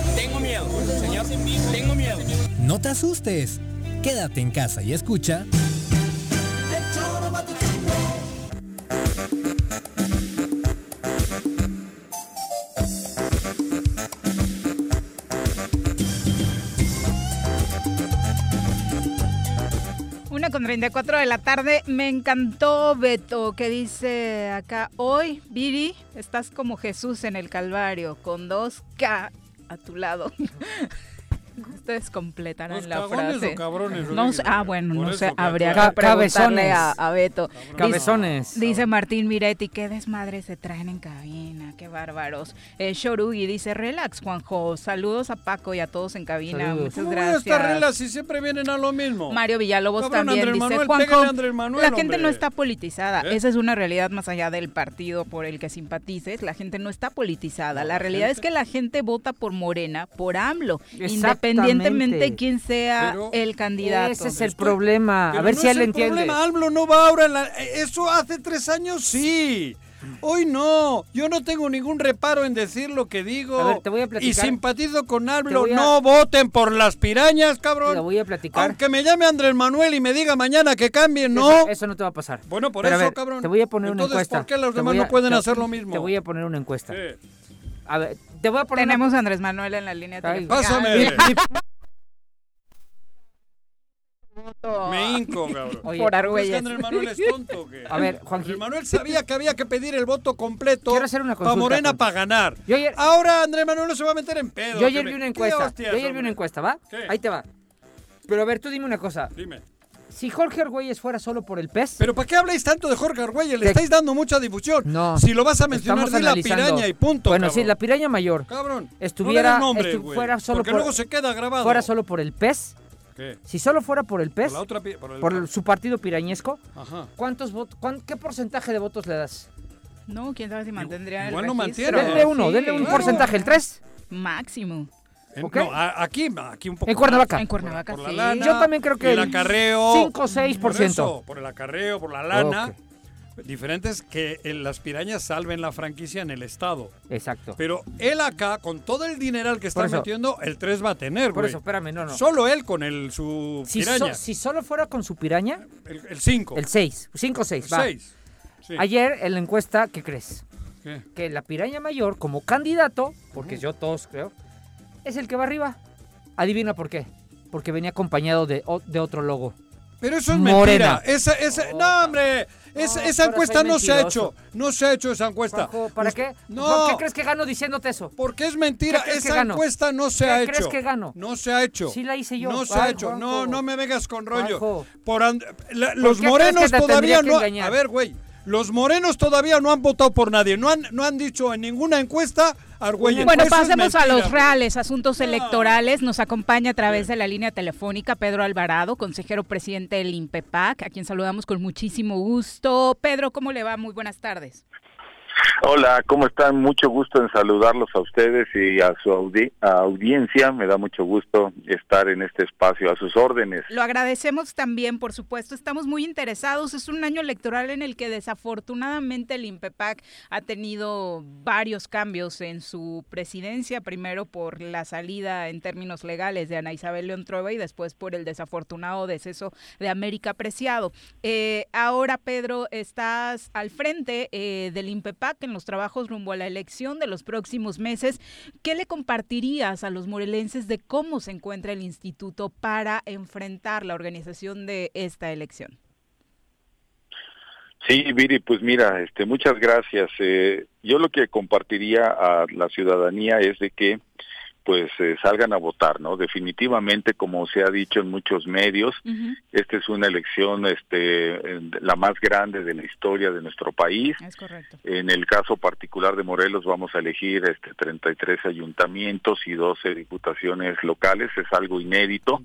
[SPEAKER 4] tengo miedo, señor, tengo miedo.
[SPEAKER 5] No te asustes. Quédate en casa y escucha.
[SPEAKER 1] Una con 34 de la tarde. Me encantó Beto, que dice acá, hoy, Viri, estás como Jesús en el Calvario, con dos K a tu lado. Ustedes completarán
[SPEAKER 2] ¿Los
[SPEAKER 1] la frase.
[SPEAKER 2] o cabrones,
[SPEAKER 1] No sé- ah, bueno,
[SPEAKER 2] Por
[SPEAKER 1] no sé, habría que preguntarle
[SPEAKER 3] cabezones.
[SPEAKER 1] a, a Beto.
[SPEAKER 3] Cabezones.
[SPEAKER 1] Dice, dice Martín Miretti, qué desmadre se traen en cabina, qué bárbaros. Eh, Shorugi dice, relax, Juanjo, saludos a Paco y a todos en cabina,
[SPEAKER 3] Saludos.
[SPEAKER 1] muchas
[SPEAKER 2] ¿Cómo voy a
[SPEAKER 1] gracias.
[SPEAKER 2] estar relax si siempre vienen a lo mismo?
[SPEAKER 1] Mario Villalobos
[SPEAKER 2] Cabrón,
[SPEAKER 1] también
[SPEAKER 2] Andrés
[SPEAKER 1] dice,
[SPEAKER 2] Manuel,
[SPEAKER 1] Juanjo,
[SPEAKER 2] Manuel,
[SPEAKER 1] la gente
[SPEAKER 2] hombre".
[SPEAKER 1] no está politizada.
[SPEAKER 2] ¿Eh?
[SPEAKER 1] Esa es una realidad más allá del partido por el que simpatices. La gente no está politizada. la realidad es que la gente vota por Morena, por AMLO, independientemente de quién sea
[SPEAKER 2] Pero
[SPEAKER 1] el candidato.
[SPEAKER 3] Ese es el problema. A ver
[SPEAKER 2] no
[SPEAKER 3] si
[SPEAKER 2] es
[SPEAKER 3] él
[SPEAKER 2] el
[SPEAKER 3] entiende.
[SPEAKER 2] problema, AMLO no va ahora en la... Eso hace tres años sí. Hoy no. Yo no tengo ningún reparo en decir lo que digo.
[SPEAKER 3] A ver, te voy a
[SPEAKER 2] Y
[SPEAKER 3] platicar.
[SPEAKER 2] simpatizo con AMLO.
[SPEAKER 3] a-
[SPEAKER 2] No voten por las pirañas, cabrón.
[SPEAKER 3] Te voy a platicar.
[SPEAKER 2] Aunque me llame Andrés Manuel y me diga mañana que cambie, no.
[SPEAKER 3] Eso, eso no te va a pasar.
[SPEAKER 2] Bueno, por
[SPEAKER 3] Pero
[SPEAKER 2] eso,
[SPEAKER 3] ver,
[SPEAKER 2] cabrón.
[SPEAKER 3] Te voy a poner una
[SPEAKER 2] Entonces,
[SPEAKER 3] encuesta.
[SPEAKER 2] ¿por qué los
[SPEAKER 3] Te
[SPEAKER 2] demás
[SPEAKER 3] voy a-
[SPEAKER 2] no pueden
[SPEAKER 3] te-
[SPEAKER 2] hacer lo mismo?
[SPEAKER 3] Te voy a poner una encuesta.
[SPEAKER 2] Sí.
[SPEAKER 3] A ver, te voy a poner una-
[SPEAKER 1] Tenemos a Andrés Manuel en la línea
[SPEAKER 3] Ay,
[SPEAKER 1] telefónica.
[SPEAKER 2] Pásame. Me hinco, cabrón.
[SPEAKER 3] Oye,
[SPEAKER 1] por
[SPEAKER 2] ¿Es que. Andrés Manuel es tonto o qué?
[SPEAKER 3] A ver, Juanji.
[SPEAKER 2] Andrés Manuel sabía que había que pedir el voto completo
[SPEAKER 3] Quiero hacer una
[SPEAKER 2] para
[SPEAKER 3] consulta,
[SPEAKER 2] Morena
[SPEAKER 3] Juanji.
[SPEAKER 2] para ganar.
[SPEAKER 3] Yo ayer-
[SPEAKER 2] Ahora Andrés Manuel no se va a meter en pedo.
[SPEAKER 3] Yo ayer vi una
[SPEAKER 2] ¿Qué
[SPEAKER 3] encuesta.
[SPEAKER 2] hostias,
[SPEAKER 3] Yo ayer vi una encuesta, ¿va?
[SPEAKER 2] ¿Qué?
[SPEAKER 3] Ahí te va. Pero a ver, tú dime una cosa.
[SPEAKER 2] Dime.
[SPEAKER 3] Si Jorge Argüelles fuera solo por el pez,
[SPEAKER 2] ¿Pero para qué habláis tanto de Jorge Argüelles? Le
[SPEAKER 3] Te-
[SPEAKER 2] estáis dando mucha difusión.
[SPEAKER 3] No.
[SPEAKER 2] Si lo vas a mencionar, di la piraña y punto,
[SPEAKER 3] Bueno,
[SPEAKER 2] cabrón.
[SPEAKER 3] sí, la piraña mayor
[SPEAKER 2] Cabrón.
[SPEAKER 3] estuviera,
[SPEAKER 2] no
[SPEAKER 3] estu- fuera solo
[SPEAKER 2] porque
[SPEAKER 3] por,
[SPEAKER 2] luego se queda grabado.
[SPEAKER 3] fuera solo por el pez.
[SPEAKER 2] ¿Qué?
[SPEAKER 3] Si solo fuera por el pez,
[SPEAKER 2] Por la otra por el-
[SPEAKER 3] por el- su partido pirañesco,
[SPEAKER 2] Ajá.
[SPEAKER 3] ¿cuántos votos, ¿qué porcentaje de votos le das?
[SPEAKER 1] No, quién sabe si mantendría
[SPEAKER 2] igual
[SPEAKER 1] el
[SPEAKER 2] no mantiene.
[SPEAKER 3] Denle uno,
[SPEAKER 1] Sí,
[SPEAKER 3] denle un
[SPEAKER 2] claro.
[SPEAKER 3] porcentaje, el 3.
[SPEAKER 1] Máximo.
[SPEAKER 2] En-
[SPEAKER 3] ¿Ok?
[SPEAKER 2] no, aquí, aquí un poco
[SPEAKER 3] En Cuernavaca.
[SPEAKER 2] más.
[SPEAKER 1] En Cuernavaca,
[SPEAKER 2] por la
[SPEAKER 1] sí.
[SPEAKER 2] lana,
[SPEAKER 3] Yo también creo que
[SPEAKER 2] el
[SPEAKER 3] el
[SPEAKER 2] acarreo
[SPEAKER 3] 5 o 6%.
[SPEAKER 2] por eso, por el acarreo por la lana
[SPEAKER 3] Ok.
[SPEAKER 2] diferentes que en las pirañas salven la franquicia en el estado
[SPEAKER 3] Exacto.
[SPEAKER 2] pero él acá con todo el dineral que está
[SPEAKER 3] Por eso.
[SPEAKER 2] metiendo el 3 va a tener
[SPEAKER 3] Por
[SPEAKER 2] güey
[SPEAKER 3] eso, espérame, no, no.
[SPEAKER 2] solo él con el su
[SPEAKER 3] Si,
[SPEAKER 2] piraña
[SPEAKER 3] so- si solo fuera con su piraña,
[SPEAKER 2] el 5
[SPEAKER 3] el 6. 5 o 6, va.
[SPEAKER 2] 6
[SPEAKER 3] Ayer en la encuesta, ¿qué crees?
[SPEAKER 2] ¿Qué?
[SPEAKER 3] Que la piraña mayor, como candidato, porque yo todos creo, es el que va arriba. Adivina por qué. Porque venía acompañado de, de otro logo.
[SPEAKER 2] pero eso es
[SPEAKER 3] Morena.
[SPEAKER 2] mentira esa, esa, no hombre esa,
[SPEAKER 3] No,
[SPEAKER 2] esa encuesta no se ha hecho no se ha hecho esa encuesta
[SPEAKER 3] Juanjo, ¿Para qué?
[SPEAKER 2] no
[SPEAKER 3] ¿Por qué crees que gano diciéndote eso?
[SPEAKER 2] Porque es mentira,
[SPEAKER 3] ¿Qué crees
[SPEAKER 2] esa encuesta no se
[SPEAKER 3] ¿Qué
[SPEAKER 2] ha
[SPEAKER 3] crees
[SPEAKER 2] hecho.
[SPEAKER 3] que gano?
[SPEAKER 2] No se ha hecho.
[SPEAKER 3] Sí la hice yo.
[SPEAKER 2] No se
[SPEAKER 3] Ay,
[SPEAKER 2] ha hecho.
[SPEAKER 3] Juanjo.
[SPEAKER 2] No, no me vengas con rollo. Por and- la- los
[SPEAKER 3] qué crees
[SPEAKER 2] morenos todavía no. A ver, güey. Los morenos todavía no han votado por nadie. No han, no han dicho en ninguna encuesta Argüelles.
[SPEAKER 1] Bueno,
[SPEAKER 2] Eso
[SPEAKER 1] pasemos a los reales asuntos electorales. Nos acompaña a través de la línea telefónica Pedro Alvarado, consejero presidente del INPEPAC, a quien saludamos con muchísimo gusto. Pedro, ¿cómo le va? Muy buenas tardes.
[SPEAKER 6] Hola, ¿cómo están? Mucho gusto en saludarlos a ustedes y a su audiencia. Me da mucho gusto estar en este espacio a sus órdenes.
[SPEAKER 1] Lo agradecemos también, por supuesto. Estamos muy interesados. Es un año electoral en el que desafortunadamente el INPEPAC ha tenido varios cambios en su presidencia. Primero por la salida en términos legales de Ana Isabel León Trueba y después por el desafortunado deceso de América Preciado. Eh, ahora, Pedro, estás al frente eh, del INPEPAC INPEPAC en los trabajos rumbo a la elección de los próximos meses. ¿Qué le compartirías a los morelenses de cómo se encuentra el instituto para enfrentar la organización de esta elección?
[SPEAKER 6] Sí, Viri, pues mira, este, muchas gracias. Eh, yo lo que compartiría a la ciudadanía es de que pues eh, salgan a votar, ¿no? Definitivamente, como se ha dicho en muchos medios, esta es una elección este, la más grande de la historia de nuestro país.
[SPEAKER 1] Es correcto.
[SPEAKER 6] En el caso particular de Morelos vamos a elegir este 33 ayuntamientos y 12 diputaciones locales, es algo inédito.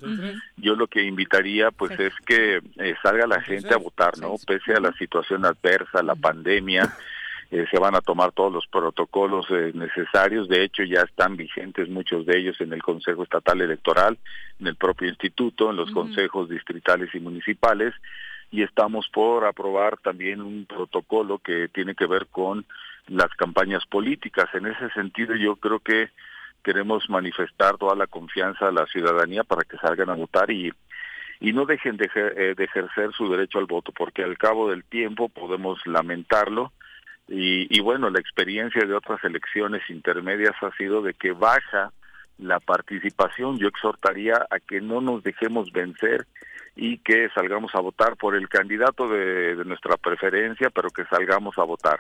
[SPEAKER 6] Yo lo que invitaría pues es que eh, salga la gente a votar, ¿no? Pese a la situación adversa, la pandemia. Eh, se van a tomar todos los protocolos eh, necesarios, de hecho ya están vigentes muchos de ellos en el Consejo Estatal Electoral, en el propio instituto, en los consejos distritales y municipales, y estamos por aprobar también un protocolo que tiene que ver con las campañas políticas. En ese sentido yo creo que queremos manifestar toda la confianza a la ciudadanía para que salgan a votar y y no dejen de, eh, de, ejercer su derecho al voto, porque al cabo del tiempo podemos lamentarlo, y, bueno, la experiencia de otras elecciones intermedias ha sido de que baja la participación. Yo exhortaría a que no nos dejemos vencer y que salgamos a votar por el candidato de, nuestra preferencia, pero que salgamos a votar,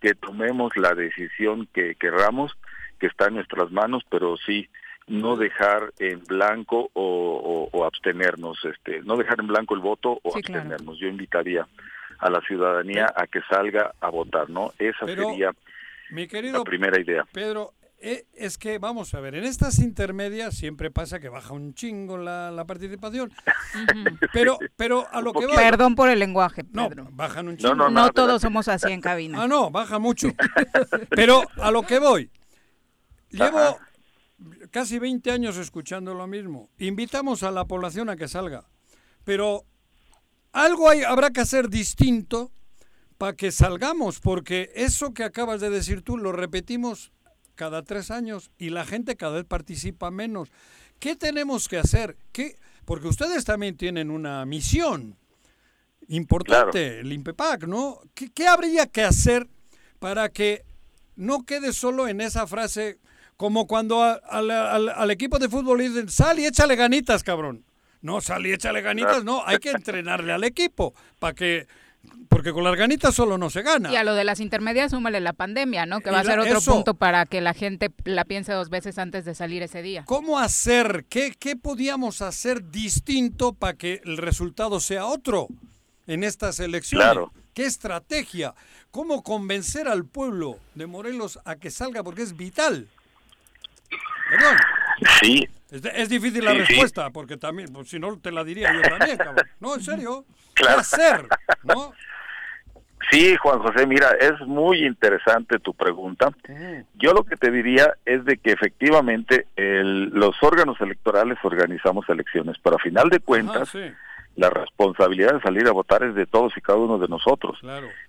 [SPEAKER 6] que tomemos la decisión que querramos, que está en nuestras manos, pero sí no dejar en blanco o, abstenernos, este, no dejar en blanco el voto o abstenernos. Yo invitaría a la ciudadanía a que salga a votar, ¿no? Esa sería
[SPEAKER 2] mi querido
[SPEAKER 6] la primera idea.
[SPEAKER 2] Pedro, eh, es que, vamos a ver, en estas intermedias siempre pasa que baja un chingo la, participación. pero, pero a lo que voy...
[SPEAKER 1] Perdón por el lenguaje,
[SPEAKER 2] Pedro. No, bajan un chingo.
[SPEAKER 1] No, todos somos así en cabina.
[SPEAKER 2] Ah, no, baja mucho. pero a lo que voy. Llevo casi 20 años escuchando lo mismo. Invitamos a la población a que salga. Pero algo hay, habrá que hacer distinto para que salgamos, porque eso que acabas de decir tú lo repetimos cada tres años y la gente cada vez participa menos. ¿Qué tenemos que hacer? ¿Qué? Porque ustedes también tienen una misión importante, el INPEPAC, ¿no? ¿Qué, habría que hacer para que no quede solo en esa frase como cuando al, al equipo de fútbol dicen, sal y échale ganitas, cabrón? No, sal y échale ganitas, no, hay que entrenarle al equipo para que porque con las ganitas solo no se gana.
[SPEAKER 1] Y a lo de las intermedias súmale la pandemia, ¿no? Que va a ser otro punto para que la gente la piense dos veces antes de salir ese día.
[SPEAKER 2] ¿Cómo hacer? ¿Qué, qué podíamos hacer distinto para que el resultado sea otro en estas elecciones?
[SPEAKER 6] Claro.
[SPEAKER 2] ¿Qué estrategia? ¿Cómo convencer al pueblo de Morelos a que salga? Porque es vital. Perdón.
[SPEAKER 6] Sí,
[SPEAKER 2] es, difícil la respuesta, porque también, pues, si no te la diría yo también, cabrón. No, en serio. ¿Qué hacer? ¿No?
[SPEAKER 6] Sí, Juan José, mira, es muy interesante tu pregunta. Yo lo que te diría es de que efectivamente el, los órganos electorales organizamos elecciones, pero a final de cuentas, la responsabilidad de salir a votar es de todos y cada uno de nosotros.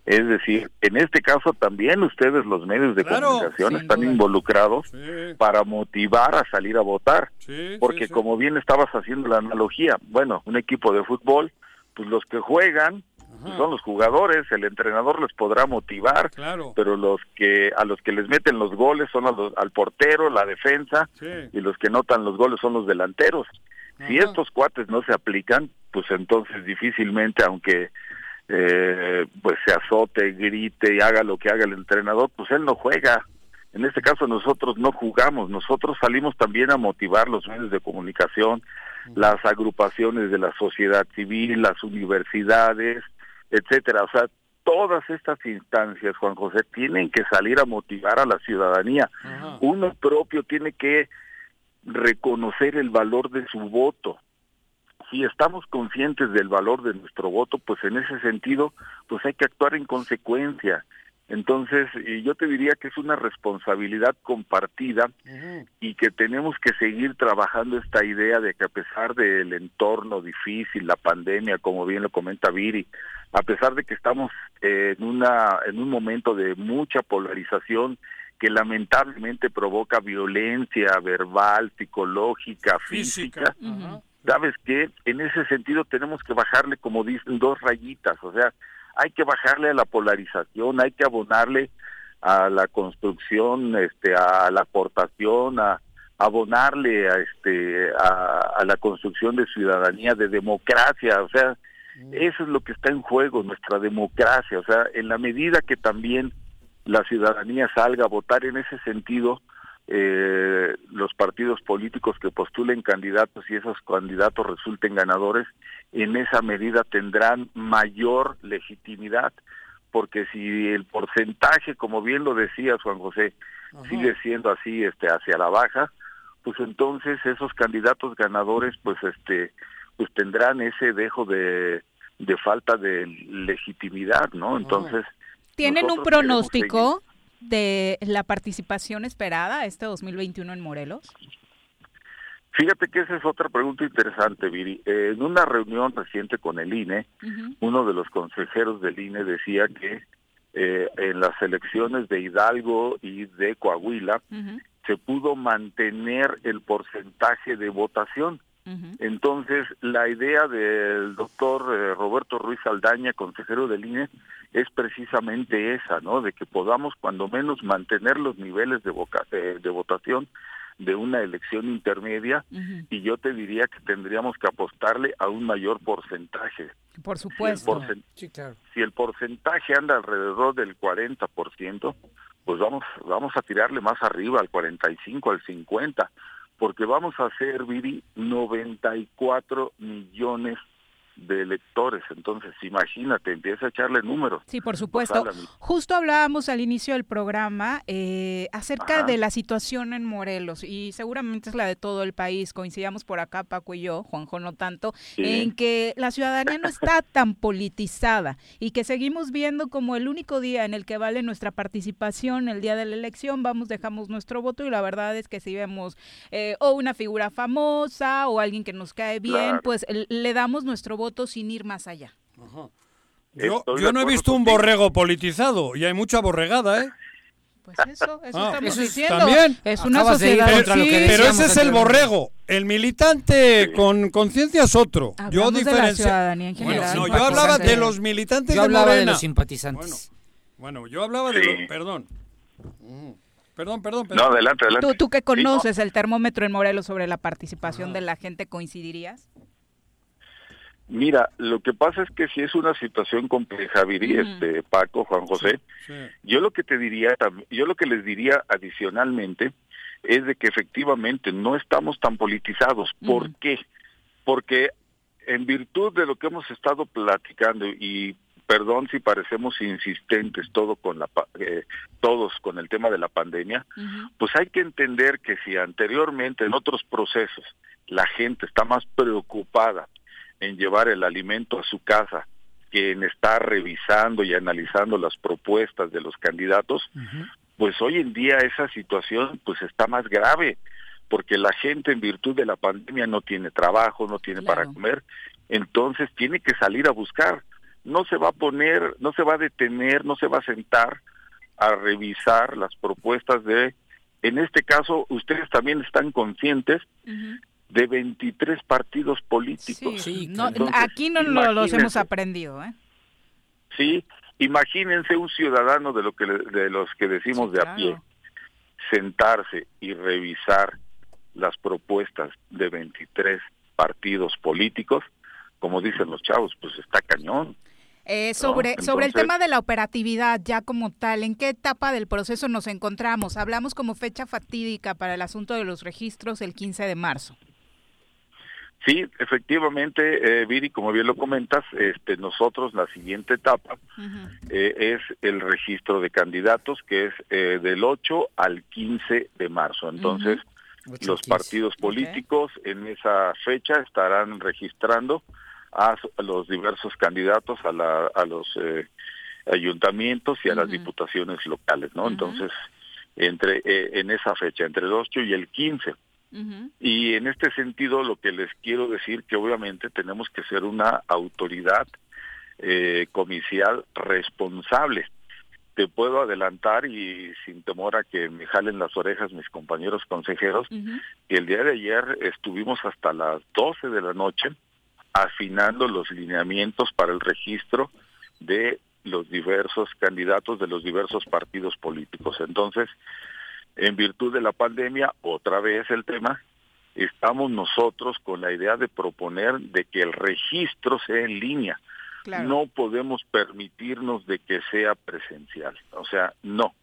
[SPEAKER 6] Es decir, en este caso también ustedes, los medios de comunicación, están involucrados para motivar a salir a votar. porque como bien estabas haciendo la analogía, bueno, un equipo de fútbol, pues los que juegan pues son los jugadores, el entrenador les podrá motivar, pero los que a los que les meten los goles son al portero, la defensa, y los que notan los goles son los delanteros. Si estos cuates no se aplican, pues entonces difícilmente, aunque eh, pues se azote, grite y haga lo que haga el entrenador, pues él no juega. En este caso nosotros no jugamos, nosotros salimos también a motivar los medios de comunicación, las agrupaciones de la sociedad civil, las universidades, etcétera. O sea, todas estas instancias, Juan José, tienen que salir a motivar a la ciudadanía. Uno propio tiene que reconocer el valor de su voto. Si estamos conscientes del valor de nuestro voto, pues en ese sentido, pues hay que actuar en consecuencia. Entonces, yo te diría que es una responsabilidad compartida y que tenemos que seguir trabajando esta idea de que a pesar del entorno difícil, la pandemia, como bien lo comenta Viri, a pesar de que estamos en una en un momento de mucha polarización que lamentablemente provoca violencia verbal, psicológica, física. ¿Sabes qué? En ese sentido tenemos que bajarle, como dicen, dos rayitas, o sea, hay que bajarle a la polarización, hay que abonarle a la construcción, este, a la aportación, a abonarle a este a, la construcción de ciudadanía, de democracia, o sea, mm. eso es lo que está en juego, nuestra democracia, o sea, en la medida que también la ciudadanía salga a votar en ese sentido, eh, los partidos políticos que postulen candidatos y esos candidatos resulten ganadores, en esa medida tendrán mayor legitimidad, porque si el porcentaje, como bien lo decía Juan José, sigue siendo así este hacia la baja, pues entonces esos candidatos ganadores pues este pues tendrán ese dejo de, de falta de legitimidad, ¿no? Entonces
[SPEAKER 1] ¿Tienen un pronóstico de la participación esperada este 2021 en Morelos?
[SPEAKER 6] Fíjate que esa es otra pregunta interesante, Viri. en una reunión reciente con el INE, uno de los consejeros del INE decía que eh, en las elecciones de Hidalgo y de Coahuila se pudo mantener el porcentaje de votación. Entonces, la idea del doctor eh, Roberto Ruiz Aldaña, consejero del INE, es precisamente esa, ¿no? De que podamos cuando menos mantener los niveles de, eh, de votación de una elección intermedia y yo te diría que tendríamos que apostarle a un mayor porcentaje.
[SPEAKER 1] Por supuesto.
[SPEAKER 6] Si el, porcentaje anda alrededor del 40%, pues vamos vamos a tirarle más arriba al 45, al 50, porque vamos a hacer, Viri, 94 millones de electores. Entonces, imagínate, empieza a echarle números.
[SPEAKER 1] Sí, por supuesto. Justo hablábamos al inicio del programa eh, acerca de la situación en Morelos y seguramente es la de todo el país. Coincidíamos por acá, Paco y yo, Juanjo no tanto, en que la ciudadanía no está tan politizada y que seguimos viendo como el único día en el que vale nuestra participación, el día de la elección, vamos, dejamos nuestro voto y la verdad es que si vemos eh, o una figura famosa o alguien que nos cae bien, pues le damos nuestro voto sin ir más allá.
[SPEAKER 2] Yo, no he visto un borrego politizado y hay mucha borregada, ¿eh?
[SPEAKER 1] Pues eso, eso ah, estamos diciendo.
[SPEAKER 2] También.
[SPEAKER 1] Es una sociedad.
[SPEAKER 2] pero ese es el borrego. El militante con conciencia es otro. yo diferencia. Bueno, yo hablaba de los militantes
[SPEAKER 3] yo
[SPEAKER 2] de
[SPEAKER 3] hablaba de los simpatizantes.
[SPEAKER 2] Bueno, yo hablaba de los. Perdón. Mm. Perdón, perdón, perdón.
[SPEAKER 6] No, adelante, adelante.
[SPEAKER 1] ¿Tú, tú que conoces el termómetro en Morelos sobre la participación de la gente, ¿coincidirías?
[SPEAKER 6] Mira, lo que pasa es que si es una situación compleja, Viri, este, Paco, Juan José, yo lo que te diría, yo lo que les diría adicionalmente es de que efectivamente no estamos tan politizados. ¿Por qué? Porque en virtud de lo que hemos estado platicando y perdón si parecemos insistentes todo con la eh, todos con el tema de la pandemia, pues hay que entender que si anteriormente en otros procesos la gente está más preocupada en llevar el alimento a su casa que en estar revisando y analizando las propuestas de los candidatos, pues hoy en día esa situación pues está más grave, porque la gente en virtud de la pandemia no tiene trabajo, no tiene para comer, entonces tiene que salir a buscar, no se va a poner, no se va a detener, no se va a sentar a revisar las propuestas de, en este caso ustedes también están conscientes de 23 partidos políticos.
[SPEAKER 1] Sí, aquí no los hemos aprendido, ¿eh?
[SPEAKER 6] Sí, imagínense un ciudadano de lo que de los que decimos de a pie sentarse y revisar las propuestas de 23 partidos políticos, como dicen los chavos, pues está cañón.
[SPEAKER 1] Eh, sobre, sobre el tema de la operatividad ya como tal, ¿en qué etapa del proceso nos encontramos? Hablamos como fecha fatídica para el asunto de los registros el 15 de marzo.
[SPEAKER 6] Sí, efectivamente, eh, Viri, como bien lo comentas, este, nosotros la siguiente etapa eh, es el registro de candidatos, que es eh, del 8 al 15 de marzo. Entonces, los partidos políticos en esa fecha estarán registrando a, los diversos candidatos a, la, a los eh, ayuntamientos y a las diputaciones locales, ¿no? Entonces, entre en esa fecha, entre el 8 y el 15. Y en este sentido lo que les quiero decir que obviamente tenemos que ser una autoridad eh, comicial responsable. Te puedo adelantar y sin temor a que me jalen las orejas mis compañeros consejeros, que el día de ayer estuvimos hasta las 12 de la noche afinando los lineamientos para el registro de los diversos candidatos de los diversos partidos políticos. Entonces, en virtud de la pandemia, otra vez el tema, estamos nosotros con la idea de proponer de que el registro sea en línea. No podemos permitirnos de que sea presencial. O sea, no.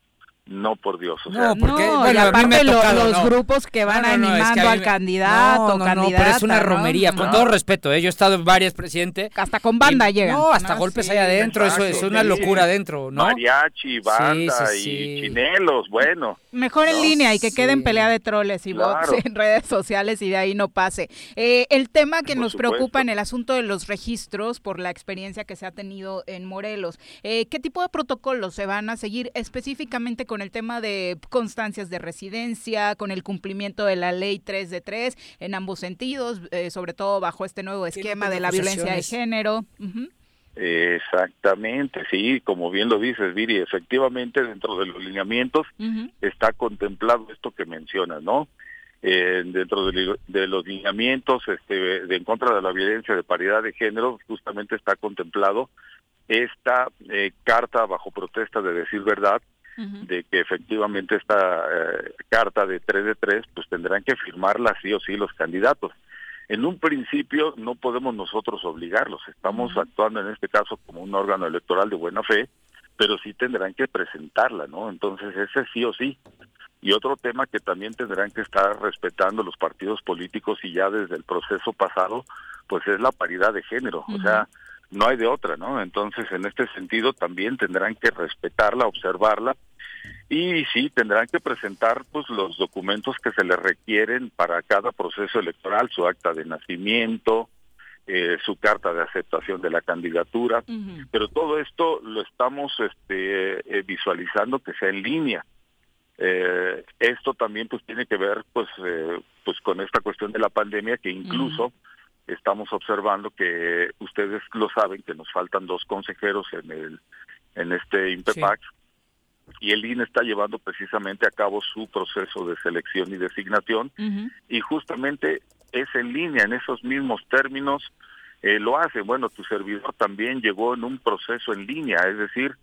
[SPEAKER 6] No, por Dios. O sea,
[SPEAKER 1] no, porque bueno, a mí me los grupos que van animando al candidato,
[SPEAKER 3] no, no, pero es una romería, con todo respeto, ¿eh? yo he estado en varias presidentes.
[SPEAKER 1] Hasta con banda llega.
[SPEAKER 3] No, hasta golpes ahí adentro, eso es una locura adentro, ¿no?
[SPEAKER 6] Mariachi, banda y chinelos, bueno.
[SPEAKER 1] Mejor en línea y que queden pelea de troles y bots en redes sociales y de ahí no pase. Eh, el tema que nos preocupa en el asunto de los registros por la experiencia que se ha tenido en Morelos, eh, ¿qué tipo de protocolos se van a seguir específicamente con con el tema de constancias de residencia, con el cumplimiento de la ley 3 de 3 en ambos sentidos, eh, sobre todo bajo este nuevo esquema de la violencia de género.
[SPEAKER 6] Exactamente, sí, como bien lo dices, Viri, efectivamente dentro de los lineamientos está contemplado esto que mencionas, ¿no? Eh, dentro de, los lineamientos este, de en contra de la violencia de paridad de género, justamente está contemplado esta eh, carta bajo protesta de decir verdad, de que efectivamente esta eh, carta de 3 de 3, pues tendrán que firmarla sí o sí los candidatos. En un principio no podemos nosotros obligarlos, estamos actuando en este caso como un órgano electoral de buena fe, pero sí tendrán que presentarla, ¿no? Entonces ese sí o sí. Y otro tema que también tendrán que estar respetando los partidos políticos y ya desde el proceso pasado, pues es la paridad de género. O sea, no hay de otra, ¿no? Entonces, en este sentido, también tendrán que respetarla, observarla y sí tendrán que presentar pues los documentos que se les requieren para cada proceso electoral, su acta de nacimiento, eh, su carta de aceptación de la candidatura, pero todo esto lo estamos este, eh, visualizando que sea en línea. Eh, esto también pues tiene que ver pues pues con esta cuestión de la pandemia que incluso estamos observando que ustedes lo saben que nos faltan dos consejeros en el en este INPEPAC y el INE está llevando precisamente a cabo su proceso de selección y designación y justamente es en línea en esos mismos términos eh, lo hace bueno tu servidor también llegó en un proceso en línea es decir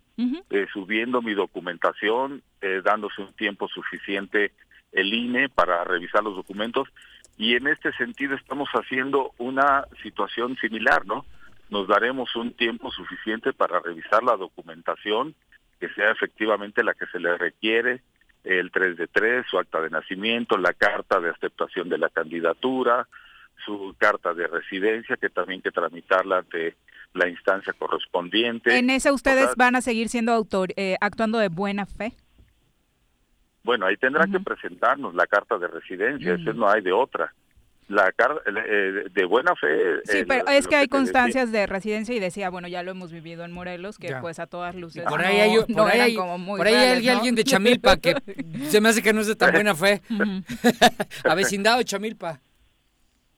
[SPEAKER 6] eh, subiendo mi documentación eh, dándose un tiempo suficiente el INE para revisar los documentos y en este sentido estamos haciendo una situación similar, ¿no? Nos daremos un tiempo suficiente para revisar la documentación, que sea efectivamente la que se le requiere, el 3 de 3, su acta de nacimiento, la carta de aceptación de la candidatura, su carta de residencia, que también hay que tramitarla ante la instancia correspondiente.
[SPEAKER 1] ¿En ese ustedes van a seguir siendo autor, eh, actuando de buena fe?
[SPEAKER 6] Bueno, ahí tendrán que presentarnos la carta de residencia, eso no hay de otra. La carta eh, de buena fe.
[SPEAKER 1] Sí, pero es que hay constancias de residencia y decía, bueno, ya lo hemos vivido en Morelos, que pues a todas luces.
[SPEAKER 3] Por ahí hay, por ahí por ahí hay alguien de Chamilpa que se me hace que no es de tan buena fe. Avecindado de Chamilpa.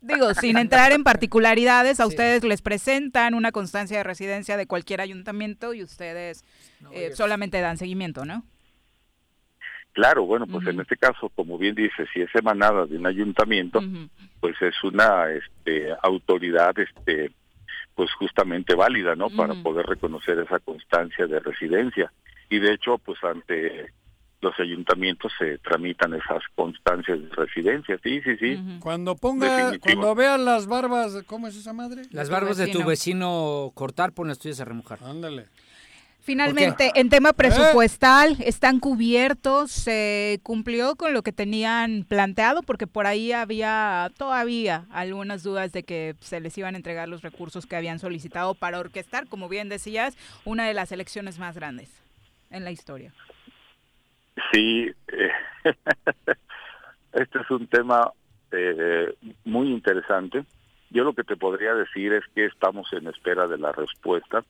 [SPEAKER 1] Digo, sin entrar en particularidades, a ustedes les presentan una constancia de residencia de cualquier ayuntamiento y ustedes eh, solamente dan seguimiento, ¿no?
[SPEAKER 6] Claro, bueno, pues en este caso, como bien dice, si es emanada de un ayuntamiento, pues es una este, autoridad, este, pues justamente válida, ¿no? Para poder reconocer esa constancia de residencia. Y de hecho, pues ante los ayuntamientos se tramitan esas constancias de residencia, sí, sí, sí.
[SPEAKER 2] Cuando ponga, cuando vean las barbas, ¿cómo es esa madre?
[SPEAKER 3] Las barbas de tu vecino cortar, pon las tuyas a remojar.
[SPEAKER 2] Ándale.
[SPEAKER 1] Finalmente, en tema presupuestal, ¿están cubiertos? ¿Se cumplió con lo que tenían planteado? Porque por ahí había todavía algunas dudas de que se les iban a entregar los recursos que habían solicitado para orquestar, como bien decías, una de las elecciones más grandes en la historia.
[SPEAKER 6] Sí, eh, este es un tema eh, muy interesante yo lo que te podría decir es que estamos en espera de la respuesta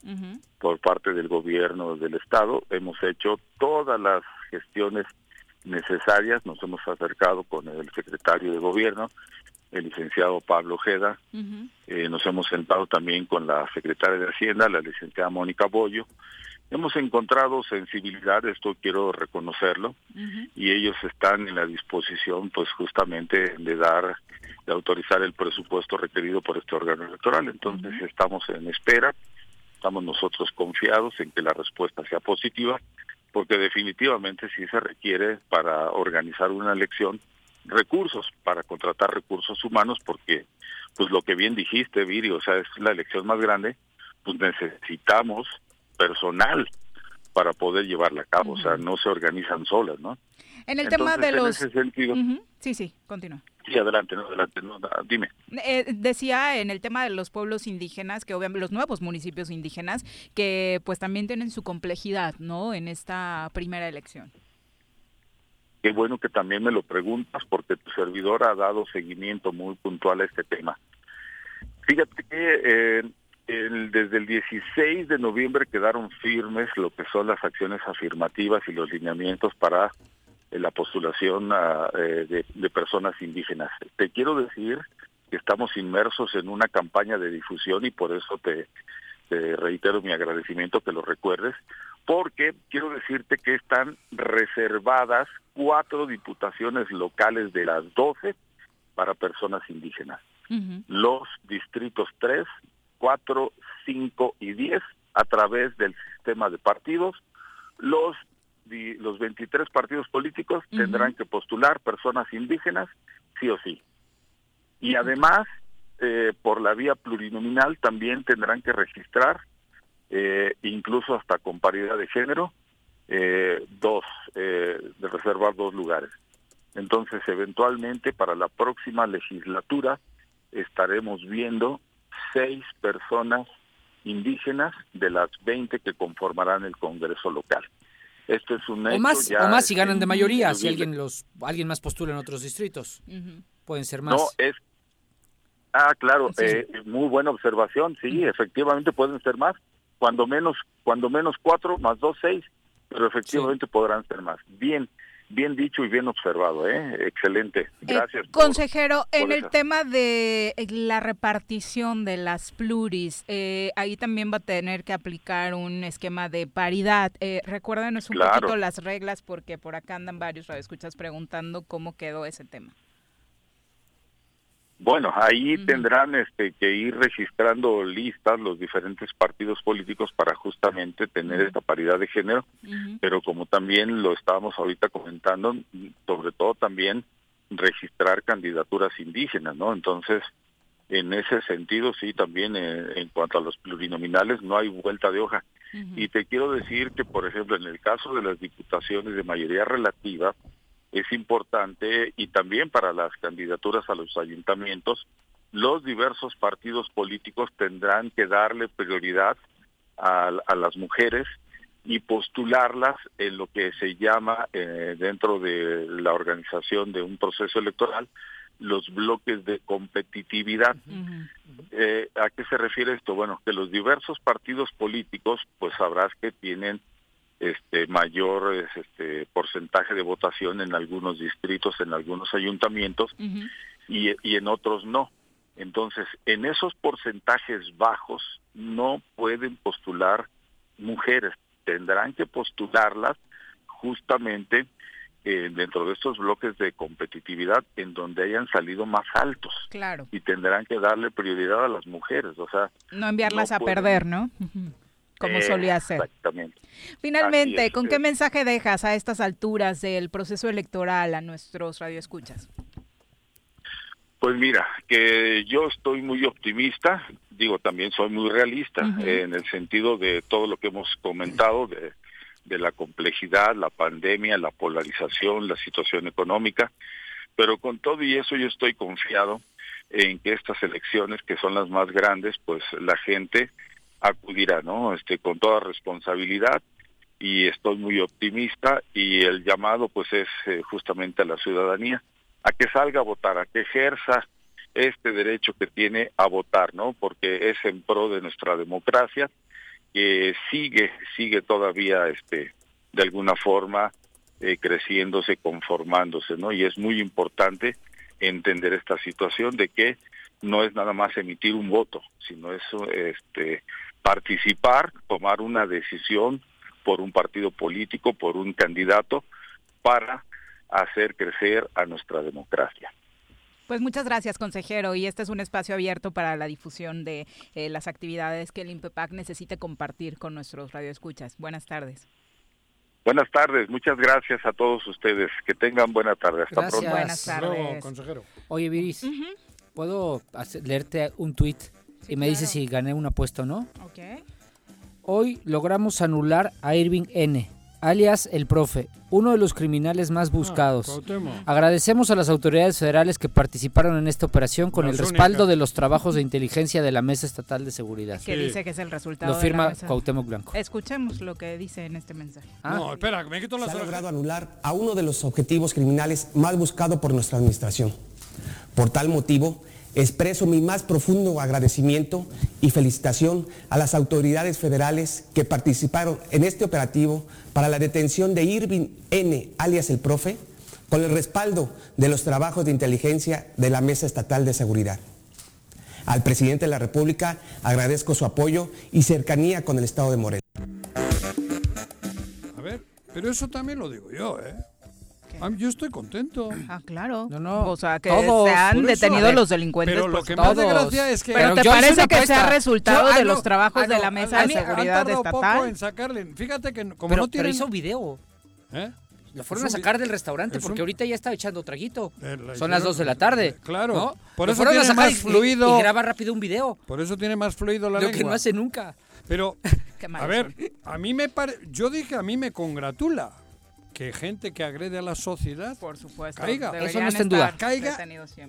[SPEAKER 6] por parte del gobierno del estado. Hemos hecho todas las gestiones necesarias, nos hemos acercado con el secretario de gobierno, el licenciado Pablo Ojeda, eh, nos hemos sentado también con la secretaria de Hacienda, la licenciada Mónica Bollo, hemos encontrado sensibilidad, esto quiero reconocerlo, y ellos están en la disposición pues justamente de dar de autorizar el presupuesto requerido por este órgano electoral. Entonces estamos en espera. estamos nosotros confiados en que la respuesta sea positiva, porque definitivamente sí se requiere para organizar una elección recursos, para contratar recursos humanos, porque pues lo que bien dijiste, Viri, o sea, es la elección más grande, pues necesitamos personal para poder llevarla a cabo, o sea, no se organizan solas, ¿no?
[SPEAKER 1] En el tema de
[SPEAKER 6] en
[SPEAKER 1] los...
[SPEAKER 6] ese sentido,
[SPEAKER 1] Ujú, Sí, sí, continúa.
[SPEAKER 6] sí, adelante, no, adelante, no, dime.
[SPEAKER 1] Eh, decía en el tema de los pueblos indígenas, que obviamente los nuevos municipios indígenas, que pues también tienen su complejidad, ¿no? En esta primera elección.
[SPEAKER 6] Qué bueno que también me lo preguntas porque tu servidor ha dado seguimiento muy puntual a este tema. Fíjate que eh, el- desde el 16 de noviembre quedaron firmes lo que son las acciones afirmativas y los lineamientos para eh, la postulación a, eh, de, de personas indígenas. Te quiero decir que estamos inmersos en una campaña de difusión y por eso te, te reitero mi agradecimiento que lo recuerdes, porque quiero decirte que están reservadas cuatro diputaciones locales de las 12 para personas indígenas. Los distritos 3, 4, 5 y 10 a través del sistema de partidos. Los, los 23 partidos políticos tendrán que postular personas indígenas sí o sí. Y además, eh, por la vía plurinominal también tendrán que registrar, eh, incluso hasta con paridad de género, eh, dos, eh, de reservar dos lugares. Entonces, eventualmente, para la próxima legislatura, estaremos viendo seis personas indígenas de las 20 que conformarán el Congreso local. Esto es un
[SPEAKER 3] O más,
[SPEAKER 6] ya
[SPEAKER 3] o más si ganan de mayoría, si alguien los alguien más postula en otros distritos. Pueden ser más.
[SPEAKER 6] No, es... Ah, claro,
[SPEAKER 3] Sí.
[SPEAKER 6] eh, muy buena observación, sí, efectivamente pueden ser más, cuando menos, cuando menos cuatro, más dos, seis, pero efectivamente podrán ser más. Bien, bien dicho y bien observado, ¿eh? Excelente, gracias. por-
[SPEAKER 1] Consejero, en
[SPEAKER 6] por
[SPEAKER 1] el tema de eh, la repartición de las pluris, eh, ahí también va a tener que aplicar un esquema de paridad. Eh, recuérdenos un
[SPEAKER 6] Claro.
[SPEAKER 1] poquito las reglas porque por acá andan varios radioescuchas preguntando cómo quedó ese tema.
[SPEAKER 6] Bueno, ahí tendrán este, que ir registrando listas los diferentes partidos políticos para justamente tener esta paridad de género, pero como también lo estábamos ahorita comentando, sobre todo también registrar candidaturas indígenas, ¿no? Entonces, en ese sentido, sí, también eh, en cuanto a los plurinominales, no hay vuelta de hoja. Y te quiero decir que, por ejemplo, en el caso de las diputaciones de mayoría relativa, es importante y también para las candidaturas a los ayuntamientos, los diversos partidos políticos tendrán que darle prioridad a, a las mujeres y postularlas en lo que se llama eh, dentro de la organización de un proceso electoral los bloques de competitividad. Eh, ¿A qué se refiere esto? Bueno, que los diversos partidos políticos, pues sabrás que tienen este mayor es, este porcentaje de votación en algunos distritos, en algunos ayuntamientos y, y en otros no. Entonces, en esos porcentajes bajos no pueden postular mujeres, tendrán que postularlas justamente eh, dentro de estos bloques de competitividad en donde hayan salido más altos.
[SPEAKER 1] Claro,
[SPEAKER 6] y tendrán que darle prioridad a las mujeres, o sea,
[SPEAKER 1] no enviarlas
[SPEAKER 6] no
[SPEAKER 1] a
[SPEAKER 6] pueden-
[SPEAKER 1] perder, ¿no? Como
[SPEAKER 6] eh,
[SPEAKER 1] solía ser.
[SPEAKER 6] Exactamente.
[SPEAKER 1] Finalmente, ¿con qué mensaje dejas a estas alturas del proceso electoral a nuestros radioescuchas?
[SPEAKER 6] Pues mira, que yo estoy muy optimista, digo, también soy muy realista en el sentido de todo lo que hemos comentado, de, de la complejidad, la pandemia, la polarización, la situación económica, pero con todo y eso yo estoy confiado en que estas elecciones, que son las más grandes, pues la gente acudirá, ¿no? Este, con toda responsabilidad y estoy muy optimista y el llamado pues es eh, justamente a la ciudadanía a que salga a votar, a que ejerza este derecho que tiene a votar, ¿no? Porque es en pro de nuestra democracia que sigue sigue todavía este de alguna forma eh, creciéndose, conformándose, ¿no? Y es muy importante entender esta situación de que no es nada más emitir un voto, sino es este participar, tomar una decisión por un partido político, por un candidato para hacer crecer a nuestra democracia.
[SPEAKER 1] Pues muchas gracias, consejero. Y este es un espacio abierto para la difusión de eh, las actividades que el INPEPAC necesite compartir con nuestros radioescuchas. Buenas tardes.
[SPEAKER 6] Buenas tardes, muchas gracias a todos ustedes. Que tengan buena tarde. Hasta
[SPEAKER 3] Gracias.
[SPEAKER 6] pronto.
[SPEAKER 1] Buenas tardes.
[SPEAKER 2] consejero.
[SPEAKER 3] Oye, Viris, ¿puedo hacer- leerte un tuit? Y me dices si gané una apuesta o no.
[SPEAKER 1] Ok.
[SPEAKER 3] Hoy logramos anular a Irving N., alias el profe, uno de los criminales más buscados.
[SPEAKER 2] Cuauhtémoc.
[SPEAKER 3] Agradecemos a las autoridades federales que participaron en esta operación con
[SPEAKER 2] Las
[SPEAKER 3] el respaldo
[SPEAKER 2] únicas.
[SPEAKER 3] de los trabajos de inteligencia de la Mesa Estatal de Seguridad.
[SPEAKER 1] Que dice que es el resultado.
[SPEAKER 3] Lo
[SPEAKER 1] de
[SPEAKER 3] firma
[SPEAKER 1] la mesa.
[SPEAKER 3] Cuauhtémoc Blanco.
[SPEAKER 1] Escuchemos lo que dice en este mensaje.
[SPEAKER 2] No, espera, me quito
[SPEAKER 7] Se
[SPEAKER 2] las
[SPEAKER 7] ha
[SPEAKER 2] orejas.
[SPEAKER 7] logrado anular a uno de los objetivos criminales más buscados por nuestra administración. Por tal motivo, expreso mi más profundo agradecimiento y felicitación a las autoridades federales que participaron en este operativo para la detención de Irving N., alias el profe, con el respaldo de los trabajos de inteligencia de la Mesa Estatal de Seguridad. Al presidente de la República agradezco su apoyo y cercanía con el Estado de Morelos.
[SPEAKER 2] A ver, pero eso también lo digo yo, ¿eh? A mí- yo estoy contento.
[SPEAKER 1] Ah, claro.
[SPEAKER 3] No, no.
[SPEAKER 1] O sea, que
[SPEAKER 3] Todos,
[SPEAKER 1] se han detenido
[SPEAKER 2] a ver,
[SPEAKER 1] los delincuentes.
[SPEAKER 2] pero lo
[SPEAKER 1] pues,
[SPEAKER 2] que me hace
[SPEAKER 1] todos.
[SPEAKER 2] gracia es que-
[SPEAKER 1] Pero,
[SPEAKER 2] Pero
[SPEAKER 1] te parece que sea resultado
[SPEAKER 3] Yo- ah,
[SPEAKER 1] de
[SPEAKER 3] no,
[SPEAKER 1] los trabajos
[SPEAKER 3] ah,
[SPEAKER 1] de
[SPEAKER 3] no,
[SPEAKER 1] la
[SPEAKER 3] a
[SPEAKER 1] Mesa de
[SPEAKER 2] han
[SPEAKER 1] Seguridad
[SPEAKER 2] tardado poco
[SPEAKER 1] Estatal?
[SPEAKER 2] en sacarle. Fíjate que como
[SPEAKER 3] pero,
[SPEAKER 2] no
[SPEAKER 3] pero
[SPEAKER 2] tienen...
[SPEAKER 3] hizo video.
[SPEAKER 2] ¿Eh?
[SPEAKER 3] Lo fueron a sacar del restaurante
[SPEAKER 2] es
[SPEAKER 3] porque
[SPEAKER 2] un-
[SPEAKER 3] ahorita ya está echando traguito.
[SPEAKER 2] Eh, la
[SPEAKER 3] Son las
[SPEAKER 2] hicieron-
[SPEAKER 3] 2 de la tarde.
[SPEAKER 2] Claro.
[SPEAKER 3] ¿no?
[SPEAKER 2] Por
[SPEAKER 3] Lo
[SPEAKER 2] eso
[SPEAKER 3] fueron a
[SPEAKER 2] tiene
[SPEAKER 3] sacar
[SPEAKER 2] más
[SPEAKER 3] y-
[SPEAKER 2] fluido.
[SPEAKER 3] Y, graba rápido un video.
[SPEAKER 2] Por eso tiene más fluido la
[SPEAKER 3] lo
[SPEAKER 2] lengua.
[SPEAKER 3] que no hace nunca.
[SPEAKER 2] Pero, a ver, a mí me pare... Yo dije, a mí me congratula que gente que agrede a la sociedad
[SPEAKER 1] Por supuesto.
[SPEAKER 2] Caiga.
[SPEAKER 3] Eso no está en duda.
[SPEAKER 2] Caiga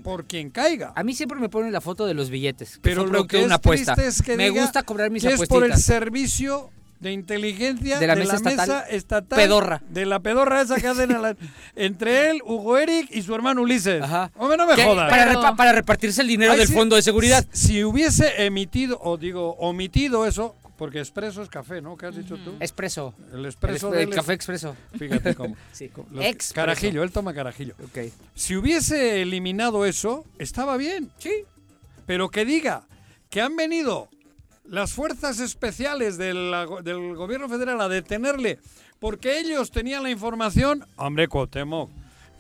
[SPEAKER 2] por quien caiga.
[SPEAKER 3] A mí siempre me ponen la foto de los billetes.
[SPEAKER 2] Pero lo que
[SPEAKER 3] de
[SPEAKER 2] es
[SPEAKER 3] una apuesta.
[SPEAKER 2] triste es que
[SPEAKER 3] me gusta cobrar mis
[SPEAKER 2] que es por el servicio de inteligencia
[SPEAKER 3] De la mesa estatal
[SPEAKER 2] mesa estatal
[SPEAKER 3] pedorra.
[SPEAKER 2] de la pedorra esa que hacen a la- entre él, Hugo Eric y su hermano Ulises.
[SPEAKER 3] Ajá.
[SPEAKER 2] Hombre, no me
[SPEAKER 3] ¿Qué?
[SPEAKER 2] jodas.
[SPEAKER 3] Para,
[SPEAKER 1] Pero-
[SPEAKER 3] repa- para repartirse el dinero
[SPEAKER 2] Ay,
[SPEAKER 3] del fondo de seguridad.
[SPEAKER 2] Si, si hubiese emitido, o digo, omitido eso, porque expreso es café, ¿no? ¿Qué has dicho tú?
[SPEAKER 3] Expreso.
[SPEAKER 2] El
[SPEAKER 3] El,
[SPEAKER 2] expreso
[SPEAKER 3] el
[SPEAKER 2] del-
[SPEAKER 3] café expreso.
[SPEAKER 2] Fíjate cómo.
[SPEAKER 3] Sí.
[SPEAKER 2] Los-
[SPEAKER 3] Expreso.
[SPEAKER 2] Carajillo, él toma carajillo.
[SPEAKER 3] Ok.
[SPEAKER 2] Si hubiese eliminado eso, estaba bien.
[SPEAKER 3] Sí.
[SPEAKER 2] Pero que diga que han venido las fuerzas especiales de la go- del gobierno federal a detenerle porque ellos tenían la información. Hombre, Cuauhtémoc,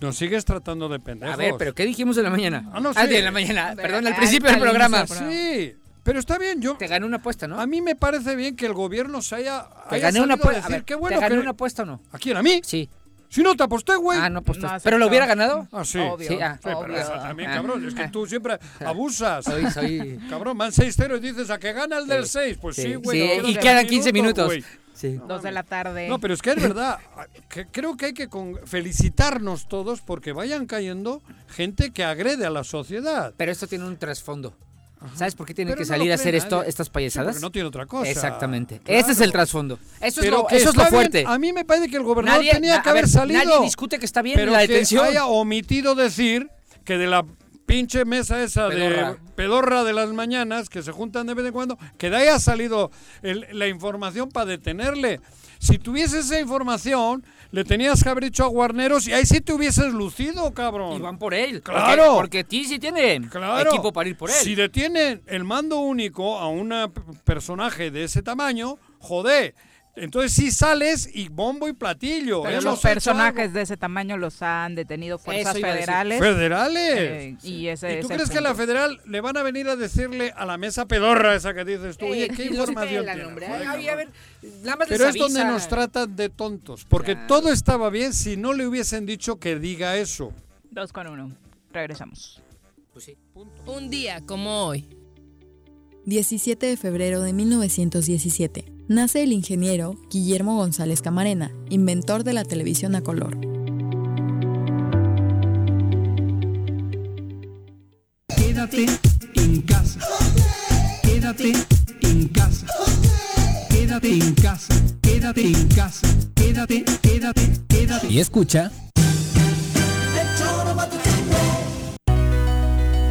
[SPEAKER 2] nos sigues tratando de pendejos.
[SPEAKER 3] A ver, pero ¿qué dijimos en la mañana?
[SPEAKER 2] Ah, no,
[SPEAKER 3] Ah,
[SPEAKER 2] sí.
[SPEAKER 3] de la mañana. Perdón, al principio del programa.
[SPEAKER 2] Sí, pero está bien. Yo,
[SPEAKER 3] Te gané una apuesta, ¿no?
[SPEAKER 2] a mí me parece bien que el gobierno se haya,
[SPEAKER 3] Te
[SPEAKER 2] haya
[SPEAKER 3] gané una apuesta.
[SPEAKER 2] decir,
[SPEAKER 3] A ver,
[SPEAKER 2] qué bueno
[SPEAKER 3] ¿Te gané
[SPEAKER 2] que-
[SPEAKER 3] una apuesta o no?
[SPEAKER 2] ¿A quién? ¿A mí?
[SPEAKER 3] Sí.
[SPEAKER 2] Si no te aposté, güey.
[SPEAKER 3] Ah, no apostaste.
[SPEAKER 1] No.
[SPEAKER 3] ¿Pero lo hubiera ganado?
[SPEAKER 2] Ah, sí.
[SPEAKER 1] Obvio.
[SPEAKER 3] Sí, ah.
[SPEAKER 2] Sí, pero eso también,
[SPEAKER 3] Ah.
[SPEAKER 2] cabrón. Es que tú siempre abusas.
[SPEAKER 3] Soy, soy...
[SPEAKER 2] Cabrón, van 6-0 y dices a que gana el del
[SPEAKER 3] Sí.
[SPEAKER 2] 6. Pues sí, güey.
[SPEAKER 3] sí,
[SPEAKER 2] no
[SPEAKER 3] y quedan 15 minutos. Sí.
[SPEAKER 1] Dos de la tarde.
[SPEAKER 2] No, pero es que es verdad. que creo que hay que con- felicitarnos todos porque vayan cayendo gente que agrede a la sociedad.
[SPEAKER 3] Pero esto tiene un trasfondo. ¿Sabes por qué tienen
[SPEAKER 2] Pero
[SPEAKER 3] que
[SPEAKER 2] no
[SPEAKER 3] salir a hacer esto, estas
[SPEAKER 2] Sí,
[SPEAKER 3] payasadas?
[SPEAKER 2] porque no tiene otra cosa.
[SPEAKER 3] Exactamente.
[SPEAKER 2] Claro.
[SPEAKER 3] Ese es el trasfondo. Eso es lo,
[SPEAKER 2] que
[SPEAKER 3] eso es lo
[SPEAKER 2] bien.
[SPEAKER 3] fuerte.
[SPEAKER 2] A mí me parece que el gobernador
[SPEAKER 3] Nadie-
[SPEAKER 2] tenía que haber
[SPEAKER 3] ver,
[SPEAKER 2] salido.
[SPEAKER 3] Nadie discute que está bien
[SPEAKER 2] pero
[SPEAKER 3] la
[SPEAKER 2] que
[SPEAKER 3] detención.
[SPEAKER 2] haya omitido decir que de la pinche mesa esa
[SPEAKER 3] Pedorra.
[SPEAKER 2] de pedorra de las mañanas que se juntan de vez en cuando, que de ahí ha salido el- la información para detenerle. Si tuviese esa información, le tenías que haber dicho a Guarneros y ahí sí te hubieses lucido, cabrón.
[SPEAKER 3] Y van por él.
[SPEAKER 2] Claro.
[SPEAKER 3] Porque, porque ti sí tiene
[SPEAKER 2] Claro.
[SPEAKER 3] equipo para ir por él.
[SPEAKER 2] Si detienen el mando único a un personaje de ese tamaño, joder. Entonces sí sales y bombo y platillo.
[SPEAKER 1] Pero los personajes de ese tamaño los han detenido fuerzas
[SPEAKER 3] a
[SPEAKER 1] federales.
[SPEAKER 2] Federales.
[SPEAKER 1] Eh, y ese
[SPEAKER 2] ¿Y tú crees que la
[SPEAKER 1] punto.
[SPEAKER 2] federal le van a venir a decirle a la mesa pedorra esa que dices tú, oye, ¿qué
[SPEAKER 3] Eh, los
[SPEAKER 2] información
[SPEAKER 3] pelan,
[SPEAKER 2] tiene?
[SPEAKER 3] Ay, a ver, nada más
[SPEAKER 2] Pero es donde
[SPEAKER 3] avisa.
[SPEAKER 2] nos tratan de tontos, porque
[SPEAKER 3] Claro.
[SPEAKER 2] todo estaba bien si no le hubiesen dicho que diga eso.
[SPEAKER 1] Dos con uno. Regresamos.
[SPEAKER 3] Pues sí.
[SPEAKER 8] Un día como hoy.
[SPEAKER 9] 17 de febrero de 1917. Nace el ingeniero Guillermo González Camarena, inventor de la televisión a color.
[SPEAKER 10] Quédate en casa. Quédate en casa. Quédate en casa. Quédate en casa. Quédate, quédate, quédate.
[SPEAKER 5] Y escucha.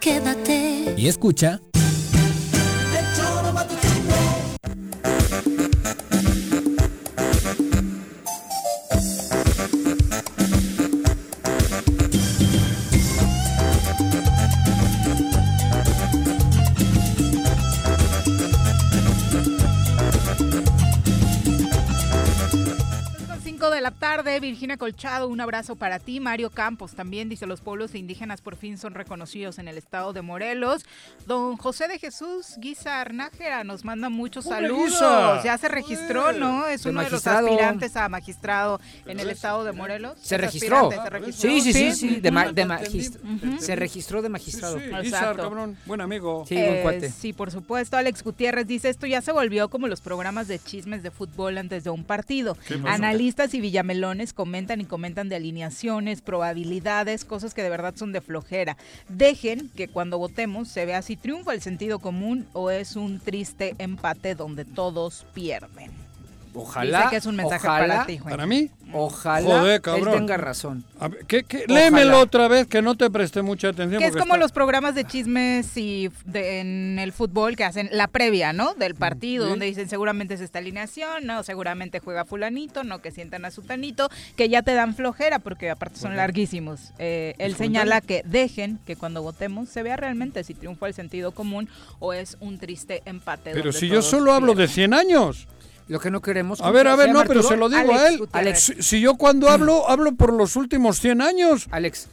[SPEAKER 11] Quédate.
[SPEAKER 5] Y escucha...
[SPEAKER 1] la tarde, Virginia Colchado, un abrazo para ti. Mario Campos también dice, los pueblos indígenas por fin son reconocidos en el estado de Morelos. Don José de Jesús Guizar Nájera nos manda muchos
[SPEAKER 2] ¡Hombre,
[SPEAKER 1] saludos.
[SPEAKER 2] Guisa!
[SPEAKER 1] Ya se registró, ¿no? Es uno de los
[SPEAKER 3] magistrado.
[SPEAKER 1] aspirantes a magistrado en el estado de Morelos.
[SPEAKER 3] Se registró.
[SPEAKER 1] se registró.
[SPEAKER 3] Sí, sí, sí, sí, de, ma- de
[SPEAKER 1] Ujú.
[SPEAKER 3] magis- Se registró de magistrado.
[SPEAKER 2] Sí, cabrón, buen amigo.
[SPEAKER 3] Sí, buen
[SPEAKER 1] Eh,
[SPEAKER 3] cuate.
[SPEAKER 1] sí, por supuesto. Alex Gutiérrez dice, esto ya se volvió como los programas de chismes de fútbol antes de un partido. Analistas y villamelones comentan y comentan de alineaciones, probabilidades, cosas que de verdad son de flojera. Dejen que cuando votemos se vea si triunfa el sentido común o es un triste empate donde todos pierden.
[SPEAKER 3] Ojalá.
[SPEAKER 1] Dice que es un mensaje
[SPEAKER 3] ojalá,
[SPEAKER 1] para ti, Juan.
[SPEAKER 2] ¿Para mí?
[SPEAKER 3] Ojalá
[SPEAKER 2] Joder,
[SPEAKER 3] él tenga razón.
[SPEAKER 2] A ver, ¿qué, qué?
[SPEAKER 3] Ojalá.
[SPEAKER 2] Léemelo otra vez, que no te presté mucha atención.
[SPEAKER 1] Que es como
[SPEAKER 2] está-
[SPEAKER 1] los programas de chismes y de- en el fútbol que hacen la previa, ¿no? Del partido,
[SPEAKER 2] Sí.
[SPEAKER 1] donde dicen seguramente es esta alineación, no, seguramente juega fulanito, no, que sientan a sutanito, que ya te dan flojera porque aparte son larguísimos. Eh, él señala que dejen que cuando votemos se vea realmente si triunfa el sentido común o es un triste empate.
[SPEAKER 2] Pero si yo solo hablo de
[SPEAKER 1] pierden.
[SPEAKER 2] 100 años.
[SPEAKER 3] Lo que no queremos.
[SPEAKER 2] A ver, a
[SPEAKER 3] ¿cómo
[SPEAKER 2] ver, no, pero se lo digo
[SPEAKER 1] Alex
[SPEAKER 2] a él. Si, si yo cuando hablo, hablo por los últimos 100 años.
[SPEAKER 3] Alex.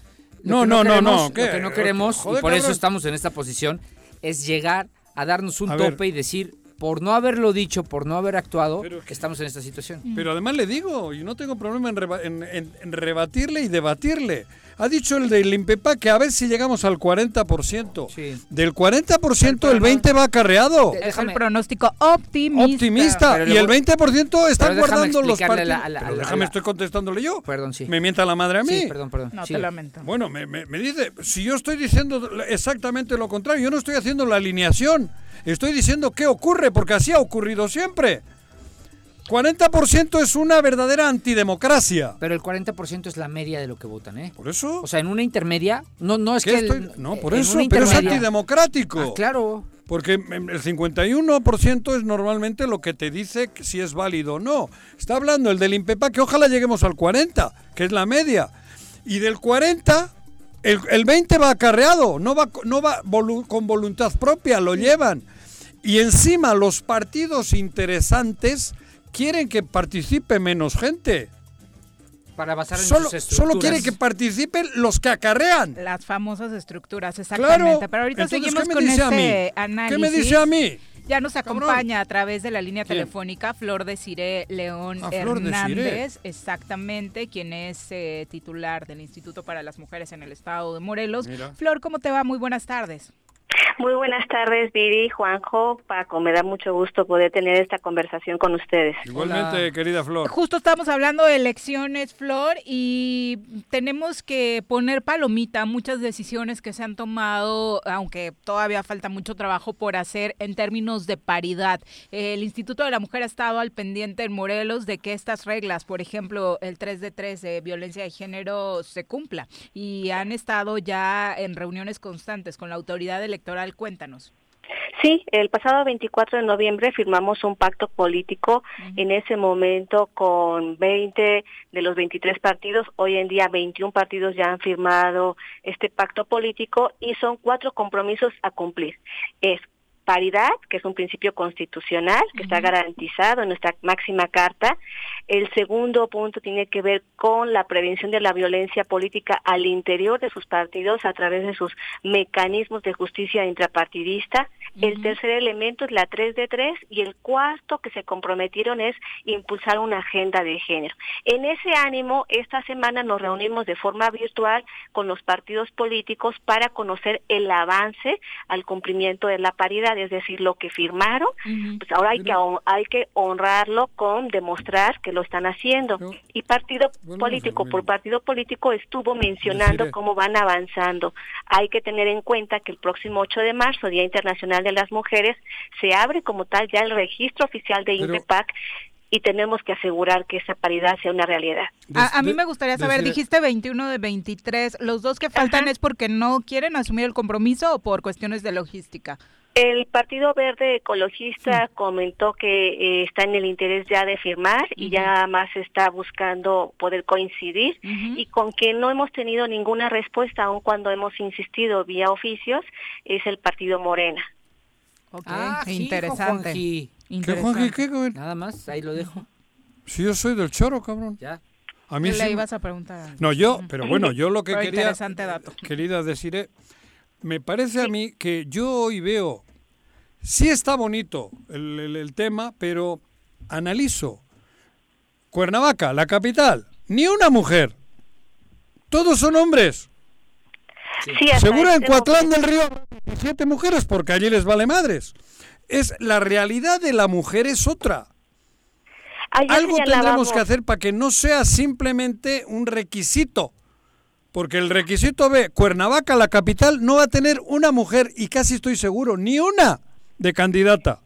[SPEAKER 2] No,
[SPEAKER 3] lo que
[SPEAKER 2] no, no,
[SPEAKER 3] queremos-
[SPEAKER 2] no.
[SPEAKER 3] Lo que no queremos,
[SPEAKER 2] Joder,
[SPEAKER 3] y por eso estamos en esta posición, es llegar a darnos un
[SPEAKER 2] A ver.
[SPEAKER 3] tope y decir, por no haberlo dicho, por no haber actuado, que estamos en esta situación.
[SPEAKER 2] Pero además le digo, y no tengo problema en, reba- en- en- en rebatirle y debatirle. Ha dicho el del Impepa que a ver si llegamos al 40%. Del 40%, el 20% va acarreado.
[SPEAKER 1] Es el pronóstico optimista.
[SPEAKER 2] Optimista.
[SPEAKER 3] Pero
[SPEAKER 2] y el
[SPEAKER 3] voy-
[SPEAKER 2] 20% están guardando los partidos.
[SPEAKER 3] la- a la-
[SPEAKER 2] Pero
[SPEAKER 3] a la-
[SPEAKER 2] déjame, estoy contestándole yo.
[SPEAKER 3] Perdón, sí.
[SPEAKER 2] Me mienta la madre a mí.
[SPEAKER 3] Sí, perdón, perdón.
[SPEAKER 1] No,
[SPEAKER 3] Sí.
[SPEAKER 1] te lamento.
[SPEAKER 2] Bueno, me, me- me dice, si yo estoy diciendo exactamente lo contrario, yo no estoy haciendo la alineación, estoy diciendo qué ocurre, porque así ha ocurrido siempre. 40% es una verdadera antidemocracia.
[SPEAKER 3] Pero el 40% es la media de lo que votan, ¿eh?
[SPEAKER 2] ¿Por eso?
[SPEAKER 3] O sea, en una intermedia, no, no es
[SPEAKER 2] ¿Qué
[SPEAKER 3] que... el-
[SPEAKER 2] estoy- no, por eso, pero es antidemocrático.
[SPEAKER 3] Ah, claro.
[SPEAKER 2] Porque mm, el 51% es normalmente lo que te dice si es válido o no. Está hablando el del INPEPA que ojalá lleguemos al 40, que es la media. Y del 40, el, el 20 va acarreado, no va, no va volu- con voluntad propia, lo llevan. Y encima los partidos interesantes quieren que participe menos gente.
[SPEAKER 3] Para basar en
[SPEAKER 2] Solo,
[SPEAKER 3] sus
[SPEAKER 2] solo quieren que participen los que acarrean.
[SPEAKER 1] Las famosas estructuras, exactamente.
[SPEAKER 2] Claro.
[SPEAKER 1] Pero ahorita
[SPEAKER 2] Entonces,
[SPEAKER 1] seguimos
[SPEAKER 2] ¿qué me
[SPEAKER 1] con
[SPEAKER 2] dice a
[SPEAKER 1] este
[SPEAKER 2] mí?
[SPEAKER 1] análisis.
[SPEAKER 2] ¿Qué me dice a mí?
[SPEAKER 1] Ya nos acompaña a través de la línea
[SPEAKER 2] ¿Quién?
[SPEAKER 1] telefónica Flor de Cire León
[SPEAKER 2] Ah,
[SPEAKER 1] Hernández, exactamente, quien es eh, titular del Instituto para las Mujeres en el Estado de Morelos.
[SPEAKER 12] Mira.
[SPEAKER 1] Flor, ¿cómo te va? Muy buenas tardes.
[SPEAKER 12] Muy buenas tardes, Viri, Juanjo, Paco. Me da mucho gusto poder tener esta conversación con ustedes.
[SPEAKER 2] Igualmente, querida Flor.
[SPEAKER 1] Justo estamos hablando de elecciones, Flor, y tenemos que poner palomita a muchas decisiones que se han tomado, aunque todavía falta mucho trabajo por hacer en términos de paridad. El Instituto de la Mujer ha estado al pendiente en Morelos de que estas reglas, por ejemplo, el 3 de 3 de violencia de género, se cumpla. Y han estado ya en reuniones constantes con la autoridad electoral. Cuéntanos.
[SPEAKER 12] Sí, el pasado 24 de noviembre firmamos un pacto político en ese momento con 20 de los 23 partidos. Hoy en día 21 partidos ya han firmado este pacto político y son cuatro compromisos a cumplir. Es paridad, que es un principio constitucional que está garantizado en nuestra máxima carta. El segundo punto tiene que ver con la prevención de la violencia política al interior de sus partidos a través de sus mecanismos de justicia intrapartidista. El tercer elemento es la 3 de 3 y el cuarto que se comprometieron es impulsar una agenda de género. En ese ánimo, esta semana nos reunimos de forma virtual con los partidos políticos para conocer el avance al cumplimiento de la paridad, es decir, lo que firmaron, pues ahora hay que hay que honrarlo con demostrar que lo están haciendo. Y partido político por partido político estuvo mencionando
[SPEAKER 13] Deciré.
[SPEAKER 12] cómo van avanzando. Hay que tener en cuenta que el próximo 8 de marzo, Día Internacional de las Mujeres, se abre como tal ya el registro oficial de
[SPEAKER 1] Pero-
[SPEAKER 12] INPEPAC y tenemos que asegurar que esa paridad sea una realidad.
[SPEAKER 1] A, a mí me gustaría saber,
[SPEAKER 12] decir-
[SPEAKER 1] dijiste 21 de 23, ¿los dos que faltan es porque no quieren asumir el compromiso o por cuestiones de logística?
[SPEAKER 12] El Partido Verde Ecologista comentó que eh, está en el interés ya de firmar y ya más está buscando poder coincidir y con que no hemos tenido ninguna respuesta aun cuando hemos insistido vía oficios es el Partido Morena.
[SPEAKER 3] Ah, hijo,
[SPEAKER 1] interesante.
[SPEAKER 2] ¿Qué, Juanji, qué?
[SPEAKER 3] Nada más, ahí lo dejo.
[SPEAKER 2] Si yo soy del choro, cabrón.
[SPEAKER 3] Ya.
[SPEAKER 2] A mí
[SPEAKER 1] ¿Qué
[SPEAKER 2] sí
[SPEAKER 1] le ibas a preguntar?
[SPEAKER 2] No, yo, pero bueno, yo lo que
[SPEAKER 1] Pero
[SPEAKER 2] quería,
[SPEAKER 1] interesante dato.
[SPEAKER 2] querida decir, me parece a mí que yo hoy veo, sí está bonito el, el- el tema, pero analizo. Cuernavaca, la capital, ni una mujer. Todos son hombres.
[SPEAKER 12] Sí,
[SPEAKER 2] Seguro en
[SPEAKER 12] este
[SPEAKER 2] Coatlán del Río, siete mujeres, porque allí les vale madres. Es la realidad de la mujer es otra. Algo tendremos que hacer para que no sea simplemente un requisito. Porque el requisito B, Cuernavaca, la capital, no va a tener una mujer, y casi estoy seguro, ni una de candidata.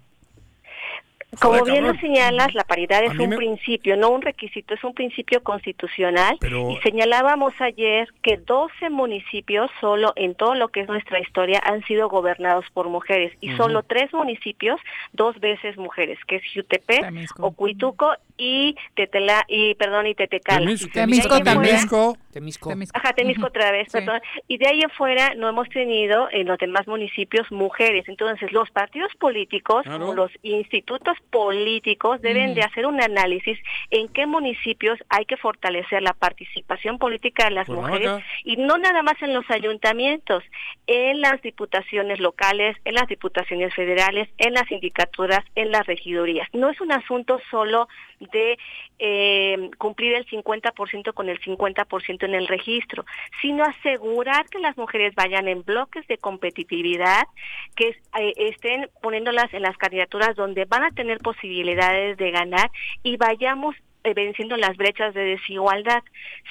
[SPEAKER 12] Como bien lo señalas, la paridad
[SPEAKER 2] A
[SPEAKER 12] es un
[SPEAKER 2] me-
[SPEAKER 12] principio, no un requisito, es un principio constitucional.
[SPEAKER 2] Pero-
[SPEAKER 12] Y señalábamos ayer que 12 municipios, solo en todo lo que es nuestra historia, han sido gobernados por mujeres. Y solo tres municipios, dos veces mujeres, que es Jutepec, Ocuituco y Tetela, y perdón, y Tetecala.
[SPEAKER 2] Temisco. Temisco también. Temisco.
[SPEAKER 3] Temisco.
[SPEAKER 12] Ajá, Temisco otra vez, perdón. Y de ahí afuera no hemos tenido en los demás municipios mujeres. Entonces, los partidos políticos,
[SPEAKER 13] Claro.
[SPEAKER 12] o los institutos políticos, deben de hacer un análisis en qué municipios hay que fortalecer la participación política de las
[SPEAKER 13] Cuernavaca.
[SPEAKER 12] mujeres y no nada más en los ayuntamientos, en las diputaciones locales, en las diputaciones federales, en las sindicaturas, en las regidurías. No es un asunto solo de eh, cumplir el 50% con el 50% en el registro, sino asegurar que las mujeres vayan en bloques de competitividad, que eh, estén poniéndolas en las candidaturas donde van a tener posibilidades de ganar y vayamos eh, venciendo las brechas de desigualdad.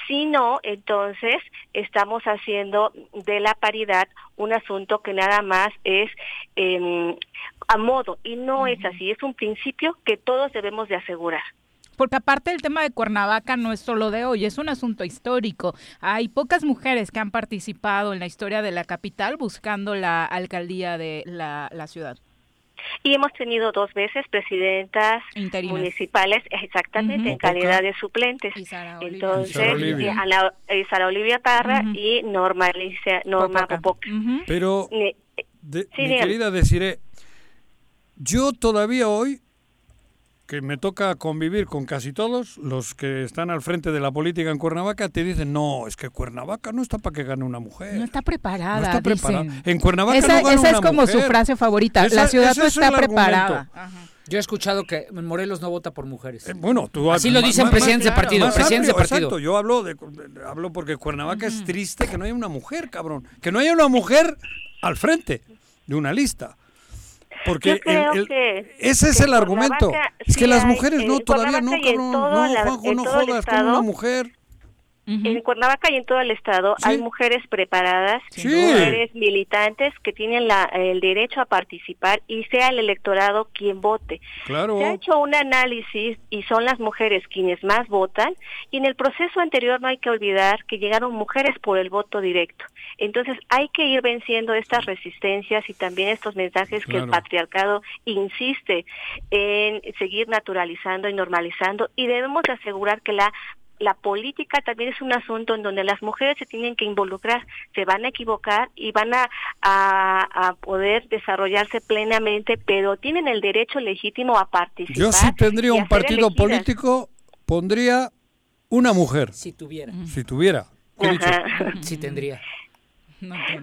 [SPEAKER 12] Si no, entonces estamos haciendo de la paridad un asunto que nada más es em, a modo y no es así, es un principio que todos debemos de asegurar.
[SPEAKER 1] Porque aparte el tema de Cuernavaca no es solo de hoy, es un asunto histórico. Hay pocas mujeres que han participado en la historia de la capital buscando la alcaldía de la, la ciudad.
[SPEAKER 12] Y hemos tenido dos veces presidentas
[SPEAKER 1] Interinas.
[SPEAKER 12] municipales, exactamente, en calidad de suplentes. Entonces,
[SPEAKER 2] Sara Olivia.
[SPEAKER 12] y Ana- eh, Sara Olivia Parra y Norma Alicia, Norma Popoca.
[SPEAKER 2] Pero,
[SPEAKER 12] Ne-
[SPEAKER 2] de-
[SPEAKER 12] Sí,
[SPEAKER 2] mi querida Desiree, yo todavía hoy, que me toca convivir con casi todos los que están al frente de la política en Cuernavaca, te dicen, no, es que Cuernavaca no está para que gane una mujer.
[SPEAKER 1] No está preparada,
[SPEAKER 2] No está preparada.
[SPEAKER 1] dicen.
[SPEAKER 2] En Cuernavaca
[SPEAKER 1] esa,
[SPEAKER 2] no gana
[SPEAKER 1] esa es
[SPEAKER 2] una
[SPEAKER 1] como su frase favorita.
[SPEAKER 2] Esa-
[SPEAKER 1] la ciudad no
[SPEAKER 2] es
[SPEAKER 1] está preparada.
[SPEAKER 3] Yo he escuchado que en Morelos no vota por mujeres.
[SPEAKER 2] Bueno, tú
[SPEAKER 3] Así lo dicen presidentes de partido,
[SPEAKER 2] más
[SPEAKER 3] presidentes de
[SPEAKER 2] amplio,
[SPEAKER 3] partido.
[SPEAKER 2] Exacto, yo hablo de, de- hablo porque Cuernavaca es triste que no haya una mujer, cabrón, que no haya una mujer al frente de una lista. Porque
[SPEAKER 12] Yo creo
[SPEAKER 2] el- el-
[SPEAKER 12] que-
[SPEAKER 2] ese es
[SPEAKER 12] que
[SPEAKER 2] el
[SPEAKER 12] en
[SPEAKER 2] argumento. Es que
[SPEAKER 12] sí
[SPEAKER 2] las
[SPEAKER 12] hay,
[SPEAKER 2] mujeres no, todavía no,
[SPEAKER 12] y en
[SPEAKER 2] cabrón.
[SPEAKER 12] todo
[SPEAKER 2] No,
[SPEAKER 12] la-
[SPEAKER 2] Juanjo,
[SPEAKER 12] en
[SPEAKER 2] no
[SPEAKER 12] todo el
[SPEAKER 2] jodas con
[SPEAKER 12] estado.
[SPEAKER 2] una mujer.
[SPEAKER 12] En Cuernavaca y en todo el estado hay mujeres preparadas,
[SPEAKER 2] Sí.
[SPEAKER 12] mujeres militantes que tienen la- el derecho a participar y sea el electorado quien vote.
[SPEAKER 2] Claro.
[SPEAKER 12] Se ha hecho un análisis y son las mujeres quienes más votan y en el proceso anterior no hay que olvidar que llegaron mujeres por el voto directo. Entonces hay que ir venciendo estas resistencias y también estos mensajes que el patriarcado insiste en seguir naturalizando y normalizando y debemos de asegurar que la la política también es un asunto en donde las mujeres se tienen que involucrar, se van a equivocar y van a, a, a poder desarrollarse plenamente, pero tienen el derecho legítimo a participar.
[SPEAKER 2] Yo si tendría un partido
[SPEAKER 12] elegidas.
[SPEAKER 2] político, pondría una mujer.
[SPEAKER 3] Si tuviera.
[SPEAKER 2] Si tuviera. ¿Qué he dicho?
[SPEAKER 12] Ajá.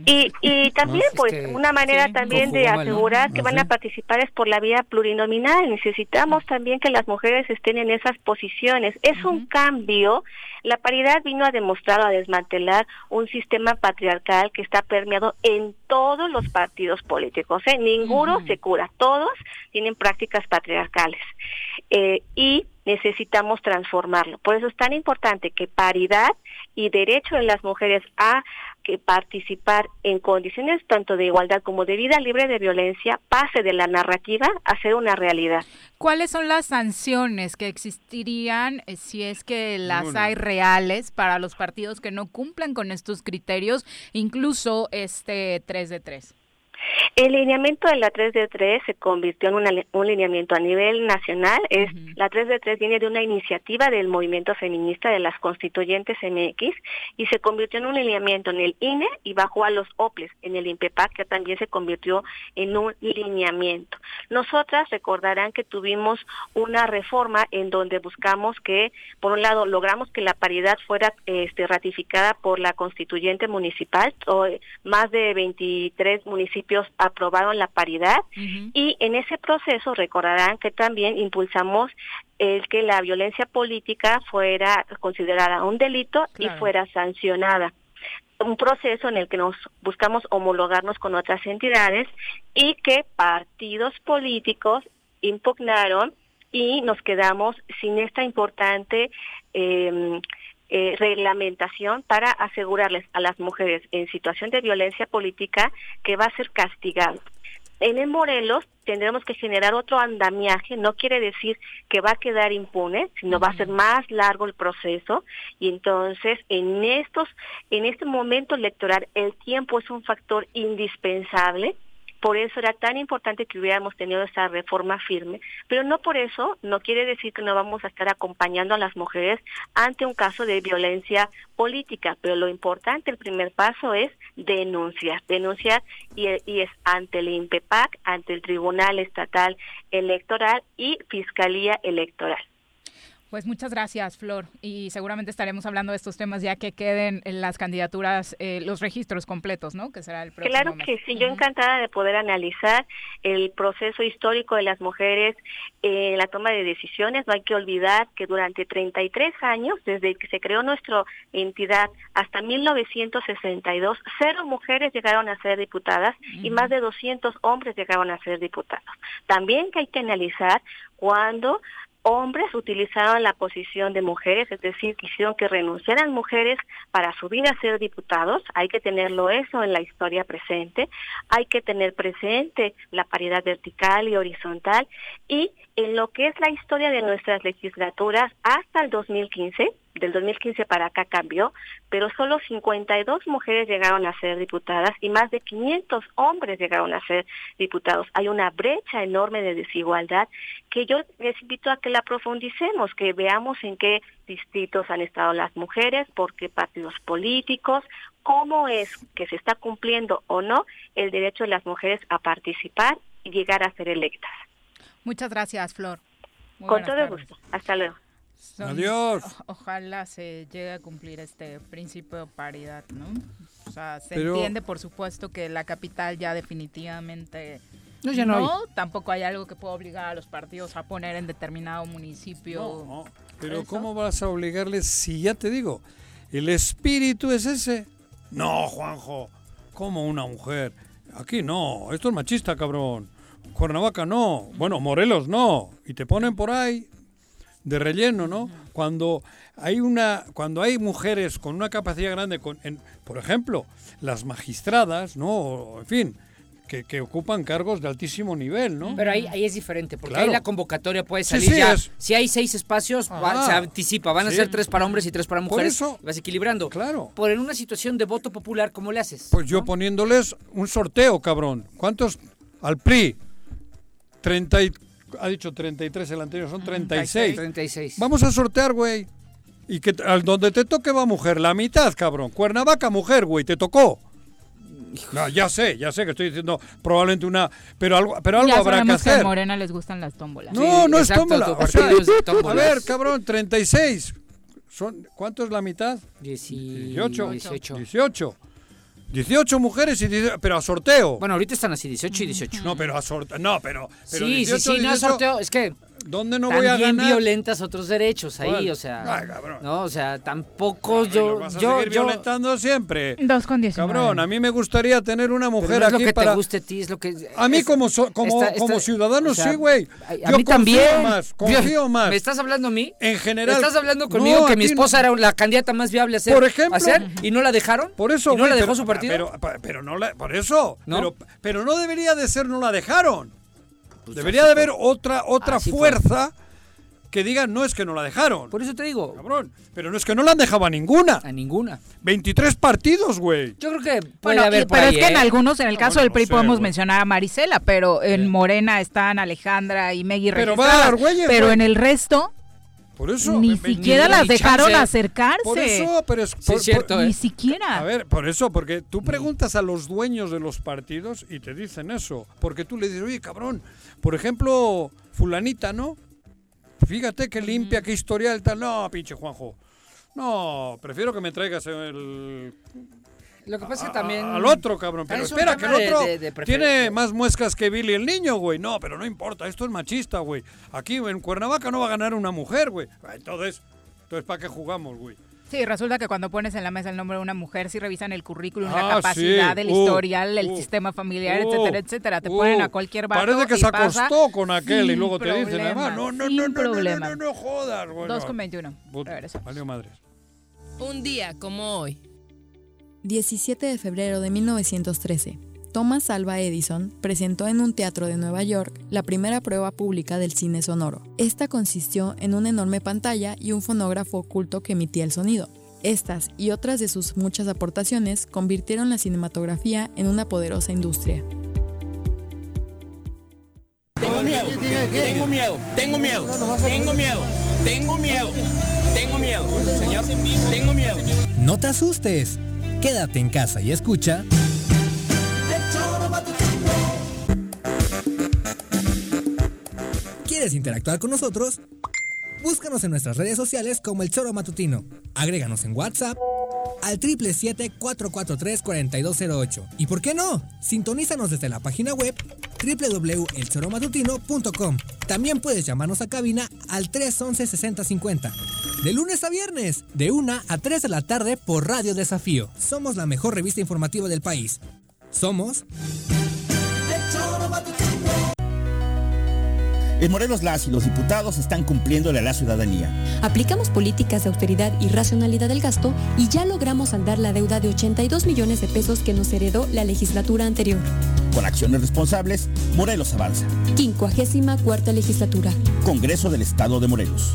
[SPEAKER 12] Y, y también,
[SPEAKER 3] No,
[SPEAKER 12] pues,
[SPEAKER 3] que-
[SPEAKER 12] una manera
[SPEAKER 3] sí,
[SPEAKER 12] también de asegurar que van a participar es por la vía plurinominal. Necesitamos también que las mujeres estén en esas posiciones. Es un cambio. La paridad vino a demostrar, a desmantelar un sistema patriarcal que está permeado en todos los partidos políticos. ¿eh? Ninguno se cura. Todos tienen prácticas patriarcales. Eh, y necesitamos transformarlo. Por eso es tan importante que paridad y derecho de las mujeres a que participar en condiciones tanto de igualdad como de vida libre de violencia pase de la narrativa a ser una realidad.
[SPEAKER 1] ¿Cuáles son las sanciones que existirían eh, si es que las
[SPEAKER 12] Ninguna.
[SPEAKER 1] hay reales para los partidos que no cumplan con estos criterios, incluso este 3 de 3?
[SPEAKER 12] El lineamiento de la 3 de 3 se convirtió en una un lineamiento a nivel nacional. Es La 3 de 3 viene de una iniciativa del movimiento feminista de las constituyentes MX y se convirtió en un lineamiento en el INE y bajó a los OPLES en el INPEPAC que también se convirtió en un lineamiento. Nosotras recordarán que tuvimos una reforma en donde buscamos que, por un lado, logramos que la paridad fuera este, ratificada por la constituyente municipal. O, más de 23 municipios aprobaron la paridad y en ese proceso recordarán que también impulsamos el que la violencia política fuera considerada un delito y fuera sancionada. Un proceso en el que nos buscamos homologarnos con otras entidades y que partidos políticos impugnaron y nos quedamos sin esta importante eh, eh, reglamentación para asegurarles a las mujeres en situación de violencia política que va a ser castigado. En el Morelos tendremos que generar otro andamiaje, no quiere decir que va a quedar impune, sino va a ser más largo el proceso y entonces en estos en este momento electoral el tiempo es un factor indispensable por eso era tan importante que hubiéramos tenido esa reforma firme, pero no por eso no quiere decir que no vamos a estar acompañando a las mujeres ante un caso de violencia política, pero lo importante, el primer paso es denunciar, denunciar y, es ante el INPEPAC, ante el Tribunal Estatal Electoral y Fiscalía Electoral.
[SPEAKER 1] Pues muchas gracias, Flor, y seguramente estaremos hablando de estos temas ya que queden en las candidaturas, eh, los registros completos, ¿no? Que será el próximo
[SPEAKER 12] Claro
[SPEAKER 1] mes.
[SPEAKER 12] que sí, yo encantada de poder analizar el proceso histórico de las mujeres en la toma de decisiones. No hay que olvidar que durante 33 años, desde que se creó nuestra entidad hasta 1962, cero mujeres llegaron a ser diputadas y más de 200 hombres llegaron a ser diputados. También que hay que analizar cuando hombres utilizaron la posición de mujeres, es decir, quisieron que renunciaran mujeres para subir a ser diputados. Hay que tenerlo eso en la historia presente. Hay que tener presente la paridad vertical y horizontal. Y en lo que es la historia de nuestras legislaturas hasta el 2015, del 2015 para acá cambió, pero solo 52 mujeres llegaron a ser diputadas y más de 500 hombres llegaron a ser diputados. Hay una brecha enorme de desigualdad que yo les invito a que la profundicemos, que veamos en qué distritos han estado las mujeres, por qué partidos políticos, cómo es que se está cumpliendo o no el derecho de las mujeres a participar y llegar a ser electas.
[SPEAKER 1] Muchas gracias, Flor. Muy
[SPEAKER 12] Con todo
[SPEAKER 1] tardes.
[SPEAKER 12] gusto. Hasta luego.
[SPEAKER 1] Son-
[SPEAKER 2] Adiós.
[SPEAKER 1] o- ojalá se llegue a cumplir este principio de paridad, ¿no? O sea, se
[SPEAKER 2] Pero-
[SPEAKER 1] entiende, por supuesto, que la capital ya definitivamente
[SPEAKER 3] No, ya no hay.
[SPEAKER 1] Tampoco hay algo que pueda obligar a los partidos a poner en determinado municipio.
[SPEAKER 2] Pero
[SPEAKER 1] eso.
[SPEAKER 2] ¿cómo vas a obligarles si ya te digo, el espíritu es ese? No, Juanjo, como una mujer. Aquí no, esto es machista, cabrón. Cuernavaca no, bueno, Morelos no. Y te ponen por ahí de relleno, ¿no? Cuando hay una, cuando hay mujeres con una capacidad grande, con, en- por ejemplo, las magistradas, ¿no? O, en fin, que, que ocupan cargos de altísimo nivel, ¿no?
[SPEAKER 3] Pero ahí, ahí es diferente, porque
[SPEAKER 2] Claro.
[SPEAKER 3] ahí la convocatoria puede salir
[SPEAKER 2] sí,
[SPEAKER 3] ya.
[SPEAKER 2] es-
[SPEAKER 3] Si hay seis espacios, va- se anticipa, van a ser tres para hombres y tres para
[SPEAKER 2] Por
[SPEAKER 3] mujeres.
[SPEAKER 2] eso.
[SPEAKER 3] Vas equilibrando.
[SPEAKER 2] Claro.
[SPEAKER 3] Por en una situación de voto popular, ¿cómo le haces?
[SPEAKER 2] Pues yo poniéndoles un sorteo, cabrón. ¿Cuántos? Al PRI. 30 y- ha dicho 33 el anterior, son 36.
[SPEAKER 3] 36.
[SPEAKER 2] Vamos a sortear, güey. Y que al donde te toque va mujer, la mitad, cabrón. Cuernavaca, mujer, güey, te tocó. No, ya sé, ya sé que estoy diciendo probablemente una, pero algo, pero algo
[SPEAKER 1] ya
[SPEAKER 2] habrá que
[SPEAKER 1] sabemos que,
[SPEAKER 2] hacer.
[SPEAKER 1] a Morena les gustan las tómbolas.
[SPEAKER 2] No, no es tómbola. o sea, a ver, cabrón, 36. Son, ¿Cuánto es la mitad?
[SPEAKER 3] 18.
[SPEAKER 2] 18. 18. 18 mujeres y 18 pero a sorteo.
[SPEAKER 3] Bueno, ahorita están así, 18 y 18.
[SPEAKER 2] No, pero a sorteo. No, pero, pero
[SPEAKER 3] sí,
[SPEAKER 2] 18,
[SPEAKER 3] sí, sí, no es
[SPEAKER 2] 18,
[SPEAKER 3] sorteo. Es que
[SPEAKER 2] ¿Dónde no voy a
[SPEAKER 3] también
[SPEAKER 2] ganar?
[SPEAKER 3] violentas otros derechos ahí,
[SPEAKER 2] ¿Cuál?
[SPEAKER 3] o sea.
[SPEAKER 2] Ay, cabrón.
[SPEAKER 3] No, o sea, tampoco yo.
[SPEAKER 2] Vas a
[SPEAKER 3] yo,
[SPEAKER 2] seguir
[SPEAKER 3] yo
[SPEAKER 2] violentando siempre.
[SPEAKER 1] Dos con 19.
[SPEAKER 2] Cabrón, a mí me gustaría tener una mujer
[SPEAKER 3] no es lo
[SPEAKER 2] aquí
[SPEAKER 3] que
[SPEAKER 2] para
[SPEAKER 3] te guste a ti, es lo que.
[SPEAKER 2] A mí
[SPEAKER 3] es-
[SPEAKER 2] como so- como,
[SPEAKER 3] esta-
[SPEAKER 2] como ciudadano
[SPEAKER 3] o sea,
[SPEAKER 2] sí, güey.
[SPEAKER 3] A, a
[SPEAKER 2] Yo
[SPEAKER 3] mí
[SPEAKER 2] confío
[SPEAKER 3] también.
[SPEAKER 2] más, confío más.
[SPEAKER 3] ¿Me estás hablando a mí?
[SPEAKER 2] En general.
[SPEAKER 3] ¿Me estás hablando conmigo
[SPEAKER 2] No,
[SPEAKER 3] que mi
[SPEAKER 2] no.
[SPEAKER 3] esposa era la candidata más viable a hacer,
[SPEAKER 2] Por ejemplo.
[SPEAKER 3] a hacer y no la dejaron?
[SPEAKER 2] Por eso,
[SPEAKER 3] ¿Y no la dejó
[SPEAKER 2] pero-
[SPEAKER 3] su partido?
[SPEAKER 2] Pero, pero no la, por eso.
[SPEAKER 3] ¿No?
[SPEAKER 2] Pero, pero no debería de ser, no la dejaron.
[SPEAKER 3] Pues
[SPEAKER 2] debería de haber otra, otra
[SPEAKER 3] Así fue.
[SPEAKER 2] fuerza que diga, no es que no la dejaron.
[SPEAKER 3] Por eso te digo.
[SPEAKER 2] Cabrón. Pero no es que no la han dejado a ninguna.
[SPEAKER 3] A ninguna.
[SPEAKER 2] 23 partidos, güey.
[SPEAKER 3] Yo creo que puede
[SPEAKER 1] Bueno,
[SPEAKER 3] haber
[SPEAKER 1] y-
[SPEAKER 3] por
[SPEAKER 1] pero
[SPEAKER 3] ahí,
[SPEAKER 1] es que en
[SPEAKER 3] ¿eh?
[SPEAKER 1] algunos, en el
[SPEAKER 2] No,
[SPEAKER 1] caso
[SPEAKER 2] bueno,
[SPEAKER 1] del
[SPEAKER 2] no
[SPEAKER 1] PRI
[SPEAKER 2] sé,
[SPEAKER 1] podemos
[SPEAKER 2] güey.
[SPEAKER 1] mencionar a Marisela, pero en Morena están Alejandra y Meggy
[SPEAKER 2] Pero va a
[SPEAKER 1] registradas.
[SPEAKER 2] dar güeyes,
[SPEAKER 1] pero
[SPEAKER 2] güey.
[SPEAKER 1] en el resto
[SPEAKER 2] Por eso.
[SPEAKER 1] ni siquiera
[SPEAKER 3] ni-
[SPEAKER 1] las
[SPEAKER 3] ni
[SPEAKER 1] dejaron
[SPEAKER 3] chance.
[SPEAKER 1] acercarse.
[SPEAKER 2] Por eso, pero es,
[SPEAKER 3] Sí,
[SPEAKER 2] por-
[SPEAKER 3] es cierto,
[SPEAKER 2] por-
[SPEAKER 3] ¿eh?
[SPEAKER 1] Ni siquiera.
[SPEAKER 2] A ver, por eso, porque tú preguntas a los dueños de los partidos y te dicen eso. Porque tú le dices, oye, cabrón, por ejemplo, fulanita, ¿no? Fíjate qué limpia, qué historial tal. No, pinche Juanjo. No, prefiero que me traigas el...
[SPEAKER 3] Lo que pasa es que
[SPEAKER 2] a-
[SPEAKER 3] también...
[SPEAKER 2] al otro, cabrón. Pero
[SPEAKER 3] Es
[SPEAKER 2] espera, que el
[SPEAKER 3] de-
[SPEAKER 2] otro
[SPEAKER 3] de- de preferencia.
[SPEAKER 2] tiene más muescas que Billy el niño, güey. No, pero no importa, esto es machista, güey. Aquí en Cuernavaca no va a ganar una mujer, güey. Ah, Entonces, entonces ¿para qué jugamos, güey?
[SPEAKER 1] Sí, resulta que cuando pones en la mesa el nombre de una mujer, si revisan el currículum, la
[SPEAKER 2] Ah,
[SPEAKER 1] capacidad,
[SPEAKER 2] sí.
[SPEAKER 1] el
[SPEAKER 2] Uh,
[SPEAKER 1] historial, el
[SPEAKER 2] uh,
[SPEAKER 1] sistema familiar,
[SPEAKER 2] uh,
[SPEAKER 1] etcétera, etcétera, te
[SPEAKER 2] uh,
[SPEAKER 1] ponen a cualquier vato
[SPEAKER 2] Parece que
[SPEAKER 1] y
[SPEAKER 2] se
[SPEAKER 1] pasa
[SPEAKER 2] acostó con aquel y luego te dicen, además, no, no, no, no, no, no, no, no jodas, güey.
[SPEAKER 1] 2
[SPEAKER 2] no.
[SPEAKER 1] con 21.
[SPEAKER 2] Puta,
[SPEAKER 1] Regresamos.
[SPEAKER 2] Valió madres.
[SPEAKER 8] Un día como hoy.
[SPEAKER 9] 17 de febrero de 1913, Thomas Alva Edison presentó en un teatro de Nueva York la primera prueba pública del cine sonoro. Esta consistió en una enorme pantalla y un fonógrafo oculto que emitía el sonido. Estas y otras de sus muchas aportaciones convirtieron la cinematografía en una poderosa industria.
[SPEAKER 4] Tengo miedo, tengo miedo, tengo miedo, tengo miedo, tengo miedo, tengo miedo, señor, tengo miedo.
[SPEAKER 5] No te asustes. Quédate en casa y escucha. ¿Quieres interactuar con nosotros? Búscanos en nuestras redes sociales como El Choro Matutino. Agréganos en WhatsApp al 777-443-4208. ¿Y por qué no? Sintonízanos desde la página web www.elchoromatutino.com. También puedes llamarnos a cabina al 311-6050. De lunes a viernes, de 1 a 3 de la tarde por Radio Desafío. Somos la mejor revista informativa del país. Somos...
[SPEAKER 14] En Morelos las y los diputados están cumpliéndole a la ciudadanía.
[SPEAKER 15] Aplicamos políticas de austeridad y racionalidad del gasto y ya logramos saldar la deuda de 82 millones de pesos que nos heredó la legislatura anterior.
[SPEAKER 14] Con acciones responsables, Morelos avanza.
[SPEAKER 15] 54 legislatura.
[SPEAKER 14] Congreso del Estado de Morelos.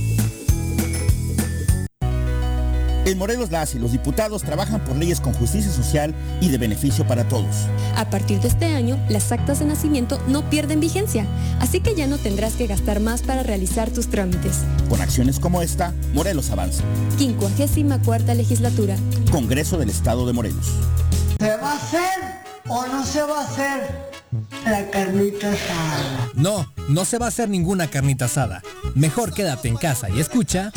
[SPEAKER 14] En Morelos las y los diputados trabajan por leyes con justicia social y de beneficio para todos.
[SPEAKER 15] A partir de este año, las actas de nacimiento no pierden vigencia, así que ya no tendrás que gastar más para realizar tus trámites.
[SPEAKER 14] Con acciones como esta, Morelos avanza.
[SPEAKER 15] 54 legislatura.
[SPEAKER 14] Congreso del Estado de Morelos.
[SPEAKER 16] ¿Se va a hacer o no se va a hacer la carnita asada?
[SPEAKER 5] No, no se va a hacer ninguna carnita asada. Mejor quédate en casa y escucha.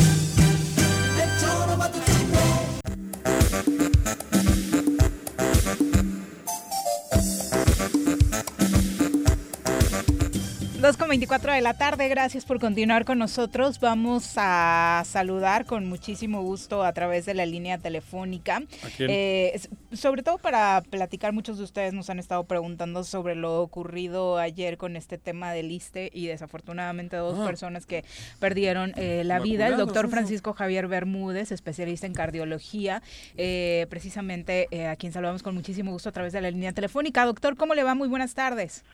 [SPEAKER 1] Dos con 24 de la tarde, gracias por continuar con nosotros. Vamos a saludar con muchísimo gusto a través de la línea telefónica. Eh, sobre todo para platicar, muchos de ustedes nos han estado preguntando sobre lo ocurrido ayer con este tema del ISTE y desafortunadamente dos
[SPEAKER 2] Ah.
[SPEAKER 1] personas que perdieron eh, la vida. El doctor. Francisco Javier Bermúdez, especialista en cardiología, eh, precisamente eh, a quien saludamos con muchísimo gusto a través de la línea telefónica. Doctor, ¿cómo le va? Muy buenas tardes.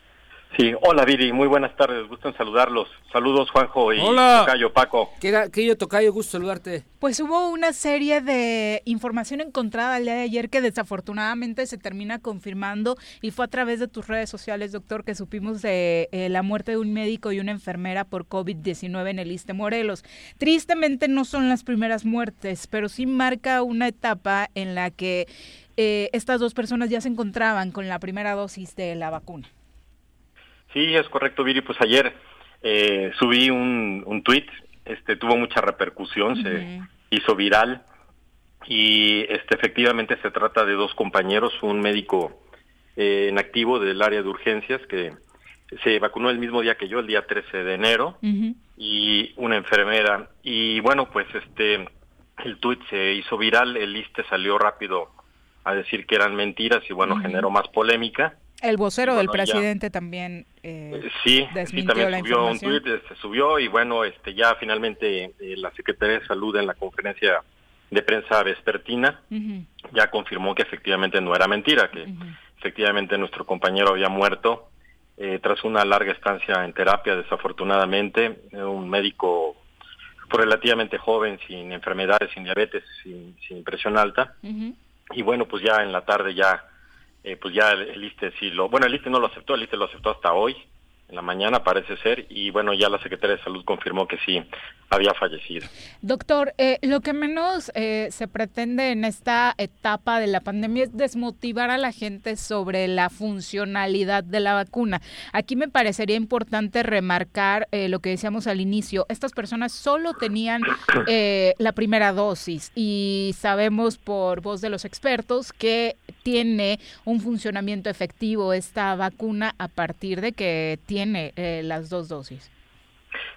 [SPEAKER 13] Sí, hola Viri, muy buenas tardes, gusto en saludarlos. Saludos Juanjo y
[SPEAKER 3] Hola.
[SPEAKER 13] Tocayo Paco.
[SPEAKER 3] Que yo Tocayo, gusto saludarte.
[SPEAKER 1] Pues hubo una serie de información encontrada el día de ayer que desafortunadamente se termina confirmando y fue a través de tus redes sociales, doctor, que supimos de eh, la muerte de un médico y una enfermera por COVID-19 en el Iste Morelos. Tristemente no son las primeras muertes, pero sí marca una etapa en la que eh, estas dos personas ya se encontraban con la primera dosis de la vacuna.
[SPEAKER 13] Sí, es correcto Viri, pues ayer eh, subí un, un tweet, este tuvo mucha repercusión, se hizo viral y este efectivamente se trata de dos compañeros, un médico eh, en activo del área de urgencias que se vacunó el mismo día que yo, el día 13 de enero, y una enfermera. Y bueno, pues este el tuit se hizo viral, el ISTE salió rápido a decir que eran mentiras y bueno, generó más polémica.
[SPEAKER 1] El vocero del
[SPEAKER 13] ya.
[SPEAKER 1] presidente también eh,
[SPEAKER 13] Sí, sí
[SPEAKER 1] desmintió
[SPEAKER 13] también subió un tuit, se subió y bueno, este ya finalmente eh, la Secretaría de Salud en la conferencia de prensa vespertina ya confirmó que efectivamente no era mentira, que efectivamente nuestro compañero había muerto eh, tras una larga estancia en terapia, desafortunadamente, eh, un médico relativamente joven, sin enfermedades, sin diabetes, sin, sin presión alta, y bueno, pues ya en la tarde ya, eh, pues ya el, el ISTE sí lo, bueno, el ISTE no lo aceptó, el ISTE lo aceptó hasta hoy, en la mañana parece ser, y bueno, ya la Secretaría de Salud confirmó que sí había fallecido.
[SPEAKER 1] Doctor, eh, lo que menos eh, se pretende en esta etapa de la pandemia es desmotivar a la gente sobre la funcionalidad de la vacuna. Aquí me parecería importante remarcar eh, lo que decíamos al inicio. Estas personas solo tenían eh, la primera dosis y sabemos por voz de los expertos que tiene un funcionamiento efectivo esta vacuna a partir de que tiene eh, las dos dosis.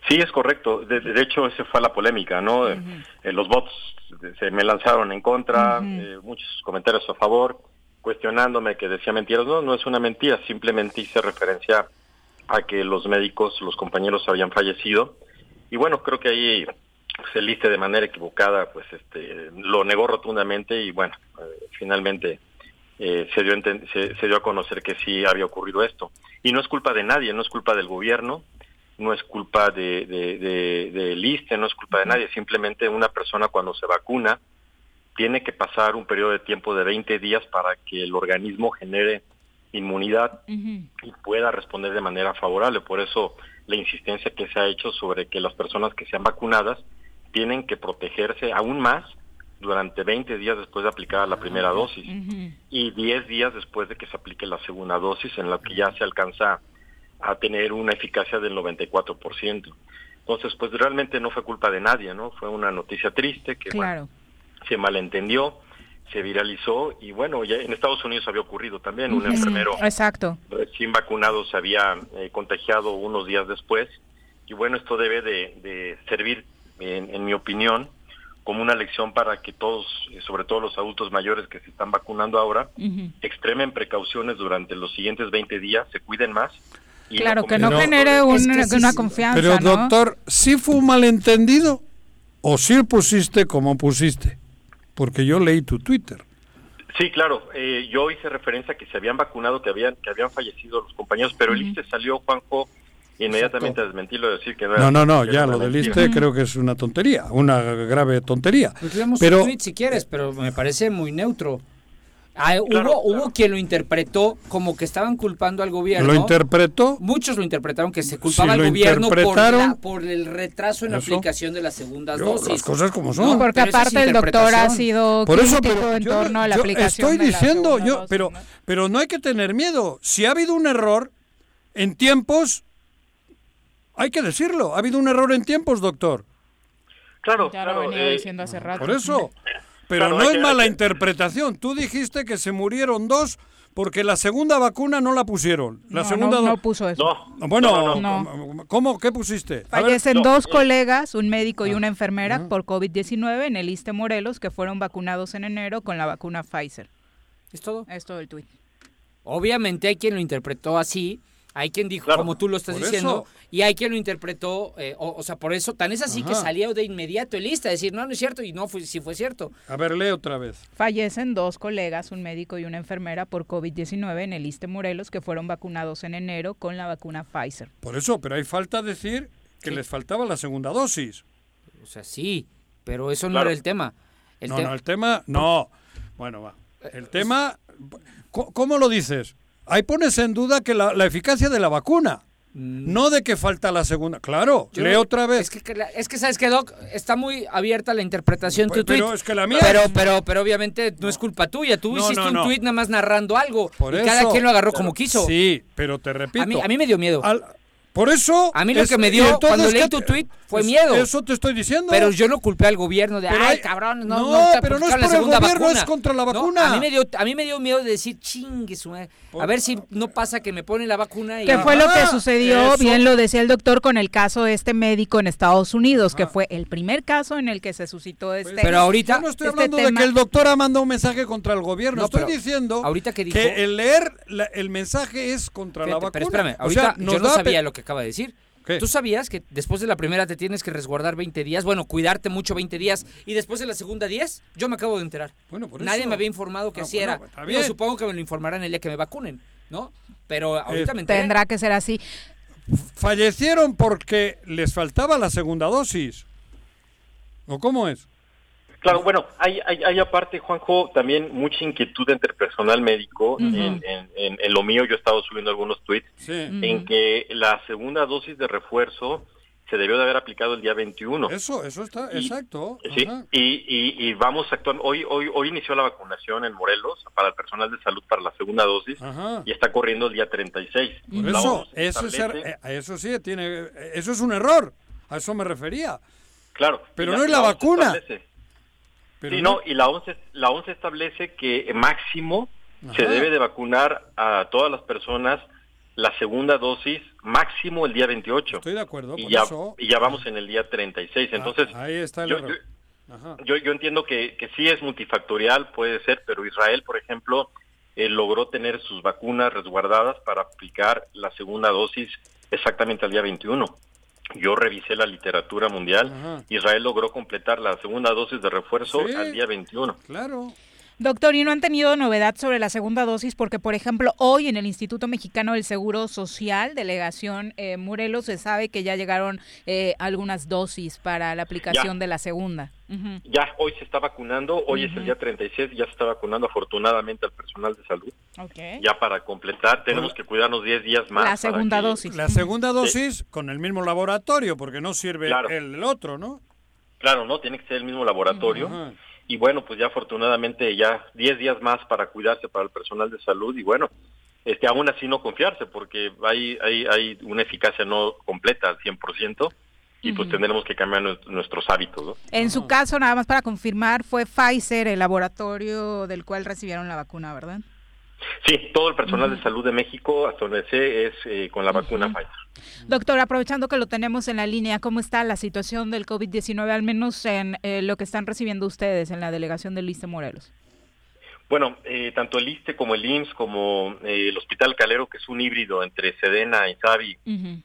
[SPEAKER 13] Sí, es correcto. De, de hecho, esa fue la polémica, ¿no? Eh, los bots se me lanzaron en contra, eh, muchos comentarios a favor, cuestionándome que decía mentiras. No, no es una mentira, simplemente hice referencia a que los médicos, los compañeros habían fallecido. Y bueno, creo que ahí se liste de manera equivocada, pues este lo negó rotundamente y bueno, eh, finalmente eh, se, dio se, se dio a conocer que sí había ocurrido esto. Y no es culpa de nadie, no es culpa del gobierno, no es culpa de, de, de, no es culpa de nadie, simplemente una persona cuando se vacuna tiene que pasar un periodo de tiempo de 20 días para que el organismo genere inmunidad y pueda responder de manera favorable. Por eso la insistencia que se ha hecho sobre que las personas que sean vacunadas tienen que protegerse aún más durante 20 días después de aplicar la primera dosis y 10 días después de que se aplique la segunda dosis en la que ya se alcanza a tener una eficacia del 94%. Entonces, pues realmente no fue culpa de nadie, ¿no? Fue una noticia triste que bueno, se malentendió, se viralizó y bueno, ya en Estados Unidos había ocurrido también, un enfermero
[SPEAKER 1] Exacto.
[SPEAKER 13] recién vacunado se había eh, contagiado unos días después y bueno, esto debe de, de servir, en, en mi opinión, como una lección para que todos, eh, sobre todo los adultos mayores que se están vacunando ahora, extremen precauciones durante los siguientes 20 días, se cuiden más. y
[SPEAKER 1] Claro, que no genere un- una confianza,
[SPEAKER 2] Pero
[SPEAKER 1] ¿no?
[SPEAKER 2] doctor, ¿sí fue un malentendido o sí pusiste como pusiste? Porque yo leí tu Twitter.
[SPEAKER 13] Sí, claro. eh, yo hice referencia a que se habían vacunado, que habían que habían fallecido los compañeros, pero el ISSSTE salió, Juanjo, inmediatamente a desmentirlo, decir que no era-
[SPEAKER 2] No, no, no, ya lo del. ISSSTE creo que es una tontería, una grave tontería.
[SPEAKER 3] Pues
[SPEAKER 2] Pero
[SPEAKER 3] un tweet si quieres, pero me parece muy neutro. Ah,
[SPEAKER 13] Claro,
[SPEAKER 3] hubo, hubo quien lo interpretó como que estaban culpando al gobierno.
[SPEAKER 2] lo interpretó.
[SPEAKER 3] Muchos lo interpretaron que se culpaba
[SPEAKER 2] Si
[SPEAKER 3] al gobierno por,
[SPEAKER 2] interpretaron,
[SPEAKER 3] la- por el retraso en la aplicación de las segundas
[SPEAKER 2] Yo,
[SPEAKER 3] dosis.
[SPEAKER 2] las cosas como son.
[SPEAKER 1] Porque
[SPEAKER 3] Pero
[SPEAKER 1] aparte el doctor ha sido
[SPEAKER 2] Por eso,
[SPEAKER 1] crítico
[SPEAKER 2] pero
[SPEAKER 1] en
[SPEAKER 2] yo-
[SPEAKER 1] torno a la
[SPEAKER 2] yo
[SPEAKER 1] aplicación
[SPEAKER 2] estoy
[SPEAKER 1] de la
[SPEAKER 2] diciendo, yo,
[SPEAKER 1] dosis,
[SPEAKER 2] pero,
[SPEAKER 1] ¿no?
[SPEAKER 2] pero no hay que tener miedo. Si ha habido un error en tiempos, hay que decirlo. Ha habido un error en tiempos, doctor.
[SPEAKER 13] Claro,
[SPEAKER 1] Ya
[SPEAKER 13] claro.
[SPEAKER 1] lo venía
[SPEAKER 13] eh,
[SPEAKER 1] diciendo hace rato.
[SPEAKER 2] Por eso. Pero
[SPEAKER 13] Claro,
[SPEAKER 2] no es
[SPEAKER 13] que-
[SPEAKER 2] mala
[SPEAKER 13] que-
[SPEAKER 2] interpretación. Tú dijiste que se murieron dos porque la segunda vacuna no la pusieron. La
[SPEAKER 1] No,
[SPEAKER 2] segunda
[SPEAKER 1] no, no puso eso.
[SPEAKER 13] No.
[SPEAKER 2] Bueno,
[SPEAKER 1] no,
[SPEAKER 2] ¿cómo? ¿Qué pusiste? A.
[SPEAKER 1] Fallecen
[SPEAKER 13] no,
[SPEAKER 1] dos colegas, un médico y una enfermera, por COVID-19 en el ISTE Morelos, que fueron vacunados en enero con la vacuna Pfizer.
[SPEAKER 3] ¿Es todo?
[SPEAKER 1] Es todo el tuit.
[SPEAKER 3] Obviamente hay quien lo interpretó así, hay quien dijo
[SPEAKER 13] Claro.
[SPEAKER 3] como tú lo estás diciendo,
[SPEAKER 2] eso.
[SPEAKER 3] y hay quien lo interpretó, eh, o, o sea, por eso, tan es así que salió de inmediato el lista, decir, no, no es cierto, y no, fue, sí fue cierto.
[SPEAKER 2] A ver, lee otra vez.
[SPEAKER 1] Fallecen dos colegas, un médico y una enfermera, por COVID-19 en el ISTE Morelos, que fueron vacunados en enero con la vacuna Pfizer.
[SPEAKER 2] Por eso, pero hay falta decir que les faltaba la segunda dosis.
[SPEAKER 3] O sea, sí, pero eso no era el tema. El
[SPEAKER 2] no,
[SPEAKER 3] tema-
[SPEAKER 2] no, el tema, no. Bueno, va. El tema, ¿co- ¿cómo lo dices? Ahí pones en duda que la, la eficacia de la vacuna, no de que falta la segunda. Claro,
[SPEAKER 3] Yo
[SPEAKER 2] lee
[SPEAKER 3] no-
[SPEAKER 2] otra vez.
[SPEAKER 3] Es que, que la- es que, ¿sabes qué, Doc? Está muy abierta la interpretación de
[SPEAKER 2] Pues,
[SPEAKER 3] tu tweet.
[SPEAKER 2] pero es que la mía
[SPEAKER 3] Pero,
[SPEAKER 2] es-
[SPEAKER 3] pero, pero obviamente no es culpa tuya. Tú
[SPEAKER 2] No,
[SPEAKER 3] hiciste
[SPEAKER 2] no,
[SPEAKER 3] un tweet nada más narrando algo.
[SPEAKER 2] Por
[SPEAKER 3] y
[SPEAKER 2] eso.
[SPEAKER 3] cada quien lo agarró como quiso.
[SPEAKER 2] Sí, pero te repito.
[SPEAKER 3] A mí, a mí me dio miedo.
[SPEAKER 2] al- por eso.
[SPEAKER 3] A mí lo
[SPEAKER 2] es-
[SPEAKER 3] que me dio cuando leí
[SPEAKER 2] ¿qué
[SPEAKER 3] tu tweet fue
[SPEAKER 2] es-
[SPEAKER 3] miedo.
[SPEAKER 2] Eso te estoy diciendo.
[SPEAKER 3] Pero yo no culpé al gobierno de,
[SPEAKER 2] Pero
[SPEAKER 3] ay,
[SPEAKER 2] hay-
[SPEAKER 3] cabrón, no,
[SPEAKER 2] No,
[SPEAKER 3] no,
[SPEAKER 2] pero no es
[SPEAKER 3] la
[SPEAKER 2] por el gobierno,
[SPEAKER 3] vacuna".
[SPEAKER 2] es contra la
[SPEAKER 3] No,
[SPEAKER 2] vacuna.
[SPEAKER 3] a, mí me dio, a mí me dio miedo de decir, chingue su madre, A ver si no pasa que me ponen la vacuna y...
[SPEAKER 1] Que fue lo que
[SPEAKER 2] Ajá,
[SPEAKER 1] sucedió,
[SPEAKER 2] eso.
[SPEAKER 1] bien lo decía el doctor, con el caso de este médico en Estados Unidos, que fue el primer caso en el que se suscitó este
[SPEAKER 3] Pero ahorita-
[SPEAKER 2] Yo no estoy
[SPEAKER 1] este
[SPEAKER 2] hablando de
[SPEAKER 1] tema-
[SPEAKER 2] que el doctor ha mandado un mensaje contra el gobierno.
[SPEAKER 3] No,
[SPEAKER 2] estoy diciendo
[SPEAKER 3] ahorita que dijo-
[SPEAKER 2] el leer la- el mensaje es contra la vacuna.
[SPEAKER 3] pero espérame,
[SPEAKER 2] O
[SPEAKER 3] ahorita
[SPEAKER 2] sea,
[SPEAKER 3] yo no sabía lo que acaba de decir.
[SPEAKER 2] ¿Qué?
[SPEAKER 3] ¿Tú sabías que después de la primera te tienes que resguardar 20 días? Bueno, cuidarte mucho 20 días. ¿Y después de la segunda 10? Yo me acabo de enterar.
[SPEAKER 2] Bueno, por
[SPEAKER 3] Nadie
[SPEAKER 2] eso.
[SPEAKER 3] me había informado que
[SPEAKER 2] Ah,
[SPEAKER 3] así
[SPEAKER 2] bueno,
[SPEAKER 3] era.
[SPEAKER 2] bien.
[SPEAKER 3] supongo que me lo informarán el día que me vacunen, ¿no? Pero ahorita
[SPEAKER 2] Eh,
[SPEAKER 3] me enteré.
[SPEAKER 1] Tendrá que ser así.
[SPEAKER 2] Fallecieron porque les faltaba la segunda dosis. ¿O cómo es?
[SPEAKER 13] Claro, bueno, hay, hay, hay aparte, Juanjo, también mucha inquietud entre personal médico. En, en- en- en lo mío yo he estado subiendo algunos tweets
[SPEAKER 2] Sí.
[SPEAKER 13] en que la segunda dosis de refuerzo se debió de haber aplicado el día 21.
[SPEAKER 2] Eso, eso está,
[SPEAKER 13] Y-
[SPEAKER 2] exacto.
[SPEAKER 13] Sí, y, y, y vamos actuando. Hoy, hoy, hoy inició la vacunación en Morelos para el personal de salud para la segunda dosis
[SPEAKER 2] Ajá.
[SPEAKER 13] y está corriendo el día 36.
[SPEAKER 2] Por eso, eso, es, eh, eso sí, tiene, eso es un error. A eso me refería.
[SPEAKER 13] claro,
[SPEAKER 2] pero no es la vacuna.
[SPEAKER 13] establece-
[SPEAKER 2] Pero
[SPEAKER 13] sí,
[SPEAKER 2] no-
[SPEAKER 13] y la OMS, la OMS establece que máximo se debe de vacunar a todas las personas la segunda dosis máximo el día 28.
[SPEAKER 2] Estoy de acuerdo,
[SPEAKER 13] y ya,
[SPEAKER 2] eso.
[SPEAKER 13] y ya vamos en el día 36. Entonces,
[SPEAKER 2] Ah, ahí está el
[SPEAKER 13] yo, yo-
[SPEAKER 2] Ajá.
[SPEAKER 13] yo, yo entiendo que, que sí es multifactorial, puede ser, pero Israel, por ejemplo, eh, logró tener sus vacunas resguardadas para aplicar la segunda dosis exactamente al día 21. Yo revisé la literatura mundial.
[SPEAKER 2] Ajá.
[SPEAKER 13] Israel logró completar la segunda dosis de refuerzo
[SPEAKER 2] Sí.
[SPEAKER 13] al día 21.
[SPEAKER 2] Claro.
[SPEAKER 1] Doctor, ¿y no han tenido novedad sobre la segunda dosis? Porque, por ejemplo, hoy en el Instituto Mexicano del Seguro Social, delegación eh, Morelos, se sabe que ya llegaron eh, algunas dosis para la aplicación
[SPEAKER 13] Ya.
[SPEAKER 1] de la segunda.
[SPEAKER 13] Ya hoy se está vacunando, hoy es el día 36 y ya se está vacunando afortunadamente al personal de salud.
[SPEAKER 1] Ok.
[SPEAKER 13] Ya para completar tenemos que cuidarnos 10 días más.
[SPEAKER 1] La segunda
[SPEAKER 13] que-
[SPEAKER 1] dosis.
[SPEAKER 2] La segunda dosis con el mismo laboratorio, porque no sirve
[SPEAKER 13] Claro.
[SPEAKER 2] el, el otro, ¿no?
[SPEAKER 13] Claro, ¿no? Tiene que ser el mismo laboratorio. Y bueno, pues ya afortunadamente ya 10 días más para cuidarse para el personal de salud y bueno, este aún así no confiarse porque hay hay hay una eficacia no completa al 100% y pues tendremos que cambiar nues- nuestros hábitos, ¿no?
[SPEAKER 1] En su caso, nada más para confirmar, fue Pfizer el laboratorio del cual recibieron la vacuna, ¿verdad?
[SPEAKER 13] Sí, todo el personal de salud de México, hasta donde sé, es eh, con la vacuna Pfizer.
[SPEAKER 1] Doctor, aprovechando que lo tenemos en la línea, ¿cómo está la situación del COVID-19, al menos en eh, lo que están recibiendo ustedes en la delegación del Liste Morelos?
[SPEAKER 13] Bueno, eh, tanto el ISTE como el IMSS, como eh, el Hospital Calero, que es un híbrido entre Sedena y Savi,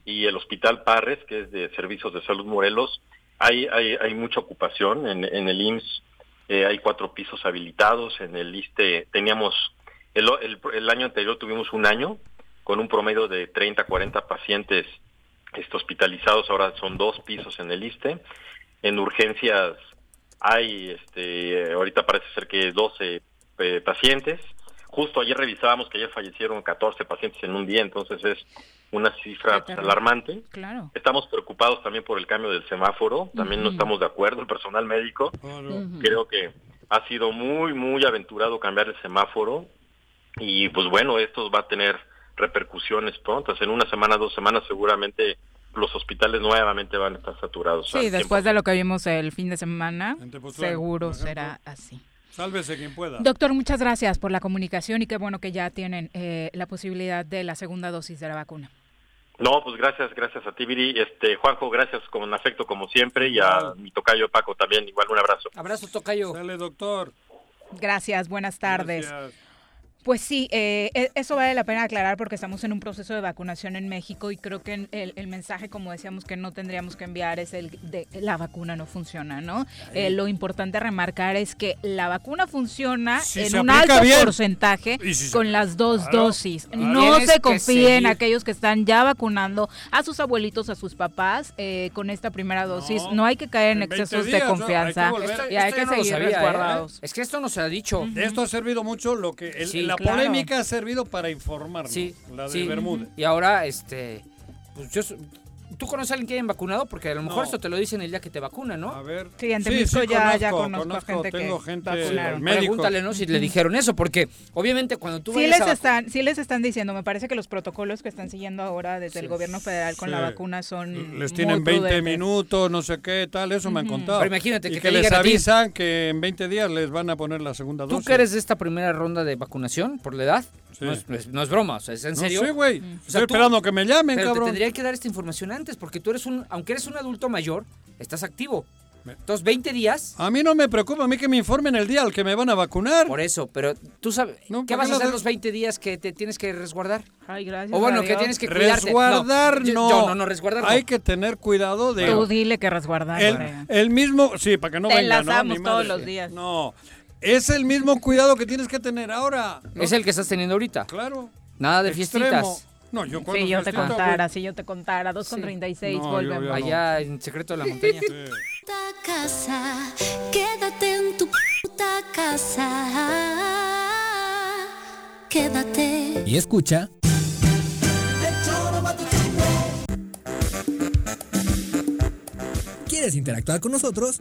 [SPEAKER 13] y el Hospital Parres, que es de Servicios de Salud Morelos, hay, hay, hay mucha ocupación. En, en el IMSS hay cuatro pisos habilitados, en el ISTE teníamos, el, el, el año anterior tuvimos un año con un promedio de 30, 40 pacientes este, hospitalizados, ahora son dos pisos en el ISTE. En urgencias hay, este, ahorita parece ser que 12 eh, pacientes. Justo ayer revisábamos que ayer fallecieron 14 pacientes en un día, entonces es una cifra pues, alarmante.
[SPEAKER 1] Claro.
[SPEAKER 13] Estamos preocupados también por el cambio del semáforo, también no estamos de acuerdo, el personal médico. Creo que ha sido muy, muy aventurado cambiar el semáforo y pues bueno, esto va a tener repercusiones prontas. En una semana, dos semanas seguramente los hospitales nuevamente van a estar saturados.
[SPEAKER 1] Sí, después de lo que vimos el fin de semana, seguro será así.
[SPEAKER 2] Sálvese quien pueda.
[SPEAKER 1] Doctor, muchas gracias por la comunicación y qué bueno que ya tienen eh, la posibilidad de la segunda dosis de la vacuna.
[SPEAKER 13] No, pues gracias, gracias a ti, Viri. Este, Juanjo, gracias con afecto como siempre y a mi tocayo Paco también, igual un abrazo.
[SPEAKER 3] Abrazo, Tocayo.
[SPEAKER 2] Dale, doctor.
[SPEAKER 1] Gracias, buenas tardes.
[SPEAKER 2] Gracias.
[SPEAKER 1] Pues sí, eh, e- eso vale la pena aclarar porque estamos en un proceso de vacunación en México y creo que el, el mensaje, como decíamos, que no tendríamos que enviar es el de la vacuna no funciona, ¿no? Eh, lo importante a remarcar es que la vacuna funciona
[SPEAKER 2] Si
[SPEAKER 1] en un alto
[SPEAKER 2] bien.
[SPEAKER 1] porcentaje
[SPEAKER 2] Y si se-
[SPEAKER 1] con las dos
[SPEAKER 2] Claro,
[SPEAKER 1] dosis.
[SPEAKER 2] claro.
[SPEAKER 1] No
[SPEAKER 3] Tienes
[SPEAKER 1] se
[SPEAKER 3] que
[SPEAKER 1] confíen aquellos que están ya vacunando a sus abuelitos, a sus papás eh, con esta primera dosis. No, hay que caer en,
[SPEAKER 2] en 20
[SPEAKER 1] excesos
[SPEAKER 2] días,
[SPEAKER 1] de
[SPEAKER 2] que
[SPEAKER 1] confianza
[SPEAKER 2] volver.
[SPEAKER 3] Esto-
[SPEAKER 1] y hay que
[SPEAKER 3] no
[SPEAKER 1] seguir
[SPEAKER 3] sabía, ¿eh?
[SPEAKER 1] resguardados.
[SPEAKER 3] Es que esto no se ha dicho.
[SPEAKER 2] Esto ha servido mucho, lo que el-
[SPEAKER 3] Sí,
[SPEAKER 2] la
[SPEAKER 3] claro.
[SPEAKER 2] polémica ha servido para informarnos.
[SPEAKER 3] Sí,
[SPEAKER 2] la de
[SPEAKER 3] sí.
[SPEAKER 2] Bermúdez.
[SPEAKER 3] Y ahora, este, pues yo, ¿tú conoces a alguien que haya vacunado? Porque a lo mejor
[SPEAKER 2] No.
[SPEAKER 3] esto te lo dicen el día que te vacunan, ¿no?
[SPEAKER 2] A ver.
[SPEAKER 1] Sí, en Temisco ya, ya conozco, a gente
[SPEAKER 2] tengo
[SPEAKER 1] que
[SPEAKER 2] gente,
[SPEAKER 1] vacunaron.
[SPEAKER 3] Pregúntale, ¿no? Si le dijeron eso, porque obviamente cuando tú
[SPEAKER 1] Sí
[SPEAKER 3] vayas
[SPEAKER 1] les,
[SPEAKER 3] a
[SPEAKER 1] están, sí les están diciendo, me parece que los protocolos que están siguiendo ahora desde el
[SPEAKER 3] Sí.
[SPEAKER 1] gobierno federal con la
[SPEAKER 2] Sí.
[SPEAKER 1] vacuna son
[SPEAKER 2] Les
[SPEAKER 1] muy
[SPEAKER 2] tienen 20
[SPEAKER 1] prudentes.
[SPEAKER 2] minutos, no sé qué, tal, eso me han contado.
[SPEAKER 3] Pero imagínate
[SPEAKER 2] y
[SPEAKER 3] que
[SPEAKER 2] que, les avisan que en 20 días les van a poner la segunda
[SPEAKER 3] ¿Tú
[SPEAKER 2] dosis.
[SPEAKER 3] que eres de esta primera ronda de vacunación por la edad?
[SPEAKER 2] Sí.
[SPEAKER 3] No, es, no es- no es broma, o sea, es en
[SPEAKER 2] No
[SPEAKER 3] serio.
[SPEAKER 2] sé, güey.
[SPEAKER 3] O sea,
[SPEAKER 2] Estoy
[SPEAKER 3] tú-
[SPEAKER 2] esperando que me llamen,
[SPEAKER 3] Pero te
[SPEAKER 2] cabrón.
[SPEAKER 3] tendría que dar esta información antes, porque tú eres un, aunque eres un adulto mayor, estás activo. Entonces, 20 días.
[SPEAKER 2] A mí no me preocupa, a mí que me informen el día al que me van a vacunar.
[SPEAKER 3] Por eso, pero tú sabes, ¿qué
[SPEAKER 2] ¿para
[SPEAKER 3] vas
[SPEAKER 2] qué
[SPEAKER 3] a hacer
[SPEAKER 2] lo
[SPEAKER 3] los 20 días que te tienes que resguardar?
[SPEAKER 1] Ay, gracias.
[SPEAKER 3] O bueno, que tienes que cuidarte.
[SPEAKER 2] Resguardar no.
[SPEAKER 3] yo no, no, resguardar no.
[SPEAKER 2] Hay que tener cuidado de...
[SPEAKER 1] Tú dile que resguardar.
[SPEAKER 2] El, el mismo, sí, para que no
[SPEAKER 1] Te
[SPEAKER 2] venga, ¿no?
[SPEAKER 1] enlazamos
[SPEAKER 2] Ni
[SPEAKER 1] todos los días.
[SPEAKER 2] No, es el mismo cuidado que tienes que tener ahora. ¿no?
[SPEAKER 3] Es el que estás teniendo ahorita.
[SPEAKER 2] Claro.
[SPEAKER 3] Nada de
[SPEAKER 2] Extremo.
[SPEAKER 3] fiestitas.
[SPEAKER 2] No, yo cuando
[SPEAKER 1] Si yo te contara, si yo te contara, 2 con
[SPEAKER 3] Sí.
[SPEAKER 1] 36,
[SPEAKER 2] No,
[SPEAKER 1] volvemos.
[SPEAKER 2] yo.
[SPEAKER 3] Allá en secreto de la montaña.
[SPEAKER 11] puta casa, quédate en tu puta casa. Quédate.
[SPEAKER 5] Y escucha. ¿Quieres interactuar con nosotros?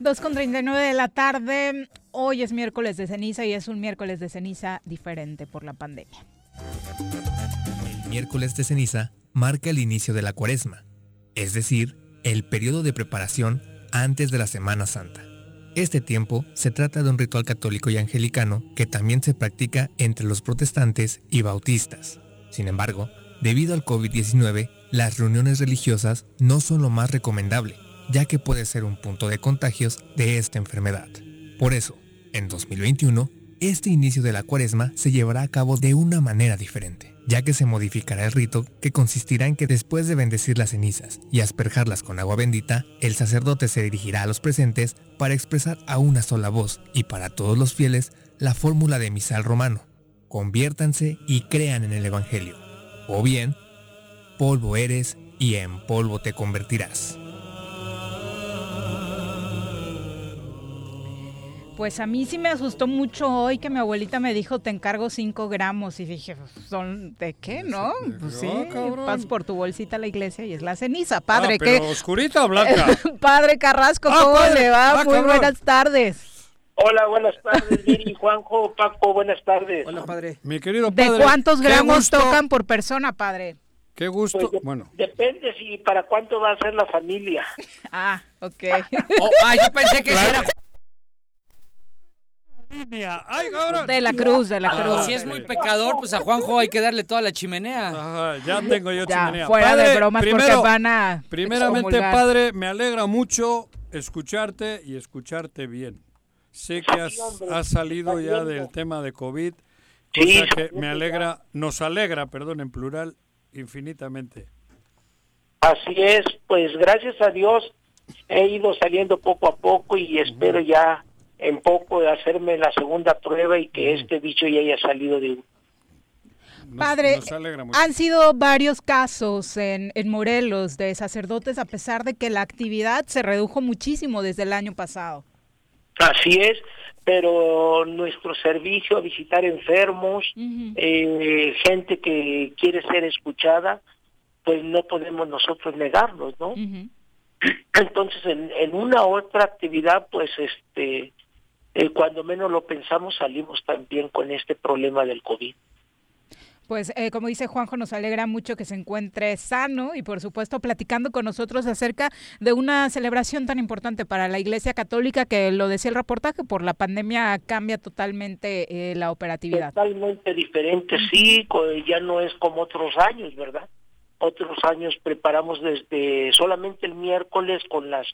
[SPEAKER 1] Dos con 39 de la tarde. Hoy es miércoles de ceniza y es un miércoles de ceniza diferente por la pandemia.
[SPEAKER 5] El miércoles de ceniza marca el inicio de la cuaresma, es decir, el periodo de preparación antes de la Semana Santa. Este tiempo se trata de un ritual católico y anglicano que también se practica entre los protestantes y bautistas. Sin embargo, debido al COVID-19, las reuniones religiosas no son lo más recomendable, ya que puede ser un punto de contagios de esta enfermedad. Por eso, en 2021, este inicio de la cuaresma se llevará a cabo de una manera diferente, ya que se modificará el rito que consistirá en que después de bendecir las cenizas y asperjarlas con agua bendita, el sacerdote se dirigirá a los presentes para expresar a una sola voz y para todos los fieles la fórmula de misal romano. Conviértanse y crean en el Evangelio. O bien, polvo eres y en polvo te convertirás.
[SPEAKER 1] Pues a mí sí me asustó mucho hoy que mi abuelita me dijo, te encargo 5 gramos. Y dije, ¿son de qué, no? Pues sí, vas por tu bolsita a la iglesia y es la ceniza. Padre,
[SPEAKER 2] Ah, pero
[SPEAKER 1] ¿qué?
[SPEAKER 2] oscurita o blanca.
[SPEAKER 1] Padre Carrasco,
[SPEAKER 2] Ah,
[SPEAKER 1] ¿cómo
[SPEAKER 2] padre.
[SPEAKER 1] le va?
[SPEAKER 2] Ah,
[SPEAKER 1] Muy
[SPEAKER 2] cabrón.
[SPEAKER 1] buenas tardes.
[SPEAKER 17] Hola, buenas tardes, Viri, Juanjo, Paco, buenas tardes.
[SPEAKER 3] Hola, padre.
[SPEAKER 2] Mi querido
[SPEAKER 1] ¿De
[SPEAKER 2] padre.
[SPEAKER 1] cuántos
[SPEAKER 2] qué
[SPEAKER 1] gramos
[SPEAKER 2] gusto-
[SPEAKER 1] tocan por persona, padre?
[SPEAKER 2] Qué gusto.
[SPEAKER 17] Pues de-
[SPEAKER 2] Bueno,
[SPEAKER 17] Depende si para cuánto va a ser la familia.
[SPEAKER 1] Ah, ok.
[SPEAKER 3] Oh, ah, yo pensé que era
[SPEAKER 2] ¡Ay, cabrón!
[SPEAKER 1] De la cruz, de la cruz.
[SPEAKER 3] Si es muy pecador, pues a Juanjo hay que darle toda la chimenea.
[SPEAKER 2] Ajá, ya tengo yo
[SPEAKER 1] Ya,
[SPEAKER 2] chimenea.
[SPEAKER 1] fuera de
[SPEAKER 2] Padre,
[SPEAKER 1] bromas porque
[SPEAKER 2] primero-
[SPEAKER 1] van a
[SPEAKER 2] Primeramente, padre, me alegra mucho escucharte y escucharte bien. Sé que has, has salido ya del tema de COVID, cosa
[SPEAKER 17] Sí,
[SPEAKER 2] que me alegra, nos alegra, perdón, en plural, infinitamente.
[SPEAKER 17] Así es, pues gracias a Dios he ido saliendo poco a poco y espero ya en poco de hacerme la segunda prueba y que este bicho ya haya salido de
[SPEAKER 2] Nos-
[SPEAKER 1] Padre,
[SPEAKER 2] nos.
[SPEAKER 1] Han sido varios casos en, en Morelos de sacerdotes a pesar de que la actividad se redujo muchísimo desde el año pasado.
[SPEAKER 17] Así es, pero nuestro servicio a visitar enfermos, eh, gente que quiere ser escuchada, pues no podemos nosotros negarlos, ¿no? Entonces, en, en una otra actividad, pues, este, eh, cuando menos lo pensamos, salimos también con este problema del COVID.
[SPEAKER 1] Pues eh, como dice Juanjo, nos alegra mucho que se encuentre sano y por supuesto platicando con nosotros acerca de una celebración tan importante para la Iglesia Católica que lo decía el reportaje, por la pandemia cambia totalmente eh, la operatividad.
[SPEAKER 17] Totalmente diferente, sí, ya no es como otros años, ¿verdad? Otros años preparamos desde solamente el miércoles con las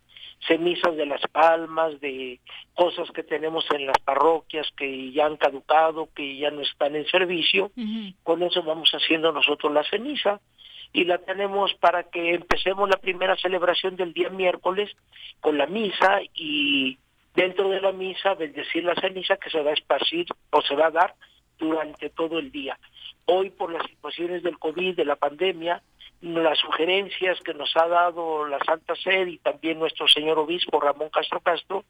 [SPEAKER 17] cenizas de las palmas, de cosas que tenemos en las parroquias que ya han caducado, que ya no están en servicio. Con eso vamos haciendo nosotros la ceniza. y la tenemos para que empecemos la primera celebración del día miércoles con la misa y dentro de la misa bendecir la ceniza que se va a esparcir o se va a dar durante todo el día. Hoy por las situaciones del COVID, de la pandemia, las sugerencias que nos ha dado la Santa Sede y también nuestro señor obispo Ramón Castro Castro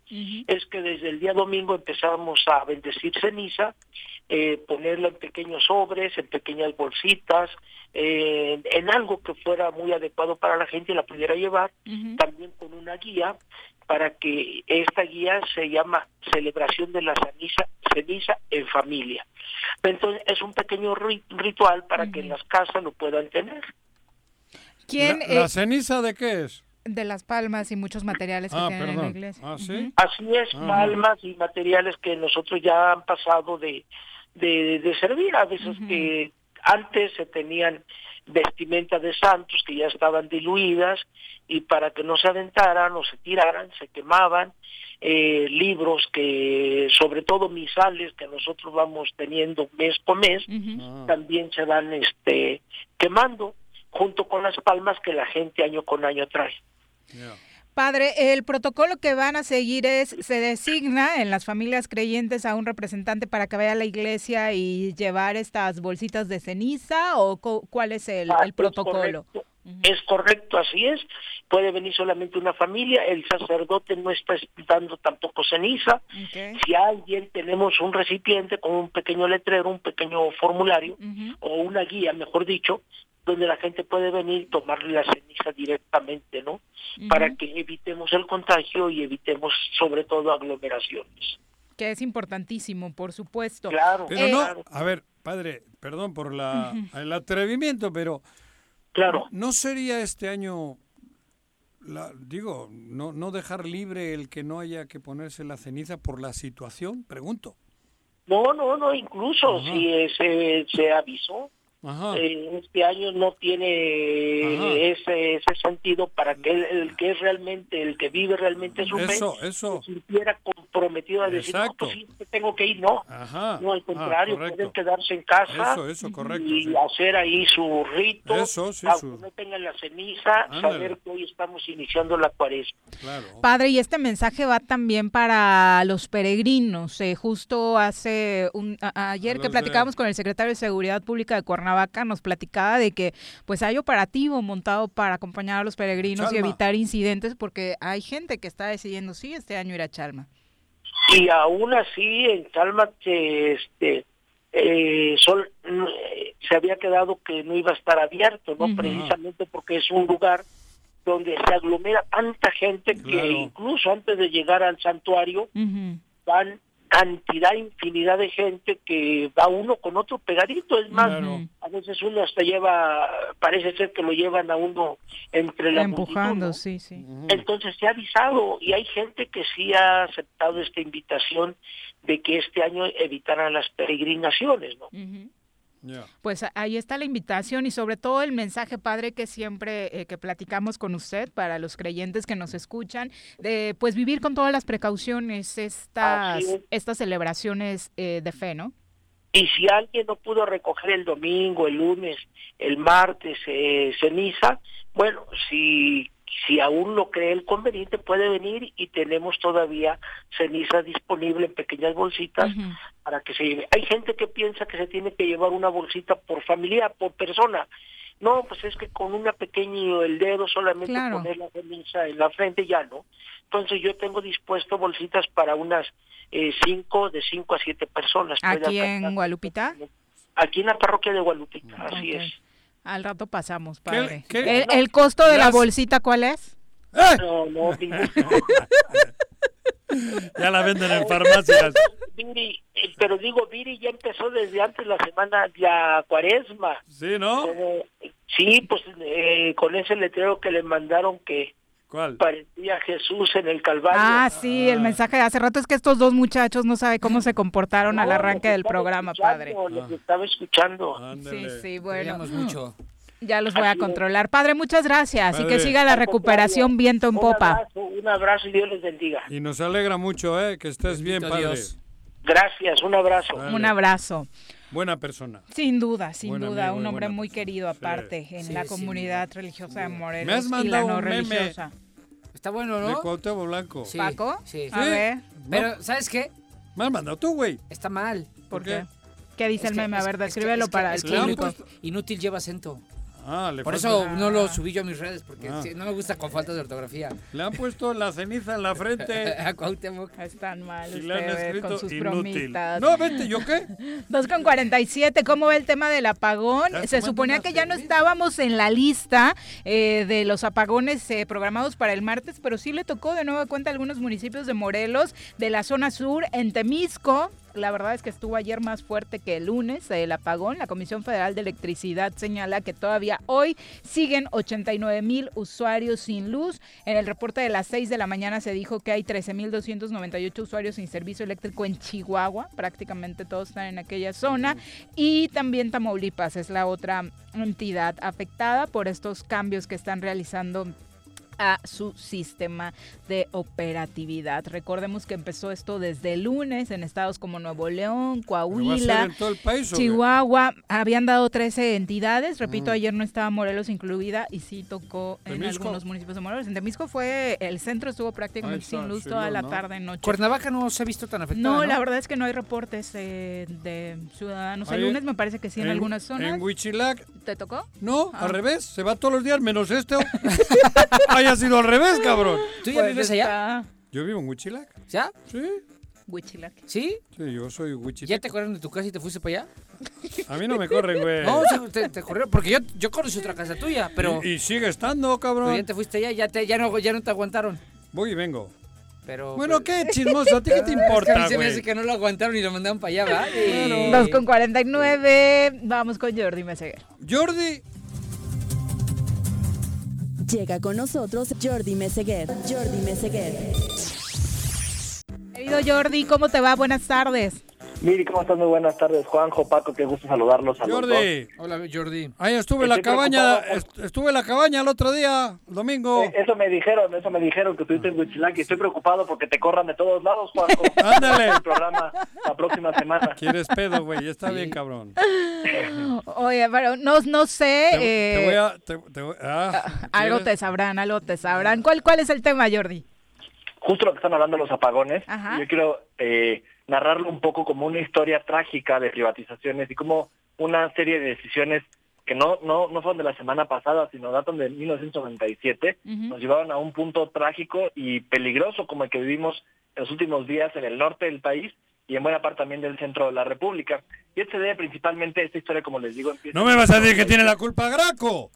[SPEAKER 17] es que desde el día domingo empezamos a bendecir ceniza, eh, ponerla en pequeños sobres, en pequeñas bolsitas, eh, en algo que fuera muy adecuado para la gente y la pudiera llevar, también con una guía para que esta guía se llama Celebración de la Ceniza, ceniza en Familia. Entonces es un pequeño ri- ritual para que en las casas lo puedan tener.
[SPEAKER 1] ¿Quién
[SPEAKER 2] ¿La, la ceniza de qué es?
[SPEAKER 1] de las palmas y muchos materiales que
[SPEAKER 2] Ah,
[SPEAKER 1] tienen en la iglesia?
[SPEAKER 2] Ah, ¿sí?
[SPEAKER 17] Así es,
[SPEAKER 2] Ajá.
[SPEAKER 17] palmas y materiales que nosotros ya han pasado de, de, de servir. A veces que antes se tenían vestimenta de santos que ya estaban diluidas y para que no se aventaran o se tiraran, se quemaban. eh, libros que, sobre todo misales que nosotros vamos teniendo mes por mes, también se van este, quemando junto con las palmas que la gente año con año trae.
[SPEAKER 1] Padre, el protocolo que van a seguir es, se designa en las familias creyentes a un representante para que vaya a la iglesia y llevar estas bolsitas de ceniza o cu- cuál es el,
[SPEAKER 17] Ah,
[SPEAKER 1] el protocolo?
[SPEAKER 17] Es correcto, es correcto, así es. Puede venir solamente una familia, el sacerdote no está dando tampoco ceniza. Si alguien tenemos un recipiente con un pequeño letrero, un pequeño formulario o una guía, mejor dicho, donde la gente puede venir y tomarle la ceniza directamente, ¿no? Para que evitemos el contagio y evitemos sobre todo aglomeraciones.
[SPEAKER 1] Que es importantísimo, por supuesto.
[SPEAKER 17] Claro.
[SPEAKER 2] Pero
[SPEAKER 1] Eh,
[SPEAKER 2] no, a ver, padre, perdón por la, el atrevimiento, pero
[SPEAKER 17] claro.
[SPEAKER 2] ¿no sería este año, la, digo, no, no dejar libre el que no haya que ponerse la ceniza por la situación? Pregunto.
[SPEAKER 17] No, no, no, incluso
[SPEAKER 2] Ajá.
[SPEAKER 17] si eh, se, se avisó. Eh, este año no tiene ese, ese sentido para que el, el que es realmente, el que vive realmente su fe,
[SPEAKER 2] Eso, eso.
[SPEAKER 17] se sintiera comprometido a decir, no,
[SPEAKER 2] Exacto.
[SPEAKER 17] pues sí, que tengo que ir, no.
[SPEAKER 2] Ajá.
[SPEAKER 17] No, al contrario,
[SPEAKER 2] Ah, correcto.
[SPEAKER 17] pueden quedarse en casa
[SPEAKER 2] Eso, eso, correcto,
[SPEAKER 17] y
[SPEAKER 2] sí.
[SPEAKER 17] hacer ahí su rito,
[SPEAKER 2] Eso, sí,
[SPEAKER 17] aunque
[SPEAKER 2] su-
[SPEAKER 17] no tengan la ceniza,
[SPEAKER 2] Ándale.
[SPEAKER 17] saber que hoy estamos iniciando la cuaresma.
[SPEAKER 2] Claro.
[SPEAKER 1] Padre, y este mensaje va también para los peregrinos. Eh, justo hace un, a- ayer
[SPEAKER 2] A
[SPEAKER 1] que
[SPEAKER 2] de-
[SPEAKER 1] platicábamos con el secretario de Seguridad Pública de Cuernavaca, nos platicaba de que pues hay operativo montado para acompañar a los peregrinos y
[SPEAKER 17] Chalma.
[SPEAKER 1] evitar incidentes porque hay gente que está decidiendo sí este año ir a Chalma.
[SPEAKER 17] y aún así en Calma que este eh, Sol eh, se había quedado que no iba a estar abierto, no precisamente porque es un lugar donde se aglomera tanta gente que incluso antes de llegar al santuario van cantidad infinidad de gente que va uno con otro pegadito es más
[SPEAKER 1] Claro.
[SPEAKER 17] a veces uno hasta lleva parece ser que lo llevan a uno entre la multitud,
[SPEAKER 1] Empujando,
[SPEAKER 17] ¿no?
[SPEAKER 1] sí, sí.
[SPEAKER 17] Entonces se ha avisado y hay gente que sí ha aceptado esta invitación de que este año evitaran las peregrinaciones, ¿no?
[SPEAKER 1] Pues ahí está la invitación y sobre todo el mensaje, padre, que siempre eh, que platicamos con usted para los creyentes que nos escuchan, de pues vivir con todas las precauciones estas,
[SPEAKER 17] es.
[SPEAKER 1] estas celebraciones eh, de fe, ¿no?
[SPEAKER 17] Y si alguien no pudo recoger el domingo, el lunes, el martes, eh, ceniza, bueno, si, si aún lo cree el conveniente, puede venir y tenemos todavía ceniza disponible en pequeñas bolsitas para que se lleve. Hay gente que piensa que se tiene que llevar una bolsita por familia, por persona. No, pues es que con una pequeña, el dedo solamente
[SPEAKER 1] Claro.
[SPEAKER 17] poner la ceniza en la frente ya no. Entonces yo tengo dispuesto bolsitas para unas eh, cinco, de cinco a siete personas.
[SPEAKER 1] Aquí en Gualupita.
[SPEAKER 17] Aquí en la parroquia de Gualupita, así es.
[SPEAKER 1] Al rato pasamos, padre.
[SPEAKER 17] qué-
[SPEAKER 1] ¿El, el costo de la bolsita cuál es?
[SPEAKER 17] No, no, Viri.
[SPEAKER 2] Ya la venden en farmacias.
[SPEAKER 17] Viri, eh, pero digo, Viri ya empezó desde antes la semana, la cuaresma.
[SPEAKER 2] Sí, ¿no?
[SPEAKER 17] Eh, sí, pues eh, con ese letrero que le mandaron que
[SPEAKER 2] ¿Cuál?
[SPEAKER 17] parecía Jesús en el Calvario.
[SPEAKER 1] Ah, sí, el mensaje de hace rato es que estos dos muchachos no saben cómo se comportaron al arranque del programa, padre.
[SPEAKER 17] los estaba escuchando.
[SPEAKER 1] Sí, sí, bueno.
[SPEAKER 3] Mucho.
[SPEAKER 1] Ya los voy a controlar. Padre, muchas gracias y que
[SPEAKER 2] Padre.
[SPEAKER 1] siga la recuperación viento en
[SPEAKER 17] un
[SPEAKER 1] popa.
[SPEAKER 17] Abrazo, un abrazo y Dios les bendiga.
[SPEAKER 2] Y nos alegra mucho, ¿eh? Que estés bien, padre.
[SPEAKER 3] Dios.
[SPEAKER 17] Gracias, un abrazo.
[SPEAKER 1] Un abrazo.
[SPEAKER 2] Buena persona.
[SPEAKER 1] Sin duda, sin
[SPEAKER 2] Buen
[SPEAKER 1] duda,
[SPEAKER 2] amigo
[SPEAKER 1] un hombre muy querido aparte en
[SPEAKER 3] Sí,
[SPEAKER 1] la comunidad religiosa de Morelos
[SPEAKER 2] Me has
[SPEAKER 1] y la no
[SPEAKER 2] un meme.
[SPEAKER 1] religiosa.
[SPEAKER 3] Está bueno,
[SPEAKER 2] De
[SPEAKER 3] ¿no?
[SPEAKER 2] Cuauhtémoc Blanco.
[SPEAKER 3] Sí,
[SPEAKER 1] ¿Paco?
[SPEAKER 3] Sí.
[SPEAKER 1] A ver.
[SPEAKER 3] Pero, ¿sabes qué?
[SPEAKER 2] Me has mandado tú, güey.
[SPEAKER 3] Está mal.
[SPEAKER 1] ¿Por qué? ¿Qué dice
[SPEAKER 3] Es
[SPEAKER 1] el
[SPEAKER 3] que-
[SPEAKER 1] meme? A ver,
[SPEAKER 3] es que-
[SPEAKER 1] descríbelo
[SPEAKER 3] es que-
[SPEAKER 1] para
[SPEAKER 3] es
[SPEAKER 1] el público.
[SPEAKER 3] Inútil lleva acento.
[SPEAKER 2] Ah, le
[SPEAKER 3] Por
[SPEAKER 2] falta-
[SPEAKER 3] eso no lo subí yo a mis redes, porque
[SPEAKER 1] Ah.
[SPEAKER 3] no me gusta con falta de ortografía.
[SPEAKER 2] Le han puesto la ceniza en la frente.
[SPEAKER 3] a Cuauhtémoc.
[SPEAKER 1] Están mal
[SPEAKER 2] Y le han
[SPEAKER 1] ustedes
[SPEAKER 2] escrito
[SPEAKER 1] con sus
[SPEAKER 2] inútil.
[SPEAKER 1] bromitas.
[SPEAKER 2] No, vete, ¿yo qué?
[SPEAKER 1] 2 con 47, ¿cómo va el tema del apagón?
[SPEAKER 2] ¿Estás
[SPEAKER 1] Se suponía que ya no estábamos en la lista eh, de los apagones eh, programados para el martes, pero sí le tocó de nueva cuenta a algunos municipios de Morelos, de la zona sur, en Temisco. La verdad es que estuvo ayer más fuerte que el lunes el apagón. La Comisión Federal de Electricidad señala que todavía hoy siguen 89 mil usuarios sin luz. En el reporte de las 6 de la mañana se dijo que hay 13.298 usuarios sin servicio eléctrico en Chihuahua. Prácticamente todos están en aquella zona. Y también Tamaulipas es la otra entidad afectada por estos cambios que están realizando a su sistema de operatividad. Recordemos que empezó esto desde el lunes en estados como Nuevo León,
[SPEAKER 2] ¿Pero va a ser
[SPEAKER 1] Coahuila,
[SPEAKER 2] el país?
[SPEAKER 1] Chihuahua. Habían dado 13 entidades. Repito,
[SPEAKER 2] Mm.
[SPEAKER 1] ayer no estaba Morelos incluida y sí tocó en
[SPEAKER 2] ¿Temisco?
[SPEAKER 1] algunos municipios de Morelos. En Temisco fue, el centro estuvo prácticamente
[SPEAKER 2] está,
[SPEAKER 1] sin luz
[SPEAKER 2] sí,
[SPEAKER 1] toda
[SPEAKER 2] no,
[SPEAKER 1] la
[SPEAKER 2] no.
[SPEAKER 1] tarde, noche.
[SPEAKER 3] Cuernavaca no se ha visto tan afectada.
[SPEAKER 1] No,
[SPEAKER 3] No,
[SPEAKER 1] la verdad es que no hay reportes eh, de ciudadanos. El
[SPEAKER 2] Ahí-
[SPEAKER 1] lunes me parece que sí en, algunas zonas.
[SPEAKER 2] En Huichilac.
[SPEAKER 1] ¿Te tocó?
[SPEAKER 2] No,
[SPEAKER 1] Ah.
[SPEAKER 2] al revés. Se va todos los días menos este. Haya sido al revés, cabrón.
[SPEAKER 3] ¿Tú ya
[SPEAKER 1] Pues
[SPEAKER 3] vives allá?
[SPEAKER 2] Yo vivo en Huichilac.
[SPEAKER 3] ¿Ya?
[SPEAKER 2] Sí.
[SPEAKER 1] Huichilac.
[SPEAKER 3] ¿Sí?
[SPEAKER 2] Sí, yo soy Huichilac.
[SPEAKER 3] ¿Ya te corrieron de tu casa y te fuiste para allá?
[SPEAKER 2] A mí no me corren, güey.
[SPEAKER 3] No, o sea, te, te corrieron. Porque yo, yo conocí otra casa tuya, pero,
[SPEAKER 2] Y, y sigue estando,
[SPEAKER 3] pero
[SPEAKER 2] cabrón.
[SPEAKER 3] ya te fuiste allá, ya, te, ya, no, ya no te aguantaron.
[SPEAKER 2] Voy y vengo.
[SPEAKER 3] Pero,
[SPEAKER 2] Bueno,
[SPEAKER 3] pero-
[SPEAKER 2] qué chismoso. ¿A ti qué te
[SPEAKER 3] Es que a mí
[SPEAKER 2] importa,
[SPEAKER 3] se me hace
[SPEAKER 2] güey?
[SPEAKER 3] que no lo aguantaron y lo mandaron para allá, ¿verdad? Y-
[SPEAKER 1] 2 con 49. Vamos con Jordi Meseguer.
[SPEAKER 2] Jordi.
[SPEAKER 18] Llega con nosotros Jordi Meseguer. Jordi Meseguer.
[SPEAKER 1] Querido Jordi, ¿cómo te va? Buenas tardes.
[SPEAKER 19] Miri, ¿cómo están? Muy buenas tardes, Juanjo, Paco, qué gusto saludarlos a los dos.
[SPEAKER 2] Jordi.
[SPEAKER 3] Hola, Jordi.
[SPEAKER 2] Ahí estuve en la cabaña.
[SPEAKER 19] preocupado
[SPEAKER 2] Estuve en la cabaña el otro día, el domingo.
[SPEAKER 19] Eh, Eso me dijeron, eso me dijeron que estuviste en Huichilac y estoy preocupado porque te corran de todos lados, Juanjo.
[SPEAKER 2] Ándale.
[SPEAKER 19] El programa la próxima semana.
[SPEAKER 2] ¿Quieres pedo, güey? Está bien, cabrón.
[SPEAKER 1] Oye, pero no, no sé.
[SPEAKER 2] Te, te
[SPEAKER 1] eh,
[SPEAKER 2] voy a... te- te voy- ah,
[SPEAKER 1] Algo
[SPEAKER 2] ¿quieres?
[SPEAKER 1] te sabrán, algo te sabrán. ¿Cuál, cuál es el tema, Jordi?
[SPEAKER 19] Justo lo que están hablando los apagones,
[SPEAKER 1] Ajá.
[SPEAKER 19] yo quiero eh, narrarlo un poco como una historia trágica de privatizaciones y como una serie de decisiones que no, no, no fueron de la semana pasada, sino datan de 1997, nos llevaron a un punto trágico y peligroso como el que vivimos en los últimos días en el norte del país y en buena parte también del centro de la República. Y este debe principalmente, esta historia, como les digo, empieza...
[SPEAKER 2] No me vas a decir que tiene la culpa Graco.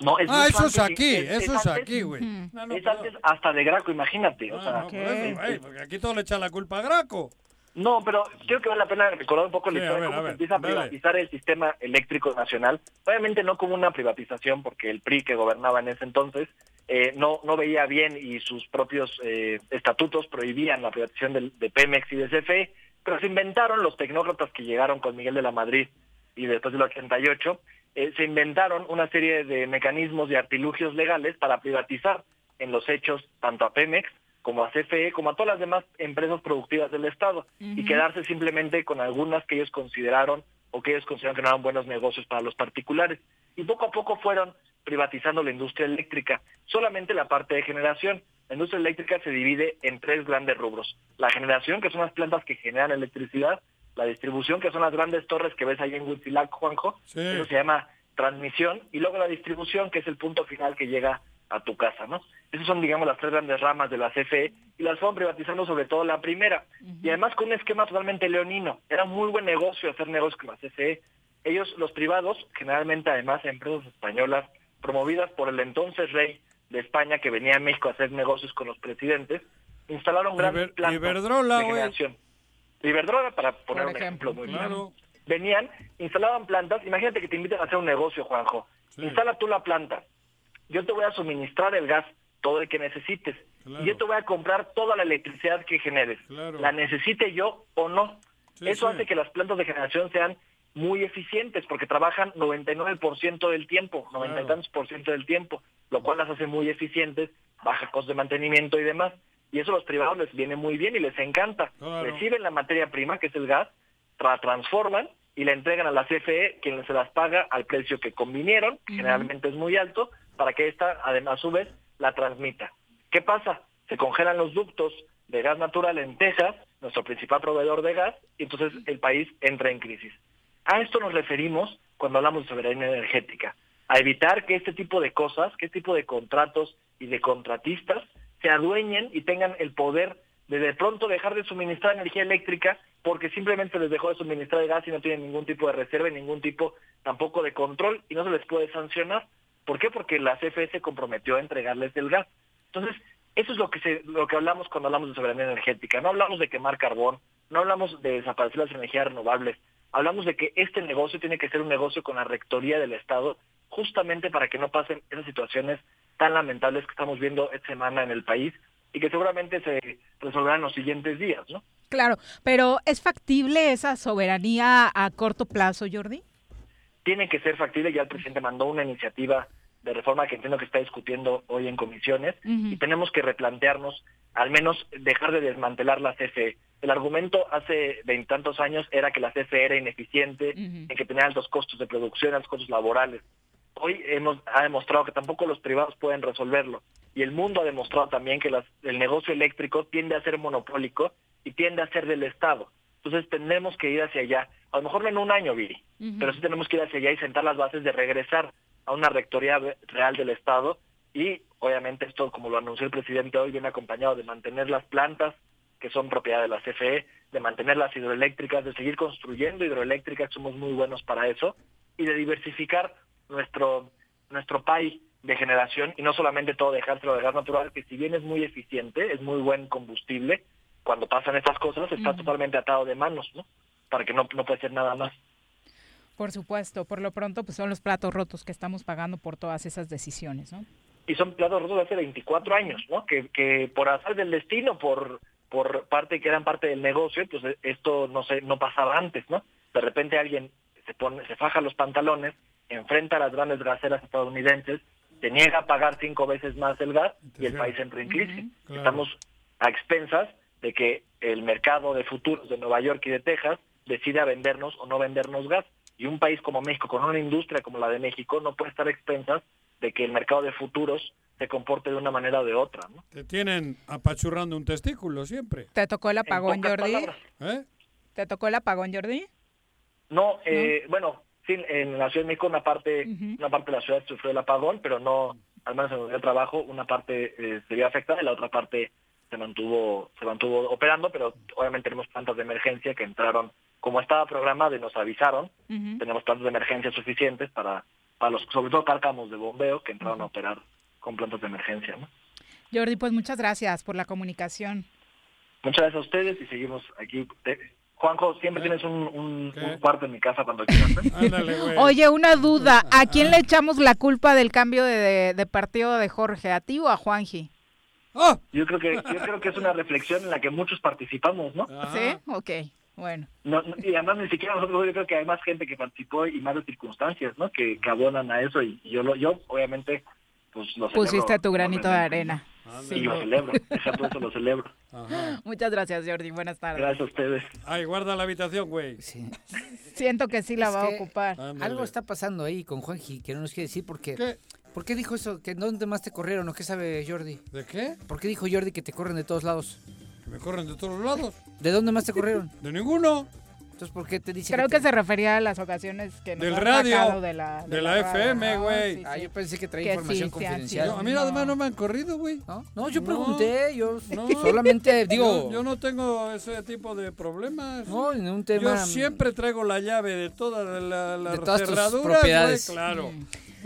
[SPEAKER 19] No, es
[SPEAKER 2] Ah, eso es
[SPEAKER 19] antes,
[SPEAKER 2] aquí,
[SPEAKER 19] es-
[SPEAKER 2] eso
[SPEAKER 19] es
[SPEAKER 2] es
[SPEAKER 19] antes-
[SPEAKER 2] aquí, güey.
[SPEAKER 19] es antes hasta de Graco, imagínate. o sea,
[SPEAKER 2] No, por eso, güey, porque aquí todo le echa la culpa a Graco.
[SPEAKER 19] No, pero creo que vale la pena recordar un poco la
[SPEAKER 2] Sí, a
[SPEAKER 19] historia de
[SPEAKER 2] ver,
[SPEAKER 19] cómo se empieza a
[SPEAKER 2] dale.
[SPEAKER 19] privatizar el sistema eléctrico nacional. Obviamente no como una privatización, porque el PRI que gobernaba en ese entonces eh, no, no veía bien y sus propios eh, estatutos prohibían la privatización del- de, Pemex y de CFE, pero se inventaron los tecnócratas que llegaron con Miguel de la Madrid y después del 88, eh, se inventaron una serie de mecanismos y artilugios legales para privatizar en los hechos tanto a Pemex como a CFE, como a todas las demás empresas productivas del Estado, y quedarse simplemente con algunas que ellos consideraron o que ellos consideraron que no eran buenos negocios para los particulares. Y poco a poco fueron privatizando la industria eléctrica, solamente la parte de generación. La industria eléctrica se divide en tres grandes rubros. La generación, que son las plantas que generan electricidad, la distribución, que son las grandes torres que ves ahí en Huitzilac, Juanjo,
[SPEAKER 2] Sí.
[SPEAKER 19] eso se llama transmisión, y luego la distribución, que es el punto final que llega a tu casa, ¿no? Esas son, digamos, las tres grandes ramas de la CFE, y las fueron privatizando sobre todo la primera, y además con un esquema totalmente leonino. Era muy buen negocio hacer negocios con la CFE. Ellos, los privados, generalmente además empresas españolas, promovidas por el entonces rey de España, que venía a México a hacer negocios con los presidentes, instalaron grandes
[SPEAKER 2] Iber-
[SPEAKER 19] plantas
[SPEAKER 2] Iberdrola,
[SPEAKER 19] de generación. Iberdrola, para poner
[SPEAKER 2] Por
[SPEAKER 19] un
[SPEAKER 2] ejemplo,
[SPEAKER 19] muy
[SPEAKER 2] claro.
[SPEAKER 19] Venían, instalaban plantas, imagínate que te invitan a hacer un negocio, Juanjo. Instala tú la planta. Yo te voy a suministrar el gas, todo el que necesites.
[SPEAKER 2] Claro.
[SPEAKER 19] Y yo te voy a comprar toda la electricidad que generes.
[SPEAKER 2] Claro.
[SPEAKER 19] La necesite yo o no.
[SPEAKER 2] Sí,
[SPEAKER 19] Eso
[SPEAKER 2] sí.
[SPEAKER 19] hace que las plantas de generación sean muy eficientes porque trabajan 99% del tiempo, 90 y tantos por ciento del tiempo, lo cual las hace muy eficientes, baja costo de mantenimiento y demás. Y eso a los privados les viene muy bien y les encanta.
[SPEAKER 2] Claro.
[SPEAKER 19] Reciben la materia prima, que es el gas, la transforman y la entregan a la CFE, quien se las paga al precio que convinieron, que generalmente es muy alto, para que ésta, además, a su vez, la transmita. ¿Qué pasa? Se congelan los ductos de gas natural en Texas, nuestro principal proveedor de gas, y entonces el país entra en crisis. A esto nos referimos cuando hablamos de soberanía energética, a evitar que este tipo de cosas, que este tipo de contratos y de contratistas se adueñen y tengan el poder de de pronto dejar de suministrar energía eléctrica porque simplemente les dejó de suministrar gas y no tienen ningún tipo de reserva ningún tipo tampoco de control y no se les puede sancionar. ¿Por qué? Porque la CFE se comprometió a entregarles el gas. Entonces, eso es lo que se, lo que hablamos cuando hablamos de soberanía energética. No hablamos de quemar carbón, no hablamos de desaparecer las energías renovables. Hablamos de que este negocio tiene que ser un negocio con la rectoría del Estado, justamente para que no pasen esas situaciones tan lamentables que estamos viendo esta semana en el país y que seguramente se resolverán en los siguientes días, ¿no?
[SPEAKER 1] Claro, pero ¿es factible esa soberanía a corto plazo, Jordi?
[SPEAKER 19] Tiene que ser factible, ya el presidente mandó una iniciativa de reforma que entiendo que está discutiendo hoy en comisiones y tenemos que replantearnos, al menos dejar de desmantelar la CFE. El argumento hace veintantos años era que la CFE era ineficiente, en que tenía altos costos de producción, altos costos laborales. Hoy hemos, ha demostrado que tampoco los privados pueden resolverlo. Y el mundo ha demostrado también que las- el negocio eléctrico tiende a ser monopólico y tiende a ser del Estado. Entonces tenemos que ir hacia allá. A lo mejor no en un año, Viri, pero sí tenemos que ir hacia allá y sentar las bases de regresar a una rectoría real del Estado y obviamente esto, como lo anunció el presidente hoy, viene acompañado de mantener las plantas que son propiedad de la CFE, de mantener las hidroeléctricas, de seguir construyendo hidroeléctricas, somos muy buenos para eso, y de diversificar nuestro, nuestro país de generación y no solamente todo dejárselo de gas natural, que si bien es muy eficiente, es muy buen combustible, cuando pasan estas cosas está totalmente atado de manos, ¿no? Para que no, no puede ser nada más.
[SPEAKER 1] Por supuesto, por lo pronto pues son los platos rotos que estamos pagando por todas esas decisiones, ¿no?
[SPEAKER 19] y son platos rotos de hace 24 años, ¿no? Que, que por azar del destino, por por parte que eran parte del negocio, pues eh, esto no sé, no pasaba antes, ¿no? De repente alguien se pone, se faja los pantalones, enfrenta a las grandes gaseras estadounidenses, se niega a pagar cinco veces más el gas y el país entra en crisis.
[SPEAKER 2] Claro.
[SPEAKER 19] Estamos a expensas de que el mercado de futuros de Nueva York y de Texas decida vendernos o no vendernos gas. Y un país como México, con una industria como la de México, no puede estar a expensas de que el mercado de futuros se comporte de una manera o de otra. ¿no?
[SPEAKER 2] Te tienen apachurrando un testículo siempre.
[SPEAKER 1] ¿Te tocó el apagón, Jordi?
[SPEAKER 2] ¿Eh?
[SPEAKER 1] ¿Te tocó el apagón, Jordi?
[SPEAKER 19] No, eh, bueno, sí, en la Ciudad de México una parte, una parte de la ciudad sufrió el apagón, pero no, al menos en el trabajo, una parte eh, se vio afectada y la otra parte se mantuvo, se mantuvo operando, pero obviamente tenemos plantas de emergencia que entraron como estaba programado y nos avisaron, tenemos plantas de emergencia suficientes para, para los, sobre todo cárcamos de bombeo que entraron a operar con plantas de emergencia, ¿no?
[SPEAKER 1] Jordi, pues muchas gracias por la comunicación.
[SPEAKER 19] Muchas gracias a ustedes y seguimos aquí. Eh, Juanjo, siempre tienes un, un- un cuarto en mi casa cuando quieras. ¿eh?
[SPEAKER 1] Oye, una duda. ¿A quién le echamos la culpa del cambio de, de- de partido de Jorge? ¿A ti o a Juanji?
[SPEAKER 19] Yo creo que yo creo que es una reflexión en la que muchos participamos, ¿no?
[SPEAKER 1] ¿Sí? Ok, bueno.
[SPEAKER 19] No, no, y además ni siquiera nosotros, yo creo que hay más gente que participó y más de circunstancias, ¿no? Que, que abonan a eso y, y yo lo, yo obviamente pues lo celebro
[SPEAKER 1] Pusiste tu granito de arena. Sí.
[SPEAKER 19] Lo celebro, exacto eso lo celebro.
[SPEAKER 1] Muchas gracias, Jordi. Buenas tardes.
[SPEAKER 19] Gracias a ustedes.
[SPEAKER 2] Ay, guarda la habitación, güey.
[SPEAKER 1] Siento que sí la
[SPEAKER 3] Es
[SPEAKER 1] va a ocupar.
[SPEAKER 3] Algo está pasando ahí con Juanji que no nos quiere decir porque. ¿Por qué dijo eso? ¿Que dónde más te corrieron o qué sabe Jordi?
[SPEAKER 2] ¿De qué?
[SPEAKER 3] ¿Por qué dijo Jordi que te corren de todos lados?
[SPEAKER 2] Que me corren de todos lados.
[SPEAKER 3] ¿De dónde más te corrieron?
[SPEAKER 2] De ninguno.
[SPEAKER 3] Entonces, ¿por qué te dice
[SPEAKER 1] Creo que se refería a las ocasiones que nos
[SPEAKER 2] Del
[SPEAKER 1] han
[SPEAKER 2] radio,
[SPEAKER 1] de la,
[SPEAKER 2] de la FM, güey.
[SPEAKER 1] Sí,
[SPEAKER 3] Ah, yo pensé que traía
[SPEAKER 1] Que
[SPEAKER 3] información
[SPEAKER 1] sí, sí, han
[SPEAKER 3] confidencial.
[SPEAKER 2] A mí
[SPEAKER 1] No.
[SPEAKER 2] además no me han corrido, güey.
[SPEAKER 3] No, yo pregunté, yo
[SPEAKER 2] No.
[SPEAKER 3] solamente digo.
[SPEAKER 2] Yo, yo no tengo ese tipo de problemas.
[SPEAKER 3] No, en un tema-
[SPEAKER 2] Yo siempre traigo la llave de todas la- las
[SPEAKER 3] De todas
[SPEAKER 2] cerraduras,
[SPEAKER 3] propiedades.
[SPEAKER 2] claro.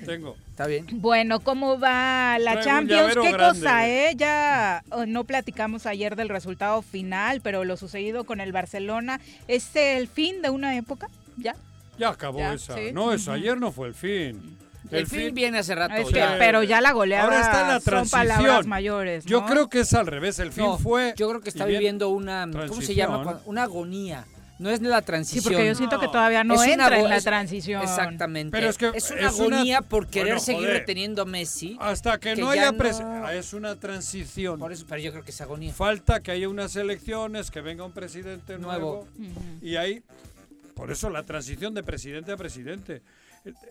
[SPEAKER 2] Tengo.
[SPEAKER 3] Está bien.
[SPEAKER 1] Bueno, ¿cómo va la Champions? ¿Qué
[SPEAKER 2] grande.
[SPEAKER 1] cosa, eh? Ya oh, no platicamos ayer del resultado final, pero lo sucedido con el Barcelona, ¿es el fin de una época? ¿Ya?
[SPEAKER 2] Ya acabó
[SPEAKER 1] Ya,
[SPEAKER 2] esa.
[SPEAKER 1] sí.
[SPEAKER 2] No, eso
[SPEAKER 1] Ujú.
[SPEAKER 2] ayer no fue el fin.
[SPEAKER 3] El fin viene hace rato.
[SPEAKER 1] Es que-
[SPEAKER 3] ya.
[SPEAKER 1] pero ya la goleada
[SPEAKER 2] Ahora está la
[SPEAKER 1] son
[SPEAKER 2] transición.
[SPEAKER 1] palabras mayores,
[SPEAKER 2] Yo creo que es al revés. El fin
[SPEAKER 3] No,
[SPEAKER 2] fue.
[SPEAKER 3] Yo creo que está viviendo una. ¿Cómo se llama? Una agonía. No es la transición.
[SPEAKER 1] Sí, porque yo siento que todavía no
[SPEAKER 3] Es una
[SPEAKER 1] entra en
[SPEAKER 3] ago-
[SPEAKER 1] la
[SPEAKER 3] es-
[SPEAKER 1] transición.
[SPEAKER 3] Exactamente.
[SPEAKER 2] Pero es que
[SPEAKER 3] una
[SPEAKER 2] es una-
[SPEAKER 3] agonía por querer
[SPEAKER 2] Bueno,
[SPEAKER 3] seguir
[SPEAKER 2] joder.
[SPEAKER 3] reteniendo a Messi.
[SPEAKER 2] Hasta que, no
[SPEAKER 3] ya
[SPEAKER 2] haya
[SPEAKER 3] no-
[SPEAKER 2] Es una transición.
[SPEAKER 3] Por eso, pero yo creo que es agonía.
[SPEAKER 2] Falta que haya unas elecciones, que venga un presidente nuevo.
[SPEAKER 3] Nuevo.
[SPEAKER 2] Y ahí Por eso la transición de presidente a presidente.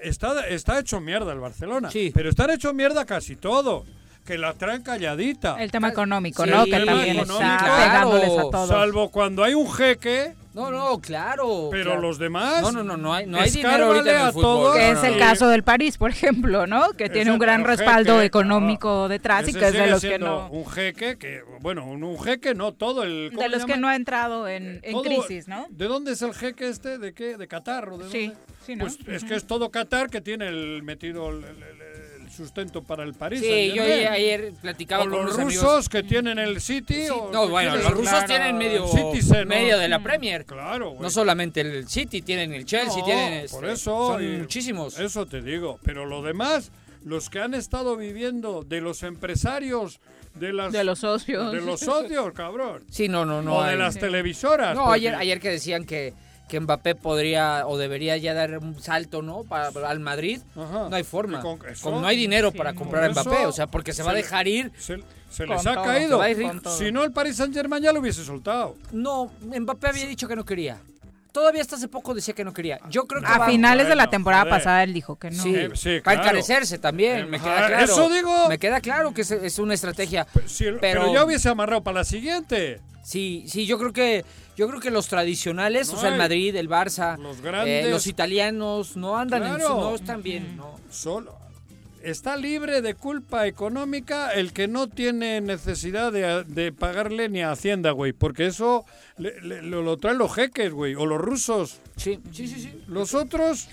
[SPEAKER 2] Está, está hecho mierda el Barcelona.
[SPEAKER 3] Sí.
[SPEAKER 2] Pero están hecho mierda casi todo. Que la traen calladita.
[SPEAKER 1] El tema económico,
[SPEAKER 3] Sí,
[SPEAKER 1] ¿no? Que también
[SPEAKER 2] económico.
[SPEAKER 1] está
[SPEAKER 3] Claro.
[SPEAKER 1] pegándoles a todos.
[SPEAKER 2] Salvo cuando hay un jeque,
[SPEAKER 3] No, no, claro.
[SPEAKER 2] pero
[SPEAKER 3] claro.
[SPEAKER 2] los demás.
[SPEAKER 3] No, no, no, no hay, no hay dinero ahorita en
[SPEAKER 2] a
[SPEAKER 3] el fútbol.
[SPEAKER 2] todos.
[SPEAKER 1] Que es el caso del París, por ejemplo, ¿no? Que tiene
[SPEAKER 2] Ese
[SPEAKER 1] un gran
[SPEAKER 2] jeque,
[SPEAKER 1] respaldo
[SPEAKER 2] claro.
[SPEAKER 1] económico detrás y que es de los que no
[SPEAKER 2] Un jeque que, bueno, un, un jeque no, todo el. ¿cómo
[SPEAKER 1] de los que no ha entrado en, en
[SPEAKER 2] Todo-
[SPEAKER 1] crisis, ¿no?
[SPEAKER 2] ¿De dónde es el jeque este? ¿De qué? ¿De Qatar? ¿o de
[SPEAKER 1] Sí,
[SPEAKER 2] dónde?
[SPEAKER 1] sí, ¿no?
[SPEAKER 2] Pues es que es todo Qatar que tiene el metido el- el- el sustento para el París.
[SPEAKER 3] Sí, yo ayer platicaba
[SPEAKER 2] o
[SPEAKER 3] con
[SPEAKER 2] los
[SPEAKER 3] unos
[SPEAKER 2] rusos
[SPEAKER 3] amigos.
[SPEAKER 2] que tienen el City. o
[SPEAKER 3] No, bueno, los rusos tienen medio,
[SPEAKER 2] Citizen, ¿no?
[SPEAKER 3] medio de la Premier.
[SPEAKER 2] Claro, güey.
[SPEAKER 3] No solamente el City, tienen el Chelsea,
[SPEAKER 2] No,
[SPEAKER 3] tienen...
[SPEAKER 2] por
[SPEAKER 3] este,
[SPEAKER 2] eso.
[SPEAKER 3] Son muchísimos.
[SPEAKER 2] Eso te digo. Pero lo demás, los que han estado viviendo de los empresarios, de las.
[SPEAKER 1] De los socios.
[SPEAKER 2] De los socios, cabrón.
[SPEAKER 3] Sí, no, no, no.
[SPEAKER 2] o de
[SPEAKER 3] hay-
[SPEAKER 2] las televisoras.
[SPEAKER 3] No,
[SPEAKER 2] porque-
[SPEAKER 3] ayer, ayer que decían que, que Mbappé podría o debería ya dar un salto, ¿no? Para, para- al Madrid.
[SPEAKER 2] Ajá.
[SPEAKER 3] No hay forma.
[SPEAKER 2] Y con- eso-
[SPEAKER 3] Como no hay dinero
[SPEAKER 1] Sí,
[SPEAKER 3] para comprar a Mbappé,
[SPEAKER 2] eso
[SPEAKER 3] o sea, porque se va a dejar ir.
[SPEAKER 2] Se, se les ha
[SPEAKER 1] todo,
[SPEAKER 2] caído. Si no, el Paris Saint Germain ya lo hubiese soltado.
[SPEAKER 3] No, Mbappé había dicho que no quería. Todavía hasta hace poco decía que no quería. Yo creo que
[SPEAKER 1] A
[SPEAKER 3] va-
[SPEAKER 1] finales de la temporada
[SPEAKER 2] joder.
[SPEAKER 1] pasada él dijo que no.
[SPEAKER 3] Sí,
[SPEAKER 2] Eh, sí,
[SPEAKER 3] va a
[SPEAKER 2] claro.
[SPEAKER 3] encarecerse también, me
[SPEAKER 2] Eh,
[SPEAKER 3] queda
[SPEAKER 2] ah,
[SPEAKER 3] claro.
[SPEAKER 2] eso digo.
[SPEAKER 3] Me queda claro que es, es una estrategia.
[SPEAKER 2] Si el-
[SPEAKER 3] Pero-
[SPEAKER 2] pero, ya hubiese amarrado para la siguiente.
[SPEAKER 3] Sí, sí, yo creo que yo creo que los tradicionales, o sea, el. Madrid, el Barça,
[SPEAKER 2] Los
[SPEAKER 3] eh,
[SPEAKER 2] grandes.
[SPEAKER 3] los italianos no andan en su, no están bien, no.
[SPEAKER 2] Solo. Está libre de culpa económica el que no tiene necesidad de, de pagarle ni a Hacienda, güey. Porque eso le- le- lo, lo traen los jeques, güey. O los rusos.
[SPEAKER 3] Sí, sí, sí, sí.
[SPEAKER 2] Los otros.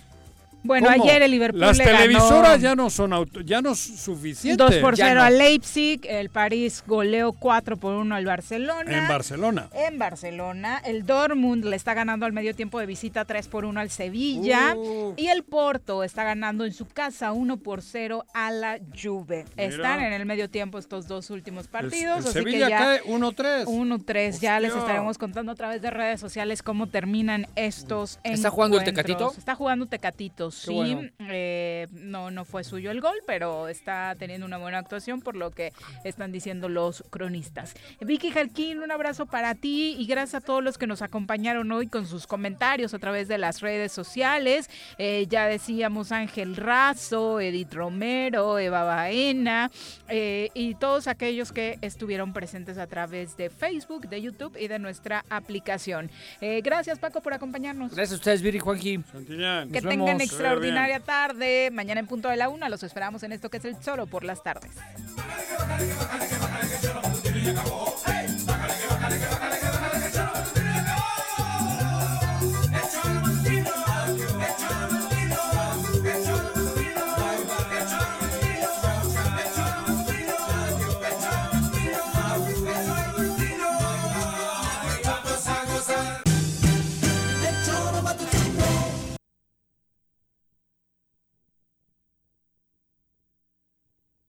[SPEAKER 1] Bueno,
[SPEAKER 2] ¿cómo?
[SPEAKER 1] ayer el Liverpool
[SPEAKER 2] Las
[SPEAKER 1] le ganó
[SPEAKER 2] televisoras ya no son auto- ya no es suficiente.
[SPEAKER 1] 2 por
[SPEAKER 3] Ya
[SPEAKER 1] 0
[SPEAKER 3] no.
[SPEAKER 1] al Leipzig, el París goleó 4 por 1 al Barcelona.
[SPEAKER 2] En Barcelona.
[SPEAKER 1] En Barcelona, el Dortmund le está ganando al medio tiempo de visita 3 por 1 al Sevilla
[SPEAKER 2] Uh.
[SPEAKER 1] y el Porto está ganando en su casa 1 por 0 a la Juve.
[SPEAKER 2] Mira.
[SPEAKER 1] Están en el medio tiempo estos dos últimos
[SPEAKER 2] El-
[SPEAKER 1] partidos,
[SPEAKER 2] el
[SPEAKER 1] así
[SPEAKER 2] Sevilla
[SPEAKER 1] que ya
[SPEAKER 2] cae 1-3.
[SPEAKER 1] 1-3, ya les estaremos contando a través de redes sociales cómo terminan estos
[SPEAKER 3] ¿Está jugando el
[SPEAKER 1] encuentros.
[SPEAKER 3] Tecatito?
[SPEAKER 1] Está jugando Tecatito, sí.
[SPEAKER 3] bueno.
[SPEAKER 1] Eh, no, no fue suyo el gol, pero está teniendo una buena actuación por lo que están diciendo los cronistas. Vicky Jarquín, un abrazo para ti y gracias a todos los que nos acompañaron hoy con sus comentarios a través de las redes sociales. Eh, ya decíamos Ángel Razo, Edith Romero, Eva Baena eh, y todos aquellos que estuvieron presentes a través de Facebook, de YouTube y de nuestra aplicación. Eh, gracias Paco por acompañarnos.
[SPEAKER 3] Gracias a ustedes, Viri.
[SPEAKER 2] Santillán.
[SPEAKER 1] Que tengan
[SPEAKER 3] vemos.
[SPEAKER 1] Extraordinaria tarde. Mañana en punto de la una los esperamos en esto que es el Choro por las tardes.